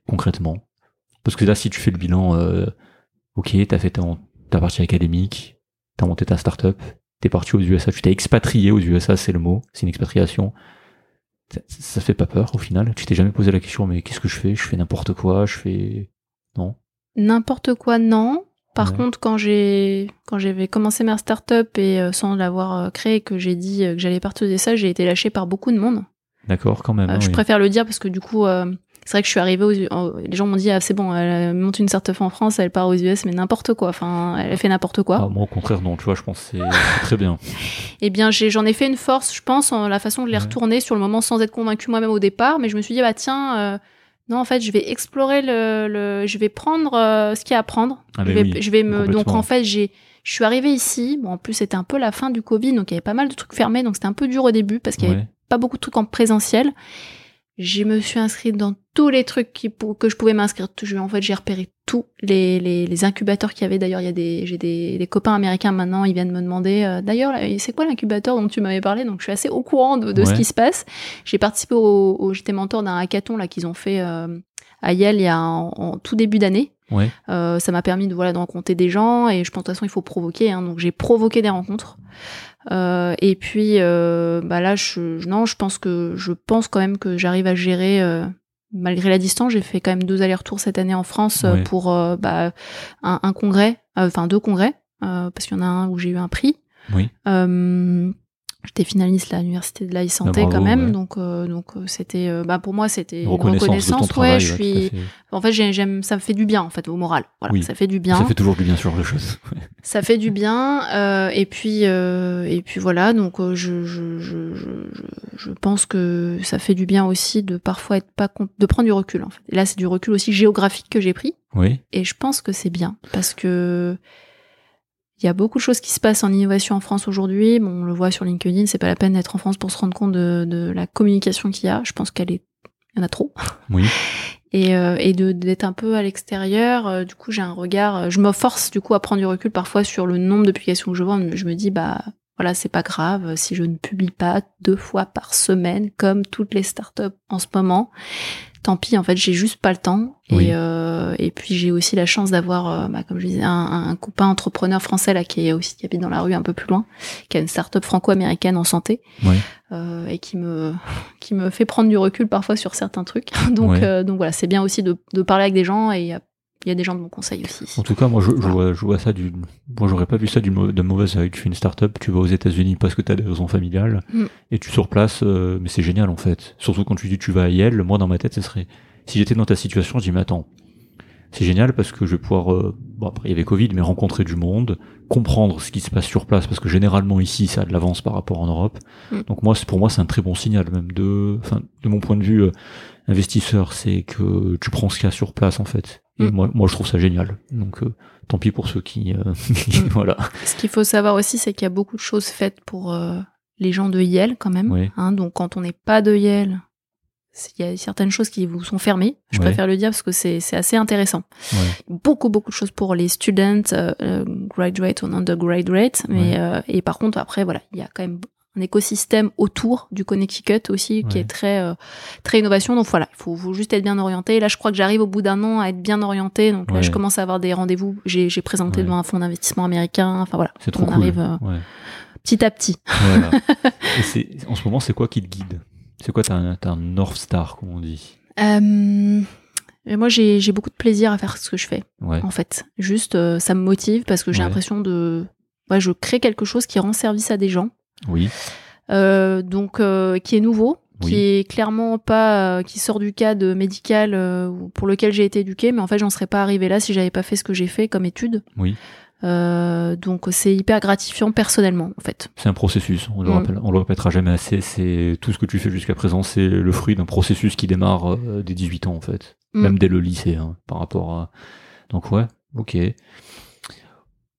concrètement? Parce que là, si tu fais le bilan, euh, ok, t'as fait ton, ta partie académique, t'as monté ta start-up, t'es parti aux USA, tu t'es expatrié aux USA, c'est le mot, c'est une expatriation. Ça, fait pas peur au final Tu t'es jamais posé la question, mais qu'est-ce que je fais? Je fais n'importe quoi, je fais. Non? N'importe quoi, non. Par Ouais. contre, quand j'ai quand j'avais commencé ma start-up et euh, sans l'avoir euh, créée, que j'ai dit euh, que j'allais partager ça, j'ai été lâchée par beaucoup de monde. D'accord, quand même. Euh, hein, je oui. préfère le dire parce que du coup, euh, c'est vrai que je suis arrivée aux les gens m'ont dit ah c'est bon, elle monte une start-up en France, elle part aux US, mais n'importe quoi. Enfin, elle fait n'importe quoi. Ah, moi, au contraire, non, tu vois, je pense que c'est très bien. (laughs) Eh bien, j'en ai, fait une force, je pense, en la façon de les Ouais. retourner sur le moment sans être convaincue moi-même au départ. Mais je me suis dit bah tiens. euh, non, en fait, je vais explorer le, le- je vais prendre euh, ce qu'il y a à prendre. Ah, je vais, oui, je vais me, donc en fait, j'ai, je suis arrivée ici. Bon, en plus, c'était un peu la fin du Covid, donc il y avait pas mal de trucs fermés, donc c'était un peu dur au début parce qu'il y avait Ouais. pas beaucoup de trucs en présentiel. Je me suis inscrite dans tous les trucs qui, que je pouvais m'inscrire. En fait, j'ai repéré tous les, les, les incubateurs qu'il y avait. D'ailleurs, il y a des, j'ai des, des, copains américains maintenant, ils viennent me demander. Euh, D'ailleurs, c'est quoi l'incubateur dont tu m'avais parlé? Donc, je suis assez au courant de, de ce qui se passe. J'ai participé au, au j'étais mentor d'un hackathon là qu'ils ont fait euh, à Yale il y a en, tout début d'année. Ouais. Euh, ça m'a permis de voilà de rencontrer des gens et je pense de toute façon il faut provoquer. Hein, donc j'ai provoqué des rencontres. Euh, et puis euh, bah là, je, non, je pense que je pense quand même que j'arrive à gérer euh, malgré la distance. J'ai fait quand même deux allers-retours cette année en France pour bah, un, un, congrès, enfin deux congrès, parce qu'il y en a un où j'ai eu un prix. Oui. J'étais finaliste à l'université de la santé ah, quand même, donc euh, donc c'était bah pour moi c'était une reconnaissance. ouais, je suis. En fait, j'aime, ça me fait du bien en fait au moral. Voilà, oui. ça fait du bien. Ça fait toujours du bien sur le choses. (laughs) ça fait du bien euh, et puis euh, et puis voilà donc je, je, je, je pense que ça fait du bien aussi de parfois être pas de prendre du recul en fait. Et là c'est du recul aussi géographique que j'ai pris. Oui. Et je pense que c'est bien parce que il y a beaucoup de choses qui se passent en innovation en France aujourd'hui. Bon, on le voit sur LinkedIn, c'est pas la peine d'être en France pour se rendre compte de, de la communication qu'il y a. Je pense qu'elle est, il y en a trop. Oui. (laughs) Et, euh, et de d'être un peu à l'extérieur. Euh, du coup, j'ai un regard. Euh, je me force du coup à prendre du recul parfois sur le nombre de publications que je vois. Je me dis bah voilà, c'est pas grave si je ne publie pas deux fois par semaine comme toutes les startups en ce moment tant pis, en fait, j'ai juste pas le temps. Et, euh, et puis j'ai aussi la chance d'avoir, euh, bah, comme je disais, un, un, copain entrepreneur français là qui est aussi qui habite dans la rue un peu plus loin, qui a une start-up franco-américaine en santé, oui. euh, et qui me (laughs) qui me fait prendre du recul parfois sur certains trucs. (laughs) donc euh, donc voilà, c'est bien aussi de, de parler avec des gens et il y a des gens de mon conseil aussi. En tout cas, moi, je, je, vois, je vois, ça du. Moi, j'aurais pas vu ça du, de mauvaise Tu fais une start-up, tu vas aux États-Unis parce que tu as des raisons familiales mm. et tu sur place, euh, mais c'est génial en fait. Surtout quand tu dis tu vas à Yale, moi, dans ma tête, ce serait. Si j'étais dans ta situation, je dis, mais attends, c'est génial parce que je vais pouvoir. Euh, bon, après, il y avait Covid, mais rencontrer du monde, comprendre ce qui se passe sur place parce que généralement ici, ça a de l'avance par rapport en Europe. Mm. Donc, moi, pour moi, c'est un très bon signal, même de. Enfin, de mon point de vue. Euh, investisseur, c'est que tu prends ce qu'il y a sur place en fait. Et mm. moi, moi, je trouve ça génial. Donc, euh, tant pis pour ceux qui, euh, (laughs) mm. voilà. Ce qu'il faut savoir aussi, c'est qu'il y a beaucoup de choses faites pour euh, les gens de Yale quand même. Hein, donc, quand on n'est pas de Yale, il y a certaines choses qui vous sont fermées. Je préfère le dire parce que c'est assez intéressant. Beaucoup, beaucoup de choses pour les students, graduate ou undergraduate. Mais, et par contre, après, voilà, il y a quand même un écosystème autour du Connecticut aussi qui est très euh, très innovation. Donc voilà il faut, faut, juste être bien orienté. Là je crois que j'arrive au bout d'un an à être bien orienté. Donc là je commence à avoir des rendez-vous. J'ai présenté devant un fonds d'investissement américain. Enfin voilà c'est trop on cool. arrive euh, petit à petit. (laughs) Et en ce moment c'est quoi qui te guide? C'est quoi t'as un, un North Star comme on dit? Euh... Et moi, j'ai beaucoup de plaisir à faire ce que je fais. En fait, juste, euh, ça me motive parce que j'ai l'impression de, ouais, je crée quelque chose qui rend service à des gens. Oui. Euh, donc, euh, qui est nouveau, qui est clairement pas, euh, qui sort du cadre médical euh, pour lequel j'ai été éduqué, mais en fait, j'en serais pas arrivé là si j'avais pas fait ce que j'ai fait comme étude. Oui. donc, c'est hyper gratifiant personnellement, en fait. C'est un processus. On le, mm. on le répétera jamais assez. C'est tout ce que tu fais jusqu'à présent, c'est le fruit d'un processus qui démarre dès 18 ans, en fait, mm. même dès le lycée, hein, par rapport à. Donc ouais, ok.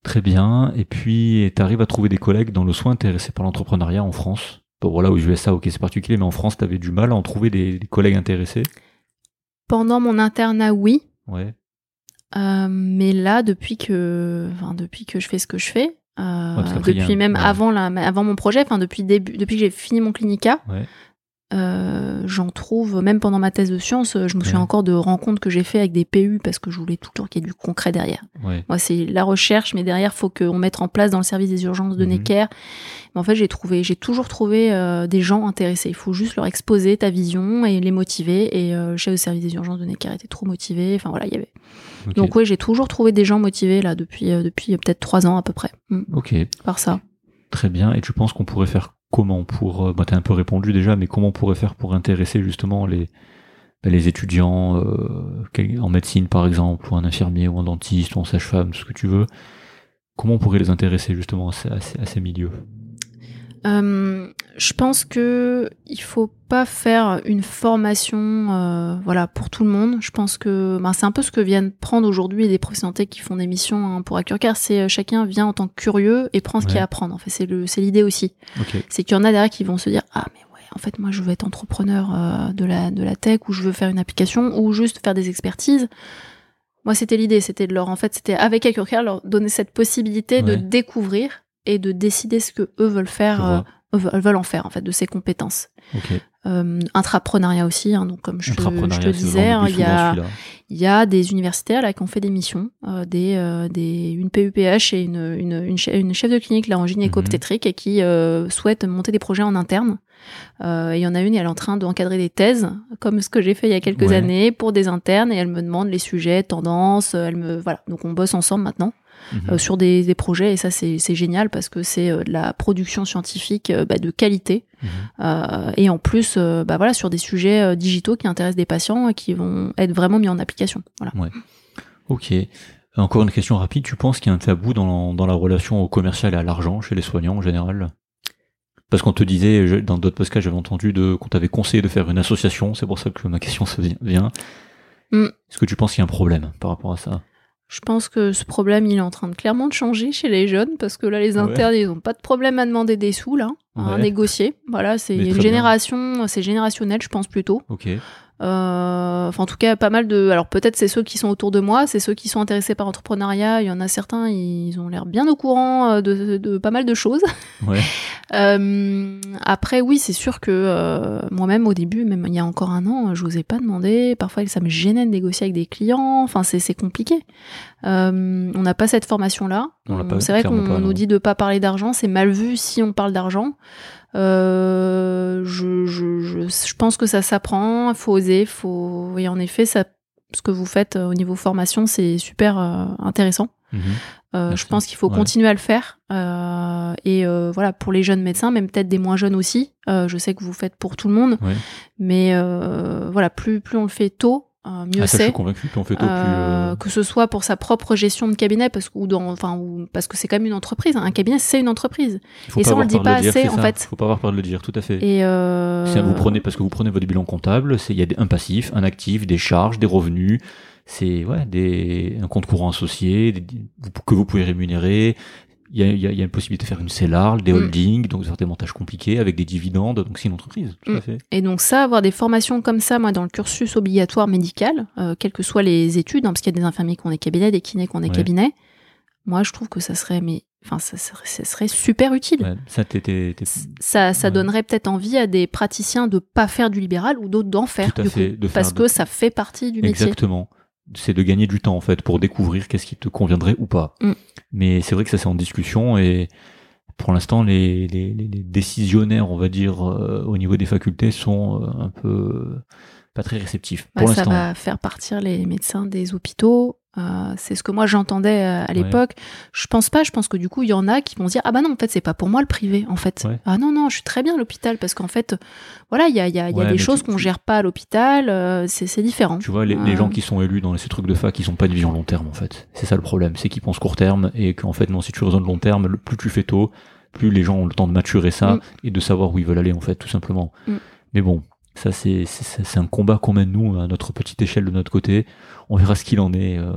Très bien. Et puis, tu arrives à trouver des collègues dans le soin intéressés par l'entrepreneuriat en France. Bon, voilà, aux USA, ok, c'est particulier, mais en France, tu avais du mal à en trouver des, collègues intéressés Pendant mon internat, oui. Ouais. Euh, mais là, depuis que, enfin, depuis que je fais ce que je fais, euh, depuis même avant, la, avant mon projet, enfin, depuis, début, depuis que j'ai fini mon clinica, ouais. Euh, j'en trouve, même pendant ma thèse de sciences, je me souviens encore de rencontres que j'ai fait avec des PU parce que je voulais toujours qu'il y ait du concret derrière. Moi, c'est la recherche, mais derrière, faut qu'on mette en place dans le service des urgences de mhm. Necker. Mais en fait, j'ai trouvé, j'ai toujours trouvé euh, des gens intéressés. Il faut juste leur exposer ta vision et les motiver. Et euh, le chef de service des urgences de Necker était trop motivé. Enfin voilà, il y avait. Donc oui, j'ai toujours trouvé des gens motivés là depuis depuis peut-être trois ans à peu près. Mm. Ok. Par ça. Très bien. Et tu penses qu'on pourrait faire comment pour, euh, bah, t'as un peu répondu déjà, mais comment on pourrait faire pour intéresser justement les, bah, étudiants euh, en médecine par exemple, ou un infirmier, ou un dentiste, ou en sage-femme, ce que tu veux. Comment on pourrait les intéresser justement à ces milieux? Euh, je pense que il faut pas faire une formation, euh, voilà, pour tout le monde. Je pense que ben, c'est un peu ce que viennent prendre aujourd'hui les professionnels qui font des missions hein, pour Accurcar. C'est euh, chacun vient en tant que curieux et prend ce qu'il y a à apprendre. En fait, c'est le, c'est l'idée aussi. Okay. C'est qu'il y en a derrière qui vont se dire ah mais ouais, en fait, moi, je veux être entrepreneur euh, de, la, de la tech ou je veux faire une application ou juste faire des expertises. Moi, c'était l'idée, c'était de leur, en fait, c'était avec Acurcare, leur donner cette possibilité de découvrir et de décider ce que eux veulent faire, euh, veulent en faire, en fait, de ces compétences. Ok. Euh, intrapreneuriat aussi, hein, donc comme je te, je disais, hein, il y a, celui-là. il y a des universitaires là qui ont fait des missions, euh, des, euh, des une PUPH et une, une, une, che- une chef de clinique là en gynéco-obstétrique et qui souhaitent monter des projets en interne. Et il y en a une, elle est en train d'encadrer des thèses, comme ce que j'ai fait il y a quelques Ouais. années pour des internes, et elle me demande les sujets, tendances, elle me voilà. Donc on bosse ensemble maintenant Mhm. euh, sur des, des projets et ça c'est génial parce que c'est euh, de la production scientifique euh, bah, de qualité Mhm. et en plus bah voilà sur des sujets digitaux qui intéressent des patients et qui vont être vraiment mis en application. Voilà. Ok. Encore une question rapide. Tu penses qu'il y a un tabou dans, dans la relation au commercial et à l'argent chez les soignants en général? Parce qu'on te disait, dans d'autres podcasts, j'avais entendu qu'on t'avait conseillé de faire une association. C'est pour ça que ma question se vient- vient. Mm. Est-ce que tu penses qu'il y a un problème par rapport à ça? Je pense que ce problème il est en train de clairement de changer chez les jeunes parce que là les Ouais. internes ils ont pas de problème à demander des sous là, à négocier. Voilà c'est une génération, c'est générationnel je pense plutôt. Ok. Euh, enfin, en tout cas, pas mal de. Alors, peut-être c'est ceux qui sont autour de moi, c'est ceux qui sont intéressés par l'entrepreneuriat. Il y en a certains, ils ont l'air bien au courant euh, de, de pas mal de choses. Ouais. (laughs) Euh, après, oui, c'est sûr que moi-même, au début, même il y a encore un an, je n'osais pas demander. Parfois, ça me gênait de négocier avec des clients. Enfin, c'est compliqué. Euh, on n'a pas cette formation-là. C'est vrai qu'on nous dit de pas parler d'argent. C'est mal vu si on parle d'argent. Euh, je, je, je, je pense que ça s'apprend. Il faut oser. Faut... Et en effet, ça, ce que vous faites euh, au niveau formation, c'est super euh, intéressant. Mhm. Euh, je pense qu'il faut Ouais. continuer à le faire. Euh, et euh, voilà, pour les jeunes médecins, même peut-être des moins jeunes aussi. Je sais que vous faites pour tout le monde, Ouais. mais voilà, plus plus on le fait tôt, mieux Ah, c'est. plus. Euh, euh, que ce soit pour sa propre gestion de cabinet, parce que, ou dans, enfin, ou- parce que c'est quand même une entreprise. hein. Un cabinet, c'est une entreprise. et ça, on le dit pas dire, assez, c'est en ça. fait. Faut pas avoir peur de le dire, tout à fait. Et euh, Vous prenez parce que vous prenez votre bilan comptable, il y a un passif, un actif, des charges, des revenus, c'est ouais, des un compte courant associé des- que vous pouvez rémunérer. Il y a, y y une possibilité de faire une CELAR, des Mm. holdings, donc certains montages compliqués avec des dividendes, donc c'est une entreprise, tout Mm. à fait. Et donc ça, avoir des formations comme ça, moi, dans le cursus obligatoire médical, euh, quelles que soient les études, hein, parce qu'il y a des infirmiers qui ont des cabinets, des kinés qui ont des Ouais. cabinets, moi, je trouve que ça serait, mais, enfin, ça serait, ça serait super utile. Ouais, ça Ça, ça Ouais. donnerait peut-être envie à des praticiens de pas faire du libéral ou d'autres d'en faire, Tout à du fait, coup, de faire parce que ça fait partie du métier. Exactement. C'est de gagner du temps en fait pour découvrir qu'est-ce qui te conviendrait ou pas. Mm. Mais c'est vrai que ça c'est en discussion et pour l'instant les, les, les- les décisionnaires, on va dire, euh, au niveau des facultés sont euh, un peu pas très réceptifs. Bah, Pour ça va faire partir les médecins des hôpitaux. Euh, c'est ce que moi j'entendais euh, à l'époque. Je pense pas. Je pense que du coup il y en a qui vont se dire ah bah non en fait c'est pas pour moi le privé en fait. Ouais. Ah non non je suis très bien à l'hôpital parce qu'en fait voilà il y a, y a, y a Ouais, des choses qu'on gère pas à l'hôpital. euh, c'est c'est différent. Tu vois, les, les Euh, gens qui sont élus dans ces trucs de fac, ils ont pas de vision long terme en fait. C'est ça le problème, c'est qu'ils pensent court terme et qu'en fait non, si tu raisonnes long terme, le- plus tu fais tôt, plus les gens ont le temps de maturer ça Mm. et de savoir où ils veulent aller en fait, tout simplement. Mm. Mais bon, ça c'est c'est c'est un combat qu'on mène nous à notre petite échelle de notre côté. On verra ce qu'il en est. Euh,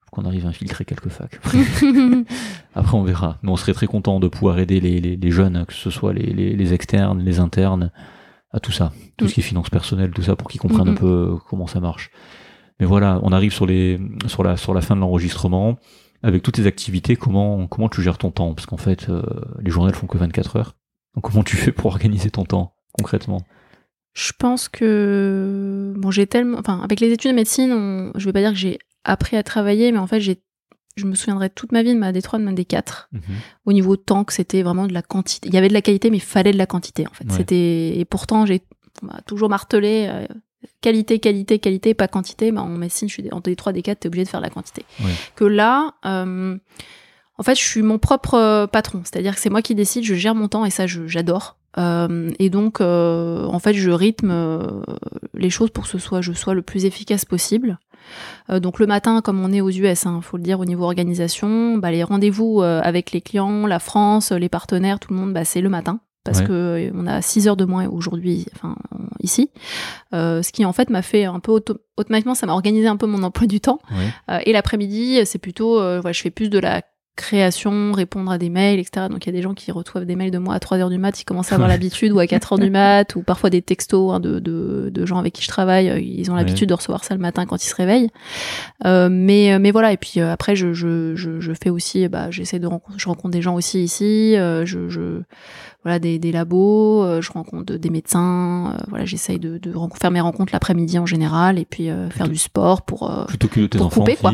faut qu'on arrive à infiltrer quelques facs. (laughs) Après, on verra. Mais on serait très content de pouvoir aider les, les, les jeunes, que ce soit les, les, les externes, les internes, à tout ça. Tout Mm. ce qui est finances personnelles, tout ça, pour qu'ils comprennent un peu comment ça marche. Mais voilà, on arrive sur, les, sur, la, sur la fin de l'enregistrement. Avec toutes tes activités, comment, comment tu gères ton temps? Parce qu'en fait, euh, les elles font que 24 heures. Donc comment tu fais pour organiser ton temps, concrètement? Je pense que bon j'ai tellement enfin avec les études de médecine on... je vais pas dire que j'ai appris à travailler mais en fait j'ai je me souviendrai toute ma vie de ma D3 de ma D4 Mhm. au niveau temps que c'était vraiment de la quantité. Il y avait de la qualité, mais il fallait de la quantité en fait. Ouais. C'était et pourtant j'ai on m'a toujours martelé euh, qualité, qualité, qualité, pas quantité. Bah, en médecine, je suis en D3, D4, t'es obligé de faire de la quantité. Ouais. Que là, euh, en fait, je suis mon propre euh, patron. C'est-à-dire que c'est moi qui décide, je gère mon temps et ça, je- j'adore. Euh, et donc, euh, en fait, je rythme euh, les choses pour que ce soit, je sois le plus efficace possible. Euh, donc le matin, comme on est aux US, hein, faut le dire au niveau organisation, bah, les rendez-vous euh, avec les clients, la France, les partenaires, tout le monde, bah, c'est le matin parce Ouais. que on a 6 heures de moins aujourd'hui, enfin ici, Euh, ce qui en fait m'a fait un peu auto- automatiquement, ça m'a organisé un peu mon emploi du temps. Ouais. Euh, et l'après-midi, c'est plutôt, euh, voilà, je fais plus de la création, répondre à des mails, etc. Donc il y a des gens qui reçoivent des mails de moi à 3 heures du mat, ils commencent à avoir (laughs) l'habitude, ou à 4 heures du mat, ou parfois des textos hein, de, de, de, gens avec qui je travaille, euh, ils ont l'habitude de recevoir ça le matin quand ils se réveillent. Euh, mais, mais voilà, et puis euh, après je, je, je, je, fais aussi, bah, j'essaie de rencontrer, je rencontre des gens aussi ici, euh, je, je voilà des, des labos, je rencontre des médecins, voilà j'essaye de, de faire mes rencontres l'après-midi en général, et puis faire du sport pour, plutôt que tes pour enfants couper, quoi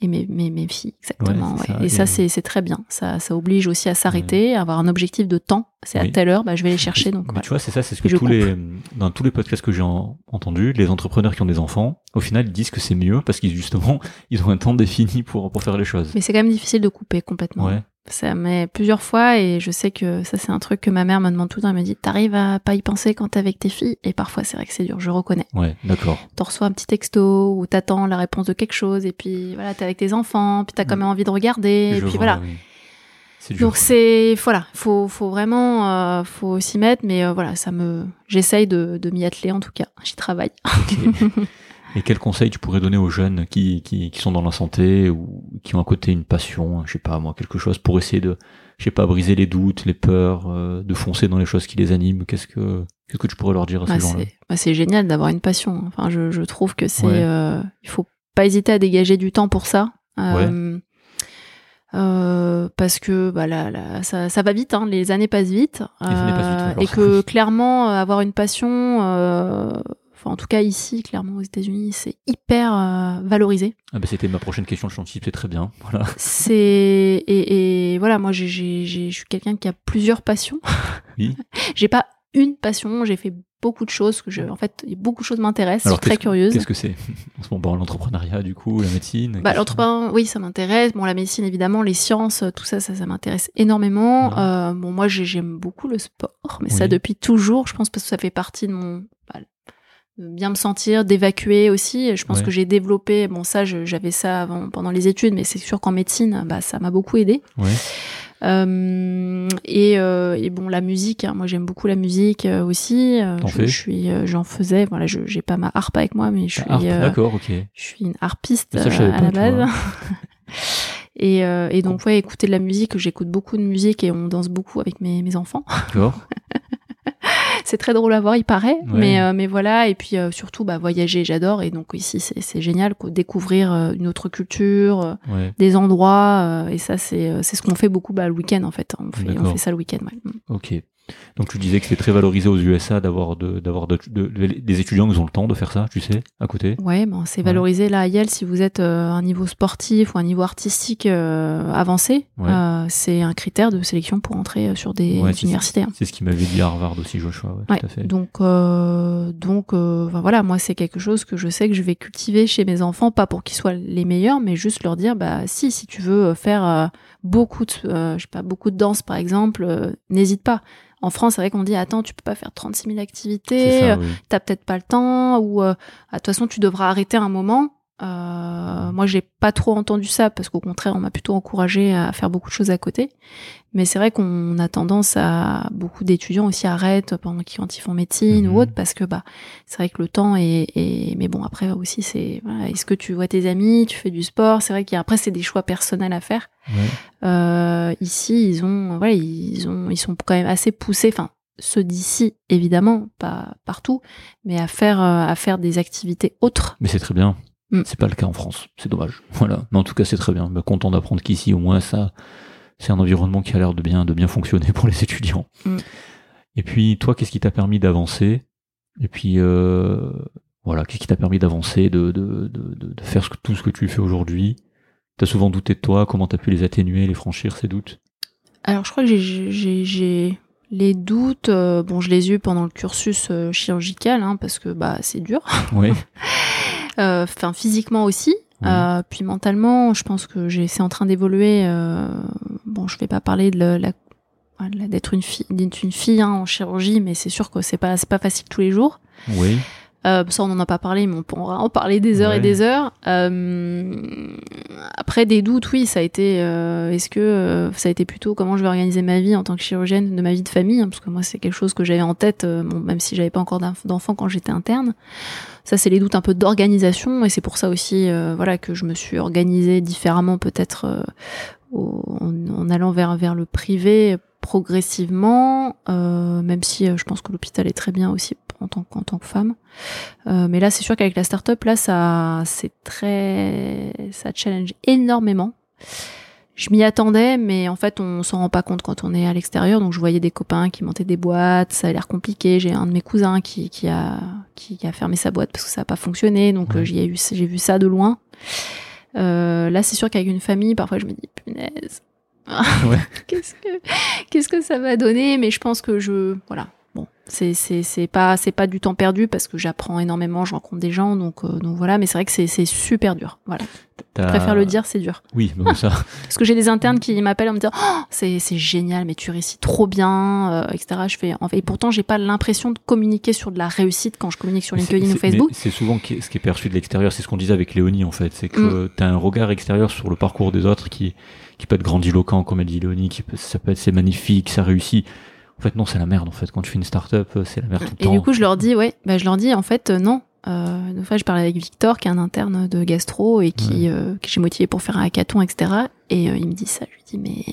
et mes, mes, mes filles, exactement. Ouais, ça. Et, ça, c'est, c'est très bien. Ça, ça oblige aussi à s'arrêter, à avoir un objectif de temps. C'est à telle heure, bah, je vais les chercher. (laughs) Donc, Mais tu vois, c'est ça, c'est ce que tous les, dans tous les podcasts que j'ai entendu, les entrepreneurs qui ont des enfants, au final, ils disent que c'est mieux parce qu'ils, justement, (laughs) ils ont un temps défini pour, pour faire les choses. Mais c'est quand même difficile de couper complètement. Ouais. Ça met plusieurs fois et je sais que ça c'est un truc que ma mère me demande tout le temps. Elle me dit t'arrives à pas y penser quand t'es avec tes filles? Et parfois c'est vrai que c'est dur, je reconnais. Ouais, d'accord. T'en reçois un petit texto ou t'attends la réponse de quelque chose et puis voilà t'es avec tes enfants puis t'as quand mm. même envie de regarder et puis voilà. Donc c'est voilà, faut faut vraiment euh, faut s'y mettre, mais euh, voilà ça me j'essaye de, de m'y atteler en tout cas, j'y travaille. (laughs) Et quels conseils tu pourrais donner aux jeunes qui, qui, qui, sont dans la santé ou qui ont à côté une passion, je sais pas moi, quelque chose pour essayer de, je sais pas, briser les doutes, les peurs, euh, de foncer dans les choses qui les animent? Qu'est-ce que qu'est-ce que tu pourrais leur dire à ces bah, gens-là bah C'est génial d'avoir une passion. Enfin, je, je trouve que c'est, euh, il faut pas hésiter à dégager du temps pour ça. Euh, euh, parce que bah là, là ça, ça, va vite, hein, les années passent vite, euh, et que clairement avoir une passion, euh, Enfin, en tout cas, ici, clairement, aux États-Unis, c'est hyper euh, valorisé. Ah bah, c'était ma prochaine question, je c'est très bien. (laughs) Voilà. C'est et, et, voilà, moi, je suis quelqu'un qui a plusieurs passions. Oui. (laughs) j'ai pas une passion, j'ai fait beaucoup de choses que je, en fait, beaucoup de choses m'intéressent. Je suis très curieuse. Qu'est-ce que c'est en ce moment l'entrepreneuriat, du coup, la médecine bah, L'entrepreneuriat, oui, ça m'intéresse. Bon, la médecine, évidemment, les sciences, tout ça, ça, ça m'intéresse énormément. Euh, bon, moi, j'aime beaucoup le sport, mais ça depuis toujours. Je pense parce que ça fait partie de mon bien me sentir, d'évacuer aussi. Je pense que j'ai développé, bon ça j'avais ça avant, pendant les études, mais c'est sûr qu'en médecine, bah, ça m'a beaucoup aidé. Ouais. Euh, et, euh, et, bon la musique, hein, moi j'aime beaucoup la musique euh, aussi. Euh, je, je, suis, euh, j'en faisais. Voilà, je j'ai pas ma harpe avec moi, mais je suis. D'accord, ok. Je suis une harpiste à la base. (laughs) Et, euh, et, donc, ouais, écouter de la musique, j'écoute beaucoup de musique et on danse beaucoup avec mes, mes enfants. D'accord. (laughs) c'est très drôle à voir, il paraît. Mais, euh, mais voilà, et puis euh, surtout, bah, voyager, j'adore. Et donc ici, c'est génial, quoi, découvrir euh, une autre culture, des endroits. et ça, c'est ce qu'on fait beaucoup bah, le week-end, en fait. On fait, on fait ça le week-end. Ouais. Ok. Donc tu disais que c'était très valorisé aux USA d'avoir de, d'avoir de, des étudiants qui ont le temps de faire ça, tu sais, à côté. Ouais, bon, c'est valorisé là à Yale si vous êtes euh, un niveau sportif ou un niveau artistique euh, avancé, euh, c'est un critère de sélection pour entrer sur des universités. C'est ce qui m'avait dit à Harvard aussi, Joshua. Ouais, tout à fait. Donc donc voilà, moi c'est quelque chose que je sais que je vais cultiver chez mes enfants, pas pour qu'ils soient les meilleurs, mais juste leur dire bah si si tu veux faire beaucoup de je sais pas beaucoup de danse par exemple, n'hésite pas en France, c'est vrai qu'on dit attends, tu peux pas faire 36 000 activités, tu t'as peut-être pas le temps, ou euh, de toute façon tu devras arrêter un moment. Euh, moi, j'ai pas trop entendu ça parce qu'au contraire, on m'a plutôt encouragé à faire beaucoup de choses à côté. Mais c'est vrai qu'on a tendance à beaucoup d'étudiants aussi arrêtent pendant qu'ils quand ils font médecine ou mhm. autre parce que bah c'est vrai que le temps est, mais bon après aussi c'est voilà, est-ce que tu vois tes amis, tu fais du sport, c'est vrai qu'après c'est des choix personnels à faire. Euh, ici ils ont voilà ils ont ils sont quand même assez poussés enfin ceux d'ici, évidemment, pas partout, mais à faire, euh, à faire des activités autres. Mais c'est très bien. Mm. C'est pas le cas en France, c'est dommage. Voilà. Mais en tout cas, c'est très bien. Mais content d'apprendre qu'ici, au moins, ça, c'est un environnement qui a l'air de bien, de bien fonctionner (laughs) pour les étudiants. Mm. Et puis, toi, qu'est-ce qui t'a permis d'avancer? Et puis, euh, voilà, qu'est-ce qui t'a permis d'avancer, de, de, de, de, faire tout ce que tu fais aujourd'hui? T'as souvent douté de toi, comment t'as pu les atténuer, les franchir, ces doutes? Alors, je crois que j'ai les doutes, euh, bon, je les ai eu pendant le cursus euh, chirurgical, hein, parce que bah c'est dur. Oui. (laughs) Euh, enfin physiquement aussi. Euh, puis mentalement, je pense que j'ai c'est en train d'évoluer. Euh, bon, je vais pas parler de la, d'être une fille, d'être une fille hein, en chirurgie, mais c'est sûr que c'est pas c'est pas facile tous les jours. Oui. Euh, ça, on n'en a pas parlé, mais on pourra en parler des heures Ouais. et des heures. Euh, après, des doutes, oui, ça a été. euh, Est-ce que euh, ça a été plutôt comment je vais organiser ma vie en tant que chirurgienne de ma vie de famille hein, Parce que moi, c'est quelque chose que j'avais en tête, euh, bon, même si j'avais pas encore d'enf- d'enfant quand j'étais interne. Ça, c'est les doutes un peu d'organisation, et c'est pour ça aussi, euh, voilà, que je me suis organisée différemment, peut-être euh, en, en allant vers vers le privé progressivement, euh, même si euh, je pense que l'hôpital est très bien aussi en tant, qu'en tant que femme. Euh, mais là, c'est sûr qu'avec la start-up, là, ça, c'est très, ça challenge énormément. Je m'y attendais, mais en fait, on s'en rend pas compte quand on est à l'extérieur. Donc, je voyais des copains qui montaient des boîtes, ça a l'air compliqué. J'ai un de mes cousins qui, qui a, qui, a fermé sa boîte parce que ça a pas fonctionné. Donc, Ouais. euh, j'y ai eu, j'ai vu ça de loin. Euh, là, c'est sûr qu'avec une famille, parfois, je me dis, punaise. Ouais. (laughs) qu'est-ce que, qu'est-ce que ça va donner? Mais je pense que je, voilà. C'est, c'est, c'est pas, c'est pas du temps perdu parce que j'apprends énormément, je rencontre des gens, donc, euh, donc voilà. Mais c'est vrai que c'est, c'est super dur. Voilà. Je préfère le dire, c'est dur. Oui, mais ça. (laughs) Parce que j'ai des internes qui m'appellent en me disant oh, c'est c'est génial, mais tu réussis trop bien, euh, etc. Je fais en fait, et pourtant j'ai pas l'impression de communiquer sur de la réussite quand je communique sur LinkedIn ou Facebook. C'est souvent ce qui est perçu de l'extérieur, c'est ce qu'on disait avec Léonie en fait, c'est que tu as un regard extérieur sur le parcours des autres qui, qui peut être grandiloquent, comme elle dit Léonie, qui peut, ça peut être c'est magnifique, ça réussit. En fait, non, c'est la merde en fait. Quand tu fais une start-up, euh, c'est la merde tout le Et temps. du coup je leur dis ouais, bah, je leur dis en fait euh, non. Euh, une fois je parlais avec Victor qui est un interne de gastro et qui euh, que j'ai motivé pour faire un hackathon etc. Et euh, il me dit ça, je lui dis mais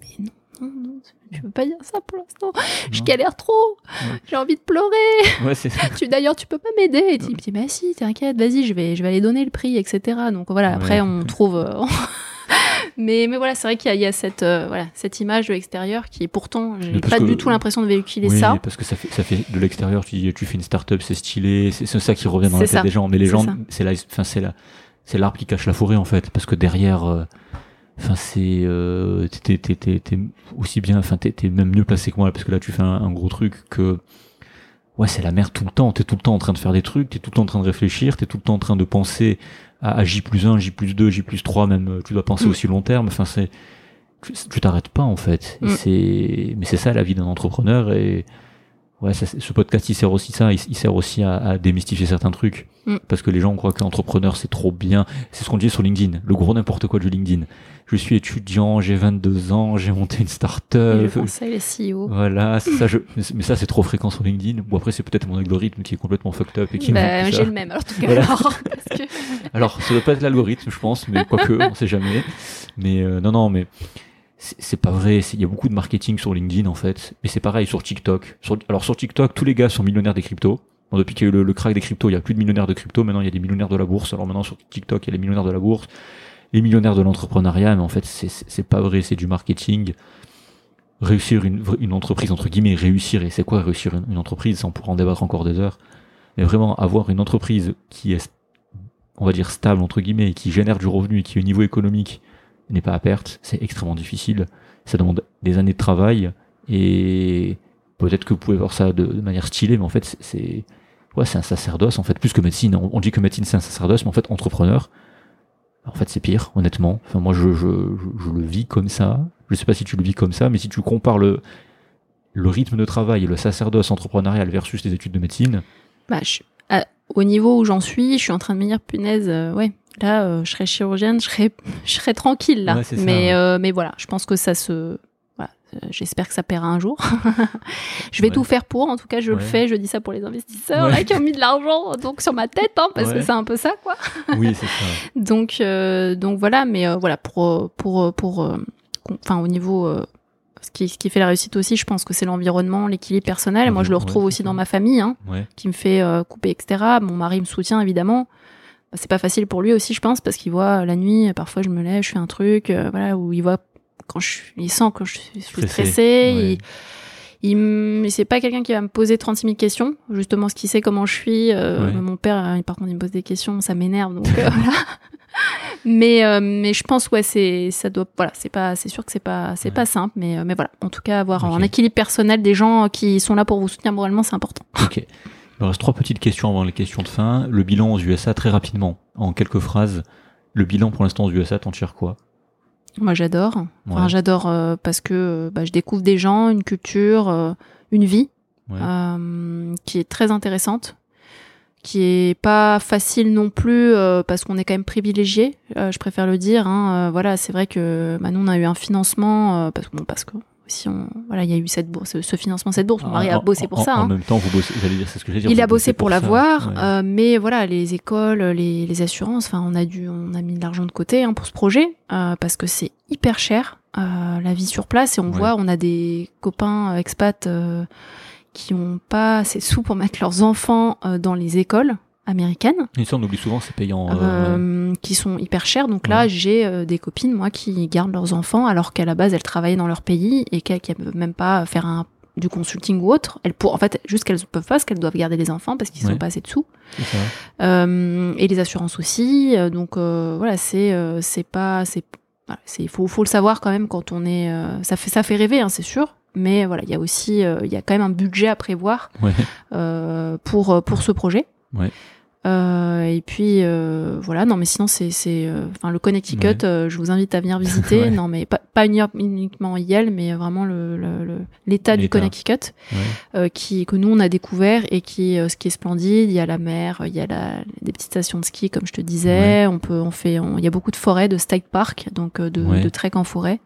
mais non non non tu peux pas dire ça pour l'instant. Je galère trop. Ouais. J'ai envie de pleurer. Ouais, c'est ça. tu d'ailleurs tu peux pas m'aider et il me dit bah si t'inquiète vas-y je vais je vais aller donner le prix etc donc voilà après on trouve (laughs) mais mais voilà c'est vrai qu'il y a, il y a cette euh, voilà cette image de l'extérieur qui est pourtant j'ai pas que- du tout l'impression de véhiculer oui, ça parce que ça fait, ça fait de l'extérieur, tu tu fais une start-up, c'est stylé, c'est ça qui revient dans la tête ça. des gens. Mais les gens, c'est la, enfin, c'est la, c'est l'arbre qui cache la forêt en fait, parce que derrière, euh, enfin, c'est, euh, t'es, t'es, t'es, t'es aussi bien, enfin, t'es, t'es même mieux placé que moi, parce que là, tu fais un, un gros truc que, ouais, c'est la merde tout le temps. T'es tout le temps en train de faire des trucs, t'es tout le temps en train de réfléchir, t'es tout le temps en train de penser à, à J plus 1, J plus 2, J plus 3, même, euh, tu dois penser Mm. aussi long terme. Enfin, c'est, tu t'arrêtes pas en fait. Et Mm. C'est, mais c'est ça la vie d'un entrepreneur et ouais, ça, ce podcast il sert aussi ça, il, il sert aussi à, à démystifier certains trucs Mm. parce que les gens croient qu'entrepreneur c'est trop bien. C'est ce qu'on disait sur LinkedIn, le gros n'importe quoi du LinkedIn. Je suis étudiant, j'ai 22 ans, j'ai monté une start-up. je conseille les CEO Voilà, ça, je, mais ça c'est trop fréquent sur LinkedIn. Ou après c'est peut-être mon algorithme qui est complètement fucked up et qui bah, dit j'ai le même alors en tout cas Voilà. alors, (laughs) parce que Alors, ça doit pas être l'algorithme, je pense, mais quoique, on sait jamais. Mais euh, non, non, mais c'est pas vrai. Il y a beaucoup de marketing sur LinkedIn, en fait. Mais c'est pareil sur TikTok. Alors, sur TikTok, tous les gars sont millionnaires des cryptos. Depuis qu'il y a eu le, crack des cryptos, il y a plus de millionnaires de crypto. Maintenant, il y a des millionnaires de la bourse. Alors maintenant, sur TikTok, il y a les millionnaires de la bourse, les millionnaires de l'entrepreneuriat. Mais en fait, c'est- pas vrai. C'est du marketing. Réussir une, entreprise, entre guillemets, réussir. C'est quoi réussir une, entreprise Ça, on pourra en débattre encore des heures? Mais vraiment, avoir une entreprise qui est on va dire stable entre guillemets, et qui génère du revenu et qui au niveau économique n'est pas à perte, c'est extrêmement difficile. Ça demande des années de travail et peut-être que vous pouvez voir ça de, manière stylée, mais en fait c'est- ouais c'est un sacerdoce en fait plus que médecine. On, dit que médecine c'est un sacerdoce, mais en fait entrepreneur, en fait c'est pire honnêtement. Enfin moi je, je, je, le vis comme ça. Je sais pas si tu le vis comme ça, mais si tu compares le le rythme de travail et le sacerdoce entrepreneurial versus les études de médecine, bah, au niveau où j'en suis, je suis en train de me dire, punaise, euh, ouais, là, euh, je serais chirurgienne, je serais, (laughs) je serais tranquille là. Ouais, c'est ça, mais, ouais. euh, mais voilà, je pense que ça se, voilà, j'espère que ça paiera un jour. (laughs) je vais Ouais. tout faire pour. En tout cas, je le fais. Je dis ça pour les investisseurs là qui ont mis de l'argent donc sur ma tête, hein, parce que c'est un peu ça, quoi. (laughs) oui c'est ça. Donc, donc voilà, mais voilà pour pour pour, enfin au niveau ce qui, ce qui fait la réussite aussi, je pense que c'est l'environnement, l'équilibre personnel. Moi, je le retrouve aussi dans ma famille, hein, Ouais. qui me fait euh, couper, etc. Mon mari me soutient évidemment. Bah, C'est pas facile pour lui aussi, je pense, parce qu'il voit la nuit, parfois je me lève, je fais un truc, euh, voilà, où il voit quand je, suis- il sent que je suis, je suis Stressé, stressée. ouais. Il, il c'est pas quelqu'un qui va me poser 36 000 questions, justement, ce qu'il sait comment je suis. euh, Ouais. Mon père, euh, par contre, il me pose des questions, ça m'énerve, donc euh, (laughs) voilà. Mais euh, mais je pense ouais c'est ça doit voilà c'est pas c'est sûr que c'est pas c'est Ouais. pas simple mais euh, mais voilà en tout cas avoir Ok. un équilibre personnel des gens qui sont là pour vous soutenir moralement c'est important. (laughs) Ok. Il me reste trois petites questions avant les questions de fin. Le bilan aux USA, très rapidement, en quelques phrases. Le bilan pour l'instant aux USA, t'en tires quoi? Moi j'adore. Enfin j'adore euh, parce que euh, bah, je découvre des gens, une culture, euh, une vie Ouais. euh, qui est très intéressante, qui est pas facile non plus parce qu'on est quand même privilégié. Je préfère le dire. Hein, voilà, c'est vrai que bah, nous on a eu un financement parce que bon, parce que si on voilà, il y a eu cette bourse, ce financement, cette bourse. Mon mari a bossé pour ça. En hein. même temps, vous bossez. J'allais dire, c'est ce que j'allais dire. Il a bossé pour, ça. l'avoir, Ouais. euh, mais voilà, les écoles, les, les assurances. Enfin, on a dû, on a mis de l'argent de côté hein, pour ce projet euh, parce que c'est hyper cher euh, la vie sur place et on Ouais. voit, on a des copains expats qui ont pas assez de sous pour mettre leurs enfants dans les écoles américaines. Et ça, on oublie souvent, c'est payant. euh, ouais. euh, qui sont hyper chers. Donc là, Ouais. j'ai euh, des copines, moi, qui gardent leurs enfants alors qu'à la base, elles travaillaient dans leur pays et qu'elles ne peuvent même pas faire un, du consulting ou autre. Elles pour, en fait, juste qu'elles ne peuvent pas parce qu'elles doivent garder les enfants parce qu'ils Ouais. sont pas assez de sous. Euh, et les assurances aussi. Euh, donc euh, voilà, c'est euh, c'est pas c'est voilà, c'est faut faut le savoir quand même quand on est euh, ça fait ça fait rêver hein, c'est sûr. Mais voilà, il y a aussi euh, il y a quand même un budget à prévoir Ouais. euh, pour euh, pour ce projet. Ouais. Euh, et puis euh, voilà, non mais sinon c'est c'est euh, enfin le Connecticut, Ouais. euh, je vous invite à venir (laughs) visiter. Ouais. Non mais pas pas uni- uniquement Yale, mais vraiment le l'état du. Connecticut Ouais. euh, qui que nous on a découvert et qui euh, ce qui est splendide. Il y a la mer, il y a la, des petites stations de ski comme je te disais. On peut on fait on- il y a beaucoup de forêts, de state park, donc de, de trek en forêt.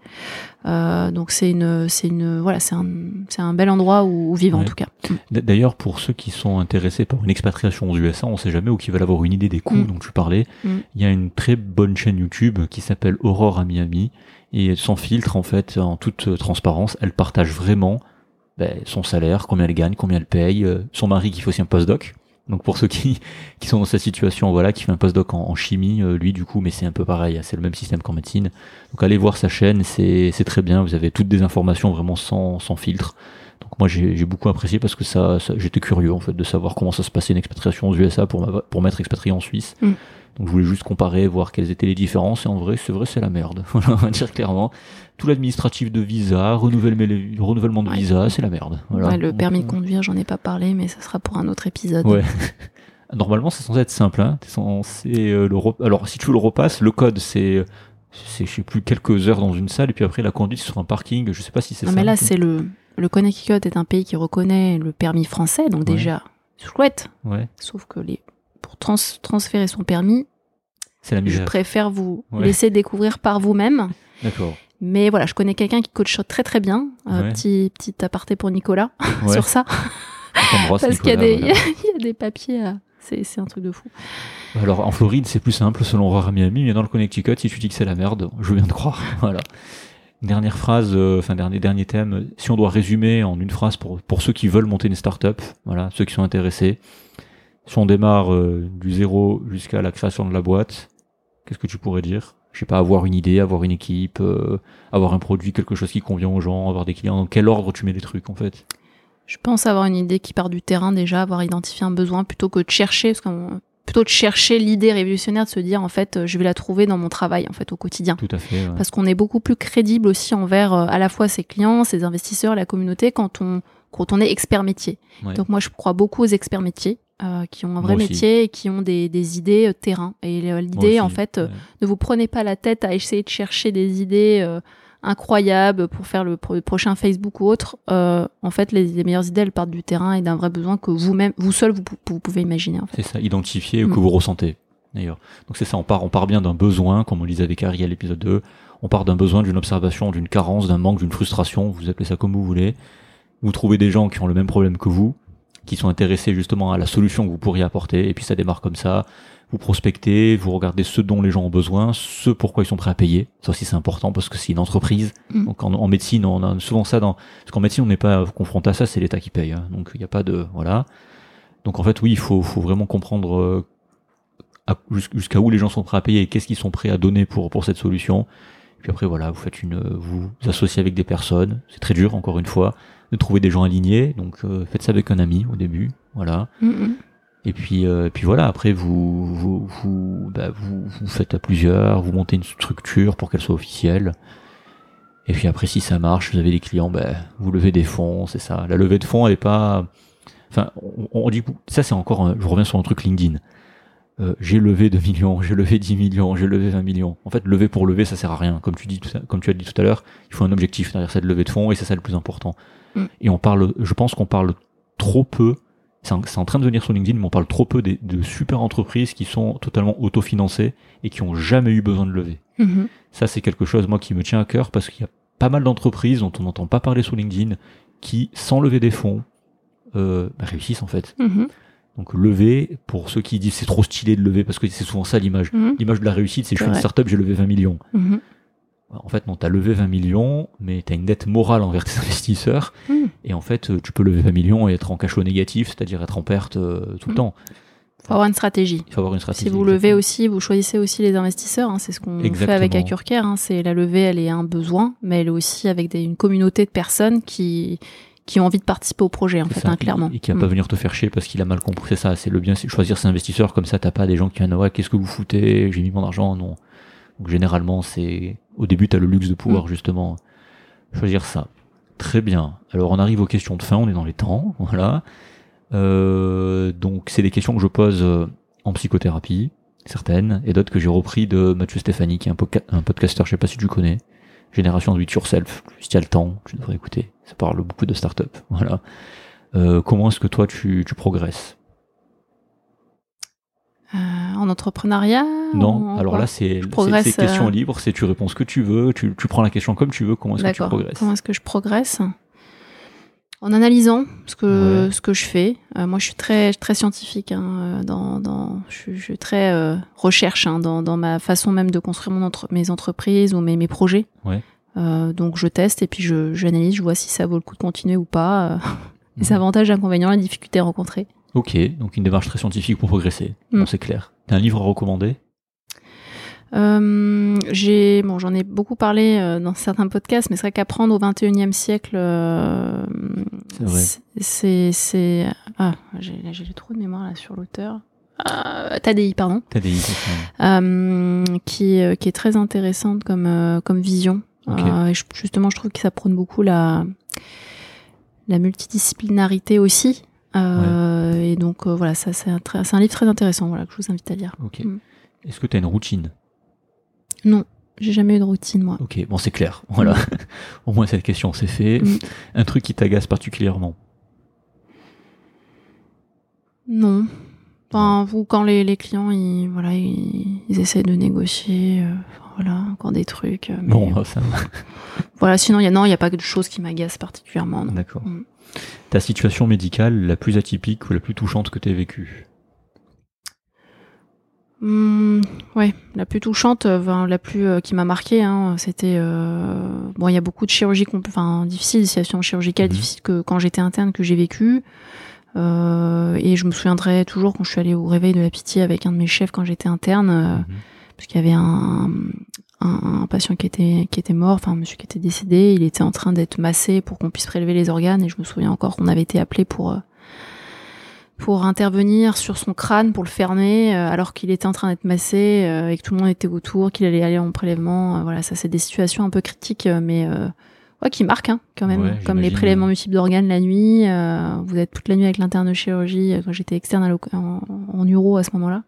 Euh, donc c'est une c'est une voilà c'est un c'est un bel endroit où, où vivre en tout cas. D'ailleurs, pour ceux qui sont intéressés par une expatriation aux USA, on sait jamais ou qui veulent avoir une idée des coûts Mm. dont tu parlais. Mm. Il y a une très bonne chaîne YouTube qui s'appelle Aurore à Miami et sans filtre en fait, en toute euh, transparence, elle partage vraiment ben, son salaire, combien elle gagne, combien elle paye, euh, son mari qui fait aussi un postdoc. Donc pour ceux qui, (laughs) qui sont dans cette situation, voilà, qui fait un postdoc en, en chimie, euh, lui du coup, mais c'est un peu pareil, hein, c'est le même système qu'en médecine. Donc allez voir sa chaîne, c'est c'est très bien, vous avez toutes des informations vraiment sans, sans filtre. Donc moi j'ai j'ai beaucoup apprécié parce que ça, ça- j'étais curieux en fait de savoir comment ça se passait une expatriation aux USA pour, ma- pour m'être expatrié en Suisse. Mm. Donc je voulais juste comparer, voir quelles étaient les différences et en vrai c'est vrai c'est la merde. (laughs) Voilà, on va dire clairement. Tout l'administratif de visa, renouvellement, renouvellement de Ouais. visa, c'est la merde. Voilà. Ouais, le permis euh, de conduire, j'en ai pas parlé, mais ça sera pour un autre épisode. Ouais. (laughs) Normalement, c'est censé être simple. Hein. Censé euh, le Alors, si tu le repasses, le code, c'est, c'est, je sais plus, quelques heures dans une salle, et puis après, la conduite sur un parking. Je sais pas si c'est Non, ça. mais là, c'est le, le Connecticut est un pays qui reconnaît le permis français, donc Ouais. déjà, chouette. Ouais, Sauf que les, pour trans- transférer son permis, c'est la je préfère vous Ouais. laisser découvrir par vous-même. D'accord. Mais voilà, je connais quelqu'un qui coach très très bien. Euh, Ouais. petit, petit aparté pour Nicolas (laughs) Ouais. sur ça. Parce qu'il y, a des- voilà. (laughs) il y a des papiers. à- C'est c'est un truc de fou. Alors, en Floride, c'est plus simple selon Aurora Miami, mais dans le Connecticut, si tu dis que c'est la merde, je bien te croire. (laughs) Voilà. Dernière phrase, euh, enfin, dernier, dernier thème. Si on doit résumer en une phrase pour, pour ceux qui veulent monter une start-up, voilà, ceux qui sont intéressés. Si on démarre euh, du zéro jusqu'à la création de la boîte, qu'est-ce que tu pourrais dire? Je sais pas, avoir une idée, avoir une équipe, euh, avoir un produit, quelque chose qui convient aux gens, avoir des clients. Dans quel ordre tu mets les trucs, en fait? Je pense avoir une idée qui part du terrain déjà, avoir identifié un besoin plutôt que de chercher, parce qu'on- plutôt de chercher l'idée révolutionnaire de se dire en fait euh, je vais la trouver dans mon travail en fait au quotidien. Tout à fait. ouais. Parce qu'on est beaucoup plus crédible aussi envers euh, à la fois ses clients, ses investisseurs, la communauté quand on quand on est expert métier. Ouais. Donc moi je crois beaucoup aux experts métiers euh, qui ont un vrai métier et qui ont des, des idées euh, terrain. Et euh, l'idée en fait, ouais. ne vous prenez pas la tête à essayer de chercher des idées incroyables pour faire le, pro- le prochain Facebook ou autre. En fait, les, les meilleures idées, elles partent du terrain et d'un vrai besoin que vous-même, vous seul, vous, pou- vous pouvez imaginer. En fait. C'est ça, identifier Mm. que vous ressentez, d'ailleurs. Donc c'est ça, on part, on part bien d'un besoin, comme on le disait avec Harry à l'épisode 2, on part d'un besoin, d'une observation, d'une carence, d'un manque, d'une frustration, vous appelez ça comme vous voulez. Vous trouvez des gens qui ont le même problème que vous, qui sont intéressés justement à la solution que vous pourriez apporter, et puis ça démarre comme ça. Vous prospectez, vous regardez ce dont les gens ont besoin, ce pourquoi ils sont prêts à payer. Ça aussi c'est important parce que c'est une entreprise. Mm. Donc en, en médecine, on a souvent ça dans, parce qu'en médecine on n'est pas confronté à ça, c'est l'État qui paye. hein. Donc il n'y a pas de, voilà. Donc en fait, oui, il faut, faut vraiment comprendre euh, jusqu'à où les gens sont prêts à payer et qu'est-ce qu'ils sont prêts à donner pour, pour cette solution. Puis après, voilà, vous faites une, vous vous associez avec des personnes. C'est très dur, encore une fois, de trouver des gens alignés. Donc euh, faites ça avec un ami au début, voilà. Mm. Et puis, euh, puis voilà, après vous, vous, vous, bah, vous, vous faites à plusieurs, vous montez une structure pour qu'elle soit officielle. Et puis après, si ça marche, vous avez des clients, bah, vous levez des fonds, c'est ça. La levée de fonds, elle est pas, enfin, on, on dit, ça c'est encore, un- je reviens sur un truc LinkedIn. Euh, j'ai levé 2 millions, j'ai levé 10 millions, j'ai levé 20 millions. En fait, lever pour lever, ça sert à rien. Comme tu dis, tout ça- comme tu as dit tout à l'heure, il faut un objectif derrière cette levée de fonds et c'est ça le plus important. Mm. Et on parle, je pense qu'on parle trop peu c'est en, train de venir sur LinkedIn, mais on parle trop peu des- de super entreprises qui sont totalement autofinancées et qui ont jamais eu besoin de lever. Mhm. Ça, c'est quelque chose, moi, qui me tient à cœur parce qu'il y a pas mal d'entreprises dont on n'entend pas parler sur LinkedIn qui, sans lever des fonds, euh, bah, réussissent en fait. Mhm. Donc lever, pour ceux qui disent c'est trop stylé de lever, parce que c'est souvent ça l'image. Mhm. L'image de la réussite, c'est je fais une startup, j'ai levé 20 millions. En fait, non, t'as levé 20 millions, mais t'as une dette morale envers tes (laughs) investisseurs. Mhm. Et en fait, euh, tu peux lever 20 millions et être en cash flow négatif, c'est-à-dire être en perte euh, tout le Mhm. temps. Faut avoir une stratégie. Il faut avoir une stratégie. Si vous levez aussi, vous choisissez aussi les investisseurs. hein, c'est ce qu'on fait avec Acurcare. Hein, c'est la levée, elle est un besoin, mais elle est aussi avec des- une communauté de personnes qui qui ont envie de participer au projet, en fait, ça, hein, clairement. Et qui va pas Mm. venir te faire chier parce qu'il a mal compris. C'est ça, c'est le bien, c'est choisir ses investisseurs comme ça. T'as pas des gens qui viennent, ouais, qu'est-ce que vous foutez J'ai mis mon argent, non. Donc généralement, c'est au début, t'as le luxe de Mm. pouvoir justement choisir ça. Très bien. Alors on arrive aux questions de fin. On est dans les temps, (laughs) voilà. Euh, donc c'est des questions que je pose euh, en psychothérapie, certaines, et d'autres que j'ai repris de Mathieu Stéphanie, qui est un, podca- un podcasteur, je sais pas si tu connais. Génération de It Yourself. Si tu as le temps, tu devrais écouter. Ça parle beaucoup de start-up. (laughs) Voilà. Euh, comment est-ce que toi tu, tu progresses? En entrepreneuriat Non, en alors là c'est question euh, libre, c'est tu réponds ce que tu veux, tu, tu prends la question comme tu veux, comment est-ce que tu progresses Comment est-ce que je progresse? En analysant ce que Ouais. ce que je fais. Euh, moi, je suis très très scientifique. Hein, euh, dans dans je, suis- je suis très euh, recherche hein, dans dans ma façon même de construire mon entre- mes entreprises ou mes mes projets. Ouais. Euh, donc je teste et puis je j'analyse, je vois si ça vaut le coup de continuer ou pas. (laughs) les Mhm. avantages, inconvénients, les difficultés rencontrées. Ok, donc une démarche très scientifique pour progresser. Mm. Bon, c'est clair. T'as un livre à recommander? Euh, j'ai bon, j'en ai beaucoup parlé euh, dans certains podcasts, mais c'est vrai qu'apprendre au 21e siècle, euh, C'est ah j'ai j'ai trop de mémoire là sur l'auteur. Euh, Tadei, pardon, ça. euh, qui qui est très intéressante comme comme vision. Justement, je trouve que ça prône beaucoup la la multidisciplinarité aussi. Euh, Et donc euh, voilà, ça c'est un, très- c'est un livre très intéressant, voilà que je vous invite à lire. Ok. Mm. Est-ce que t'as une routine? Non, j'ai jamais eu de routine moi. Ok, bon c'est clair. (laughs) Voilà. Au moins cette question c'est fait. Mm. Un truc qui t'agace particulièrement? Non. Enfin, ou quand les, les clients, ils, voilà, ils, ils essaient de négocier, euh, voilà, encore des trucs. Non, (laughs) ça. voilà, sinon, il y a, non, n'y a pas de choses qui m'agacent particulièrement. non. D'accord. Ta situation médicale la plus atypique ou la plus touchante que t'aies vécue Hmm, ouais, la plus touchante, euh, enfin, la plus euh, qui m'a marqué, hein, c'était euh, bon, il y a beaucoup de chirurgies, enfin difficiles, des situations chirurgicales Mhm. difficiles que quand j'étais interne que j'ai vécu. Euh, et je me souviendrai toujours quand je suis allée au réveil de la pitié avec un de mes chefs quand j'étais interne. Mhm. parce qu'il y avait un, un, un patient qui était qui était mort, enfin un monsieur qui était décédé, il était en train d'être massé pour qu'on puisse prélever les organes et je me souviens encore qu'on avait été appelé pour euh, pour intervenir sur son crâne pour le fermer euh, alors qu'il était en train d'être massé euh, et que tout le monde était autour, qu'il allait aller en prélèvement. Voilà, ça c'est des situations un peu critiques, mais euh, ouais, qui marquent hein, quand même, Ouais, comme les prélèvements multiples d'organes la nuit. euh, vous êtes toute la nuit avec l'interne de chirurgie quand j'étais externe l'oc- en, en uro à ce moment-là.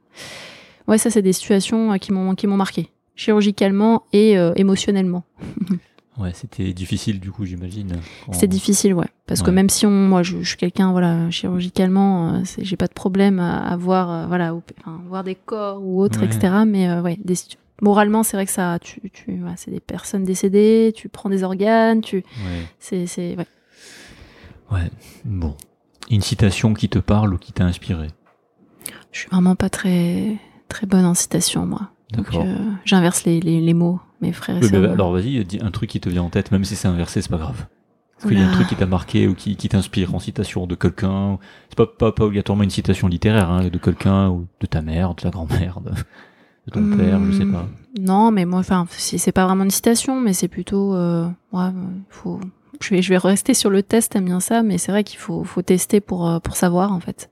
Ouais, ça c'est des situations qui m'ont qui m'ont marqué chirurgicalement et euh, émotionnellement. (laughs) Ouais, c'était difficile du coup, j'imagine. quand- C'est difficile, ouais, parce que même si on, moi, je, je suis quelqu'un, voilà, chirurgicalement, euh, j'ai pas de problème à, à voir, euh, voilà, ou- enfin, voir des corps ou autres, Ouais. etc. Mais euh, ouais, des, moralement, c'est vrai que ça, tu, tu, c'est des personnes décédées, tu prends des organes, tu, Ouais. c'est, c'est, ouais. Ouais. Bon. Une citation qui te parle ou qui t'a inspiré? Je suis vraiment pas très, très bonne en citation, moi. Donc, euh, j'inverse les, les, les mots, mes frères et sœurs. bah, alors vas-y, dis un truc qui te vient en tête, même si c'est inversé, c'est pas grave. Est-ce qu'il y a un truc qui t'a marqué ou qui, qui t'inspire en citation de quelqu'un C'est pas, pas, pas obligatoirement une citation littéraire, hein, de quelqu'un ou de ta mère, de ta grand-mère, de, de ton père, je sais Hmm, pas. Non, mais moi, enfin, c'est c'est pas vraiment une citation, mais c'est plutôt, euh, ouais, euh, faut. Je vais, je vais rester sur le test, t'aimes bien ça, mais c'est vrai qu'il faut, faut tester pour, euh, pour savoir en fait.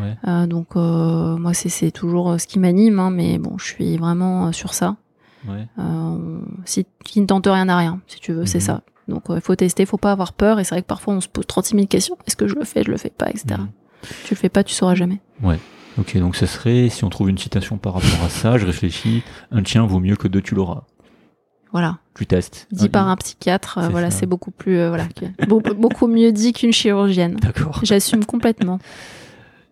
Ouais. Euh, donc euh, moi, c'est toujours euh, ce qui m'anime, hein, mais bon, je suis vraiment sur ça. Ouais. Euh, si qui ne tente rien n'a rien, si tu veux, c'est Mhm. ça. Donc il faut tester, faut pas avoir peur. Et c'est vrai que parfois on se pose 36 000 questions. Est-ce que je le fais, je le fais pas, etc. Mhm. Tu le fais pas, tu sauras jamais. Ok, donc ce serait, si on trouve une citation par rapport à ça, je réfléchis, un tien vaut mieux que deux, tu l'auras. Voilà, Tu testes. dit par un psychiatre. euh, C'est voilà, c'est beaucoup plus, voilà, (laughs) beaucoup mieux dit qu'une chirurgienne. D'accord. J'assume complètement. (laughs)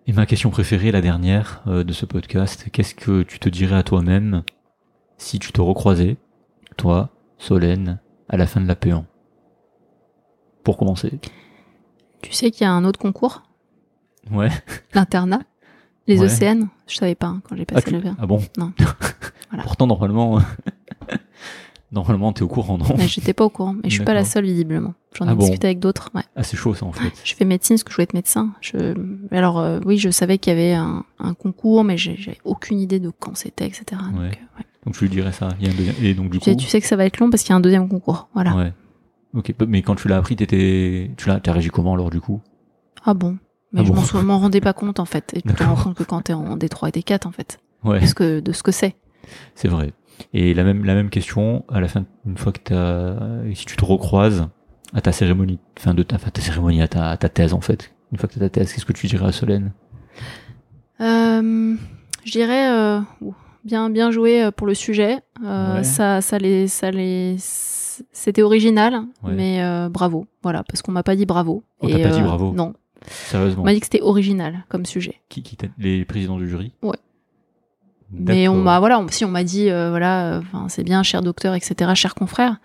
Et ma question préférée, la dernière euh, de ce podcast, qu'est-ce que tu te dirais à toi-même si tu te recroisais, toi, Solène, à la fin de la P1 Pour commencer. Tu sais qu'il y a un autre concours? Ouais. L'internat? Les Ouais. océanes Je savais pas hein, quand j'ai Ah, passé tu- le verre. ah bon? Non. (laughs) Voilà. Pourtant, normalement, normalement, t'es au courant, non Mais j'étais pas au courant. Et je suis pas la seule, visiblement. J'en ai Ah bon discuté avec d'autres. Ouais. Ah, c'est chaud ça en fait. Je fais médecine parce que je voulais être médecin. Je... Alors, euh, oui, je savais qu'il y avait un, un concours, mais j'avais aucune idée de quand c'était, etc. Donc, Ouais. euh, ouais. Donc tu lui dirais ça. Il y a un deuxième- Et donc du Tu, sais, coup. tu sais que ça va être long parce qu'il y a un deuxième concours. Voilà. Ouais. Ok. Mais quand tu l'as appris, t'étais, tu l'as, t'as réagi comment alors du coup? Ah bon Mais Ah je bon. m'en rendais pas compte, en fait. Et tu te rends compte que quand t'es en D3 et D4, en fait. Ouais. Que, de ce que c'est. C'est vrai. Et la même, la même question, à la fin, une fois que t'as, si tu te recroises à ta cérémonie, fin de ta, enfin, ta cérémonie, à ta, à ta thèse en fait. Une fois que t'as ta thèse, qu'est-ce que tu dirais à Solène? Euh, je dirais euh, bien bien joué euh, pour le sujet. Euh, Ouais. Ça ça les ça les c'était original, Ouais. mais bravo. Voilà, parce qu'on m'a pas dit bravo. On t'a pas dit bravo? Non, Sérieusement? On m'a dit que c'était original comme sujet. Qui, qui Les présidents du jury? Ouais. Mais on m'a voilà, on- si on m'a dit euh, voilà, c'est bien, cher docteur, etc., cher confrère.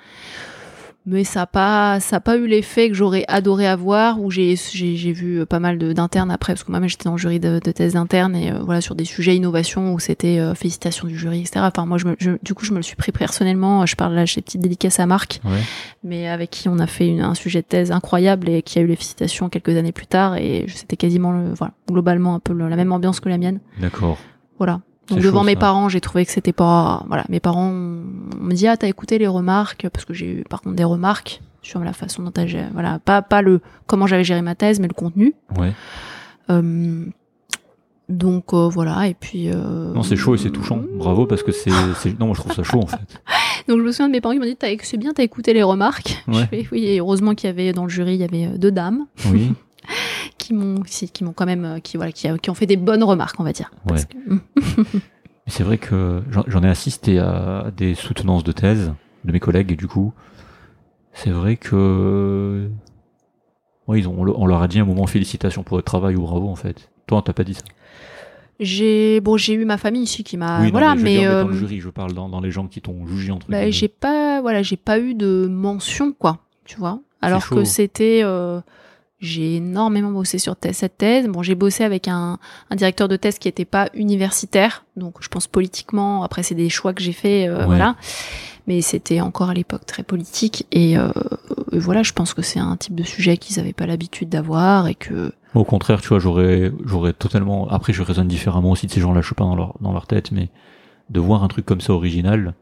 Mais ça a pas ça a pas eu l'effet que j'aurais adoré avoir. Où j'ai j'ai j'ai vu pas mal d'internes après, parce que moi-même j'étais dans le jury de, de thèse d'interne et euh, voilà sur des sujets innovation où c'était euh, félicitations du jury, etc. Enfin moi je, me- je- du coup je me le suis pris personnellement. Je parle là chez petite dédicace à Marc, Ouais. mais avec qui on a fait une- un sujet de thèse incroyable et qui a eu les félicitations quelques années plus tard et c'était quasiment le, voilà globalement un peu le- la même ambiance que la mienne. D'accord. Voilà. Donc devant chaud, mes ça. parents, j'ai trouvé que c'était pas voilà, mes parents on me dit ah t'as écouté les remarques parce que j'ai eu par contre des remarques sur la façon dont t'as géré- voilà, pas pas le comment j'avais géré ma thèse mais le contenu. Ouais. Euh, donc euh, voilà et puis euh, Non, c'est chaud et c'est touchant. Bravo parce que c'est, non, moi je trouve ça chaud en fait. (laughs) Donc je me souviens de mes parents qui m'ont dit c'est bien t'as écouté les remarques. Ouais. (laughs) Je fais, oui et heureusement qu'il y avait dans le jury il y avait deux dames Oui. (laughs) qui m'ont qui m'ont quand même euh, qui voilà qui, a- qui ont fait des bonnes remarques on va dire. Que- c'est vrai que j'en ai assisté à des soutenances de thèse de mes collègues et du coup, c'est vrai que ouais, ils ont, on leur a dit à un moment félicitations pour votre travail ou bravo en fait. Toi, on t'a pas dit ça? J'ai bon j'ai eu ma famille ici qui m'a oui, non, voilà mais, je veux mais, dire, euh, dans le jury, je parle dans, dans les gens qui t'ont jugé entre Bah, j'ai pas voilà j'ai pas eu de mention quoi tu vois alors que c'était euh, j'ai énormément bossé sur cette thèse bon j'ai bossé avec un, un directeur de thèse qui était pas universitaire donc je pense politiquement après c'est des choix que j'ai fait euh, Ouais. voilà mais c'était encore à l'époque très politique et, euh, et voilà je pense que c'est un type de sujet qu'ils avaient pas l'habitude d'avoir et que Au contraire, tu vois, j'aurais, j'aurais totalement. Après, je raisonne différemment aussi de ces gens-là. Je suis pas dans leur, dans leur tête, mais de voir un truc comme ça original,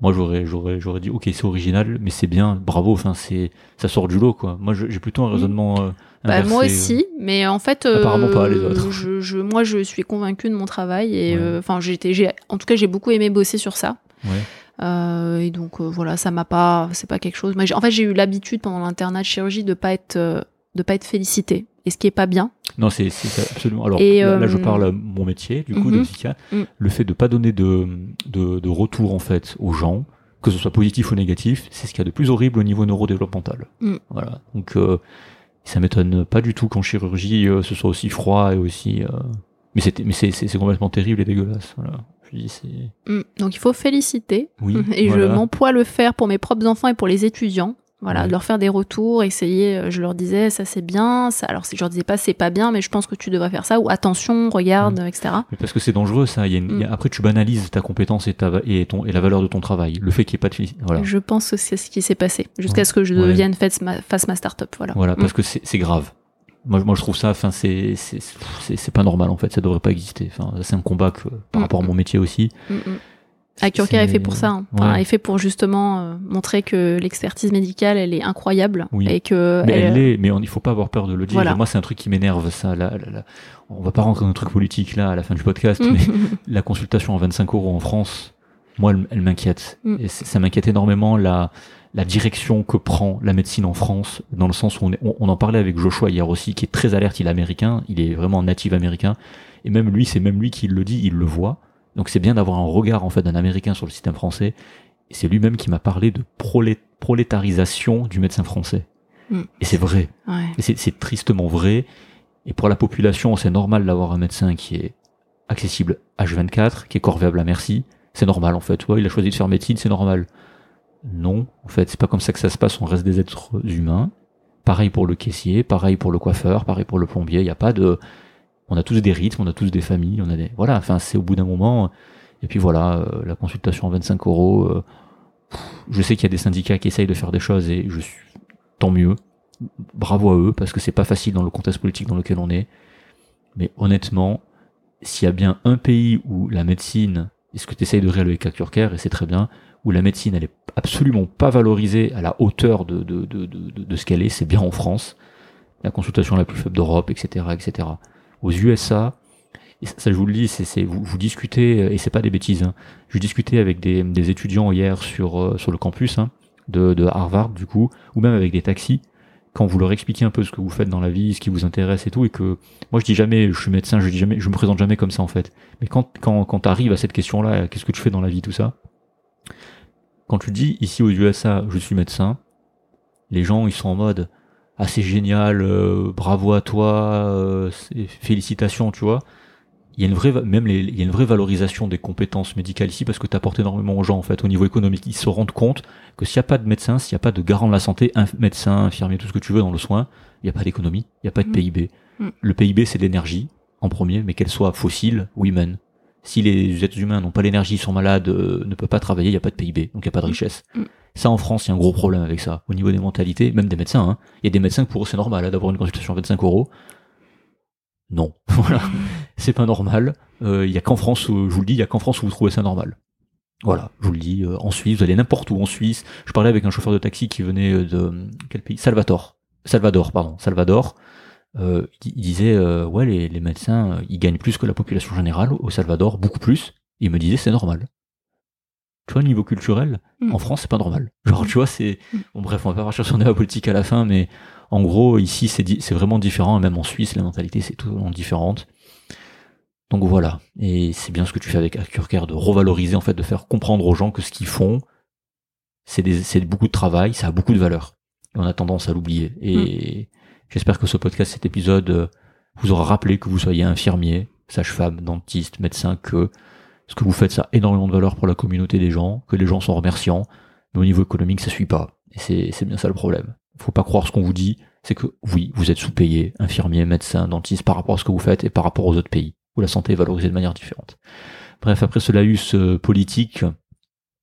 moi, j'aurais, j'aurais, j'aurais dit, ok, c'est original, mais c'est bien, bravo. Enfin, c'est, ça sort du lot, quoi. Moi, j'ai plutôt un raisonnement. euh, Bah, inversé, moi euh. aussi, mais en fait, euh, Apparemment pas, les autres. Je, je- moi, je suis convaincue de mon travail et Ouais. euh, enfin, j'étais, j'ai, en tout cas, j'ai beaucoup aimé bosser sur ça. Ouais. Euh, et donc voilà, ça m'a pas, c'est pas quelque chose. J'ai- en fait, j'ai eu l'habitude pendant l'internat de chirurgie de pas être, de pas être félicitée, et ce qui est pas bien. Non, c'est, c'est absolument. Alors, Et, là, là, je euh, parle à mon métier, du coup, mhm. de psychiatre. Mm. Le fait de pas donner de, de, de retour, en fait, aux gens, que ce soit positif ou négatif, c'est ce qu'il y a de plus horrible au niveau neurodéveloppemental. Mm. Voilà. Donc, euh, ça m'étonne pas du tout qu'en chirurgie, euh, ce soit aussi froid et aussi. euh, Mais, c'était, mais c'est, c'est, c'est complètement terrible et dégueulasse. Voilà. C'est. Mm. Donc il faut féliciter. Oui. (laughs) Et voilà. je m'emploie à le faire pour mes propres enfants et pour les étudiants. Voilà, Ouais. de leur faire des retours, essayer. euh, Je leur disais ça c'est bien, ça. Alors si je leur disais pas c'est pas bien, mais je pense que tu devrais faire ça ou attention, regarde, etc. Mais parce que c'est dangereux, ça. Il y a une- Mm. Après, tu banalises ta compétence et, ta, et, ton, et la valeur de ton travail. Le fait qu'il n'y ait pas de. Voilà. Je pense que c'est ce qui s'est passé jusqu'à Ouais. ce que je Ouais. devienne fasse ma, fasse ma start-up. Voilà. Voilà, Mm. parce que c'est grave. Moi, moi, je trouve ça, enfin, c'est c'est- pas normal en fait. Ça devrait pas exister. Enfin, c'est un combat que, par Mm. rapport à mon métier aussi. Mm, mm. Akurker est fait pour ça. hein. Enfin, Ouais. est fait pour justement euh, montrer que l'expertise médicale, elle est incroyable Oui. et que Mais elle elle- l'est, mais on- il faut pas avoir peur de le dire. Voilà. Moi, c'est un truc qui m'énerve, ça. Là, là, là. On va pas rentrer dans un truc politique là à la fin du podcast, Mm. mais (laughs) la consultation à 25 euros en France, moi, elle, elle m'inquiète. Mm. Et ça m'inquiète énormément la, la direction que prend la médecine en France, dans le sens où on, est- on, on en parlait avec Joshua hier aussi, qui est très alerte, il est américain, il est vraiment natif américain, et même lui, c'est même lui qui le dit, il le voit. Donc c'est bien d'avoir un regard en fait d'un américain sur le système français. Et c'est lui-même qui m'a parlé de prolé- prolétarisation du médecin français. Mm. Et c'est vrai. Ouais. Et c'est c'est tristement vrai. Et pour la population, c'est normal d'avoir un médecin qui est accessible H24, qui est corvéable à merci. C'est normal en fait. Ouais, il a choisi de faire médecine, c'est normal. Non, en fait, c'est pas comme ça que ça se passe. On reste des êtres humains. Pareil pour le caissier, pareil pour le coiffeur, pareil pour le plombier. Il n'y a pas de. On a tous des rythmes, on a tous des familles, on a des. Voilà. Enfin, c'est au bout d'un moment. Et puis voilà, euh, la consultation à 25 euros. euh, je sais qu'il y a des syndicats qui essayent de faire des choses et je suis tant mieux. Bravo à eux parce que c'est pas facile dans le contexte politique dans lequel on est. Mais honnêtement, s'il y a bien un pays où la médecine, et ce que tu essayes de réaliser avec Acturcare, et c'est très bien, où la médecine elle est absolument pas valorisée à la hauteur de, de, de, de, de ce qu'elle est, c'est bien en France. La consultation la plus faible d'Europe, etc., etc. Aux USA, et ça, je vous le dis, vous, vous discutez et c'est pas des bêtises. Hein. Je discutais avec des, étudiants hier sur euh, sur le campus hein, de, de Harvard du coup, ou même avec des taxis. Quand vous leur expliquez un peu ce que vous faites dans la vie, ce qui vous intéresse et tout, et que moi je dis jamais, je suis médecin, je dis jamais, je me présente jamais comme ça en fait. Mais quand quand quand t'arrives à cette question-là, qu'est-ce que tu fais dans la vie, tout ça? Quand tu dis ici aux USA, je suis médecin, les gens ils sont en mode ah c'est génial, euh, bravo à toi, euh, félicitations, tu vois. Il y a une vraie, même les, il y a une vraie valorisation des compétences médicales ici parce que tu apportes énormément aux gens en fait au niveau économique. Ils se rendent compte que s'il n'y a pas de médecin, s'il n'y a pas de garant de la santé, un médecin, infirmier, tout ce que tu veux dans le soin, il n'y a pas d'économie, il n'y a pas de Mm. PIB. Mm. Le PIB c'est l'énergie en premier, mais qu'elle soit fossile ou humaine. Si les êtres humains n'ont pas l'énergie, sont malades, euh, ne peuvent pas travailler, il n'y a pas de PIB, donc il n'y a pas de Mm. richesse. Ça en France, il y a un gros problème avec ça. Au niveau des mentalités, même des médecins, hein. il y a des médecins que pour eux c'est normal hein, d'avoir une consultation à 25 euros. Non, (laughs) voilà, c'est pas normal. Euh, Il y a qu'en France, où, je vous le dis, il y a qu'en France où vous trouvez ça normal. Voilà, je vous le dis. euh, en Suisse, vous allez n'importe où en Suisse. Je parlais avec un chauffeur de taxi qui venait euh, de quel pays? Salvador. Salvador, pardon, Salvador. Euh, il disait euh, ouais les, les médecins euh, ils gagnent plus que la population générale au Salvador, beaucoup plus. Il me disait c'est normal. Tu vois, niveau culturel, Mm. en France, c'est pas normal. Genre, tu vois, c'est. Mm. Bon, bref, on va pas partir sur débat politique à la fin, mais en gros, ici, c'est di- vraiment différent, et même en Suisse, la mentalité, c'est totalement différente. Donc voilà. Et c'est bien ce que tu fais avec Acurcare, de revaloriser, en fait, de faire comprendre aux gens que ce qu'ils font, c'est beaucoup de travail, ça a beaucoup de valeur. Et on a tendance à l'oublier. Et j'espère que ce podcast, cet épisode, euh, vous aura rappelé que vous soyez infirmier, sage-femme, dentiste, médecin, que ce que vous faites, ça a énormément de valeur pour la communauté des gens, que les gens sont remerciants, mais au niveau économique, ça suit pas. Et c'est, bien ça le problème. Faut pas croire ce qu'on vous dit, c'est que oui, vous êtes sous-payé, infirmier, médecin, dentiste, par rapport à ce que vous faites et par rapport aux autres pays, où la santé est valorisée de manière différente. Bref, après ce laïus euh, politique,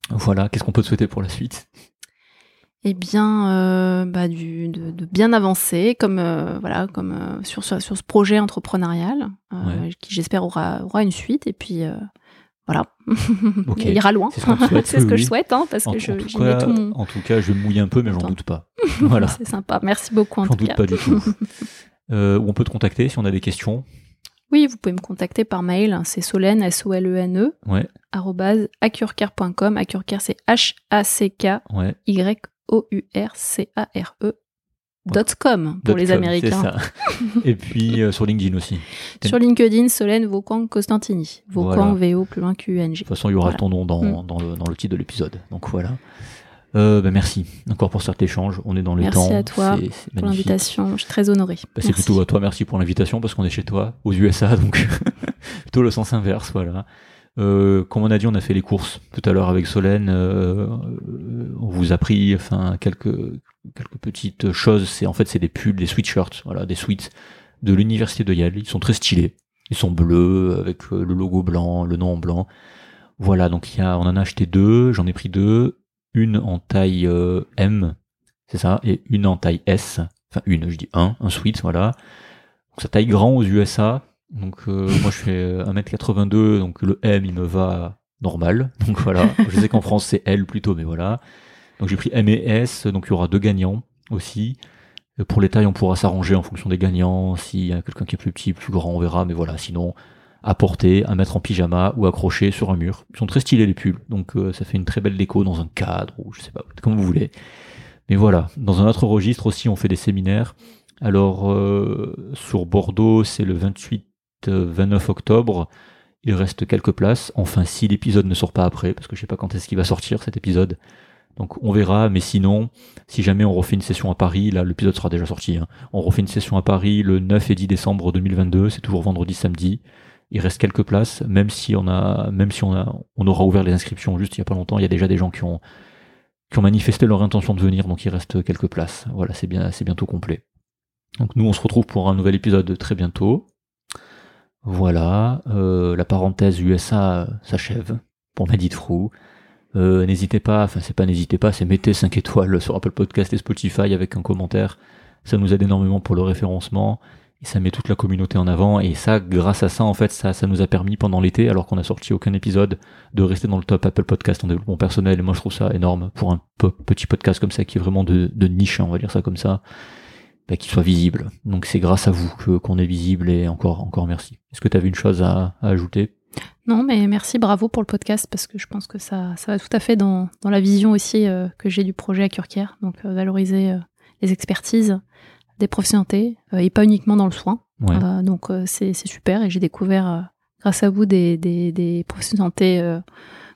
voilà, qu'est-ce qu'on peut te souhaiter pour la suite? Eh bien, euh, bah, du, de, de bien avancer, comme euh, voilà, comme euh, sur, ce projet entrepreneurial, Ouais. qui j'espère aura, aura une suite. Et puis voilà, (laughs) il ira loin. C'est ce (laughs) oui, que je souhaite, hein, parce en, que en je, tout cas, tout mon. en tout cas, je mouiller un peu, mais j'en doute pas. (laughs) Voilà. C'est sympa. Merci beaucoup en J'en doute cas. pas du tout. Euh, on peut te contacter si on a des questions. Oui, vous pouvez me contacter par mail. C'est solène, S-O-L-E-N-E, Ouais, E, arrobase acurcare.com. Acurcare, c'est H-A-C-K-Y-O-U-R-C-A-R-E. Ouais. Dot com pour Dot les com, Américains. Ça. (laughs) Et puis euh, sur LinkedIn aussi. De Sur LinkedIn, Solène Vauquan Costantini. Vauquan, Voilà. V-O, plus loin Q-U-N-G. toute façon, il y aura Voilà. ton nom dans, Mm. dans, le, dans le titre de l'épisode. Donc voilà. Euh, bah, merci encore pour cet écage. On est dans les Merci temps. à toi Pour l'invitation, je suis très honorée. Bah, c'est Merci. plutôt à toi, merci pour l'invitation parce qu'on est chez toi, aux USA, donc (laughs) plutôt le sens inverse, voilà. Euh, comme on a dit, on a fait les courses tout à l'heure avec Solène. euh, on vous a pris, enfin, quelques quelques petites choses. C'est en fait, c'est des pulls, des sweatshirts, voilà, des sweats de l'université de Yale. Ils sont très stylés. Ils sont bleus avec euh, le logo blanc, le nom en blanc. Voilà, donc il y a, on en a acheté deux. J'en ai pris deux, une en taille euh, M, c'est ça, et une en taille S. Enfin, une, je dis un, un sweat, voilà. Donc, ça taille grand aux USA. Donc, euh, (laughs) moi, je fais 1m82, donc le M, il me va normal. (laughs) Donc, voilà. Je sais qu'en France, c'est L plutôt, mais voilà. Donc, j'ai pris M et S, donc il y aura deux gagnants aussi. Euh, Pour les tailles, on pourra s'arranger en fonction des gagnants. S'il y a quelqu'un qui est plus petit, plus grand, on verra. Mais voilà, sinon, à porter, à mettre en pyjama ou accroché sur un mur. Ils sont très stylés les pulls, donc euh, ça fait une très belle déco dans un cadre ou je sais pas, comme vous voulez. Mais voilà, dans un autre registre aussi, on fait des séminaires. Alors euh, sur Bordeaux, c'est le 28-29 octobre. Il reste quelques places. Enfin, si l'épisode ne sort pas après, parce que je sais pas quand est-ce qu'il va sortir cet épisode. Donc on verra, mais sinon, si jamais on refait une session à Paris, là l'épisode sera déjà sorti, hein. on refait une session à Paris le 9 et 10 décembre 2022, c'est toujours vendredi samedi. Il reste quelques places, même si on a, même si on aura ouvert les inscriptions juste il y a pas longtemps, il y a déjà des gens qui ont, qui ont manifesté leur intention de venir, donc il reste quelques places. Voilà, c'est bien, c'est bientôt complet. Donc nous on se retrouve pour un nouvel épisode très bientôt. Voilà, euh, la parenthèse USA s'achève pour Medit Frou. Euh, n'hésitez pas, enfin c'est pas n'hésitez pas, c'est mettez 5 étoiles sur Apple Podcast et Spotify avec un commentaire. Ça nous aide énormément pour le référencement et ça met toute la communauté en avant et ça grâce à ça en fait ça, ça nous a permis pendant l'été alors qu'on a sorti aucun épisode de rester dans le top Apple Podcast en développement personnel et moi je trouve ça énorme pour un petit podcast comme ça qui est vraiment de, de niche on va dire ça comme ça bah, qu'il soit visible donc c'est grâce à vous que qu'on est visible et encore encore merci est-ce que tu avais une chose à, à ajouter? Non, mais merci, bravo pour le podcast, parce que je pense que ça, ça va tout à fait dans, dans la vision aussi euh, que j'ai du projet à Curquière. Donc, euh, valoriser euh, les expertises des professionnalités, et pas uniquement dans le soin. donc, c'est super, et j'ai découvert, grâce à vous, des, des, des professionnalités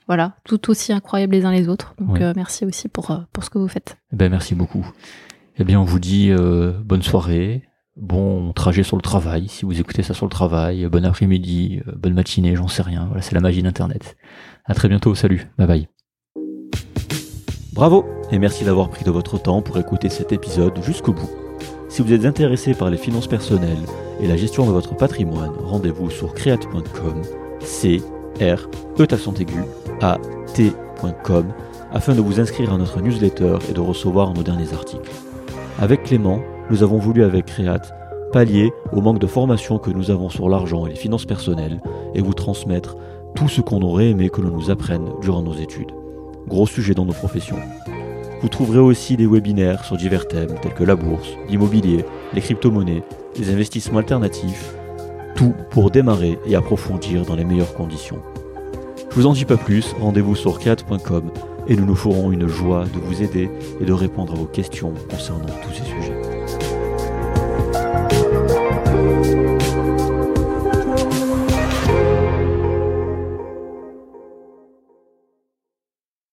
voilà, tout aussi incroyables les uns les autres. Donc, merci aussi pour, pour ce que vous faites. Eh ben, merci beaucoup. Eh bien, on vous dit bonne soirée, bon trajet sur le travail, si vous écoutez ça sur le travail, bon après-midi, euh, bonne matinée, j'en sais rien. Voilà, c'est la magie d'Internet. À très bientôt, salut, bye bye. Bravo et merci d'avoir pris de votre temps pour écouter cet épisode jusqu'au bout. Si vous êtes intéressé par les finances personnelles et la gestion de votre patrimoine, rendez-vous sur create.com, c r e a afin de vous inscrire à notre newsletter et de recevoir nos derniers articles. Avec Clément, nous avons voulu avec Créate pallier au manque de formation que nous avons sur l'argent et les finances personnelles et vous transmettre tout ce qu'on aurait aimé que l'on nous apprenne durant nos études. Gros sujet dans nos professions. Vous trouverez aussi des webinaires sur divers thèmes tels que la bourse, l'immobilier, les crypto-monnaies, les investissements alternatifs, tout pour démarrer et approfondir dans les meilleures conditions. Je vous en dis pas plus, rendez-vous sur create.com et nous nous ferons une joie de vous aider et de répondre à vos questions concernant tous ces sujets.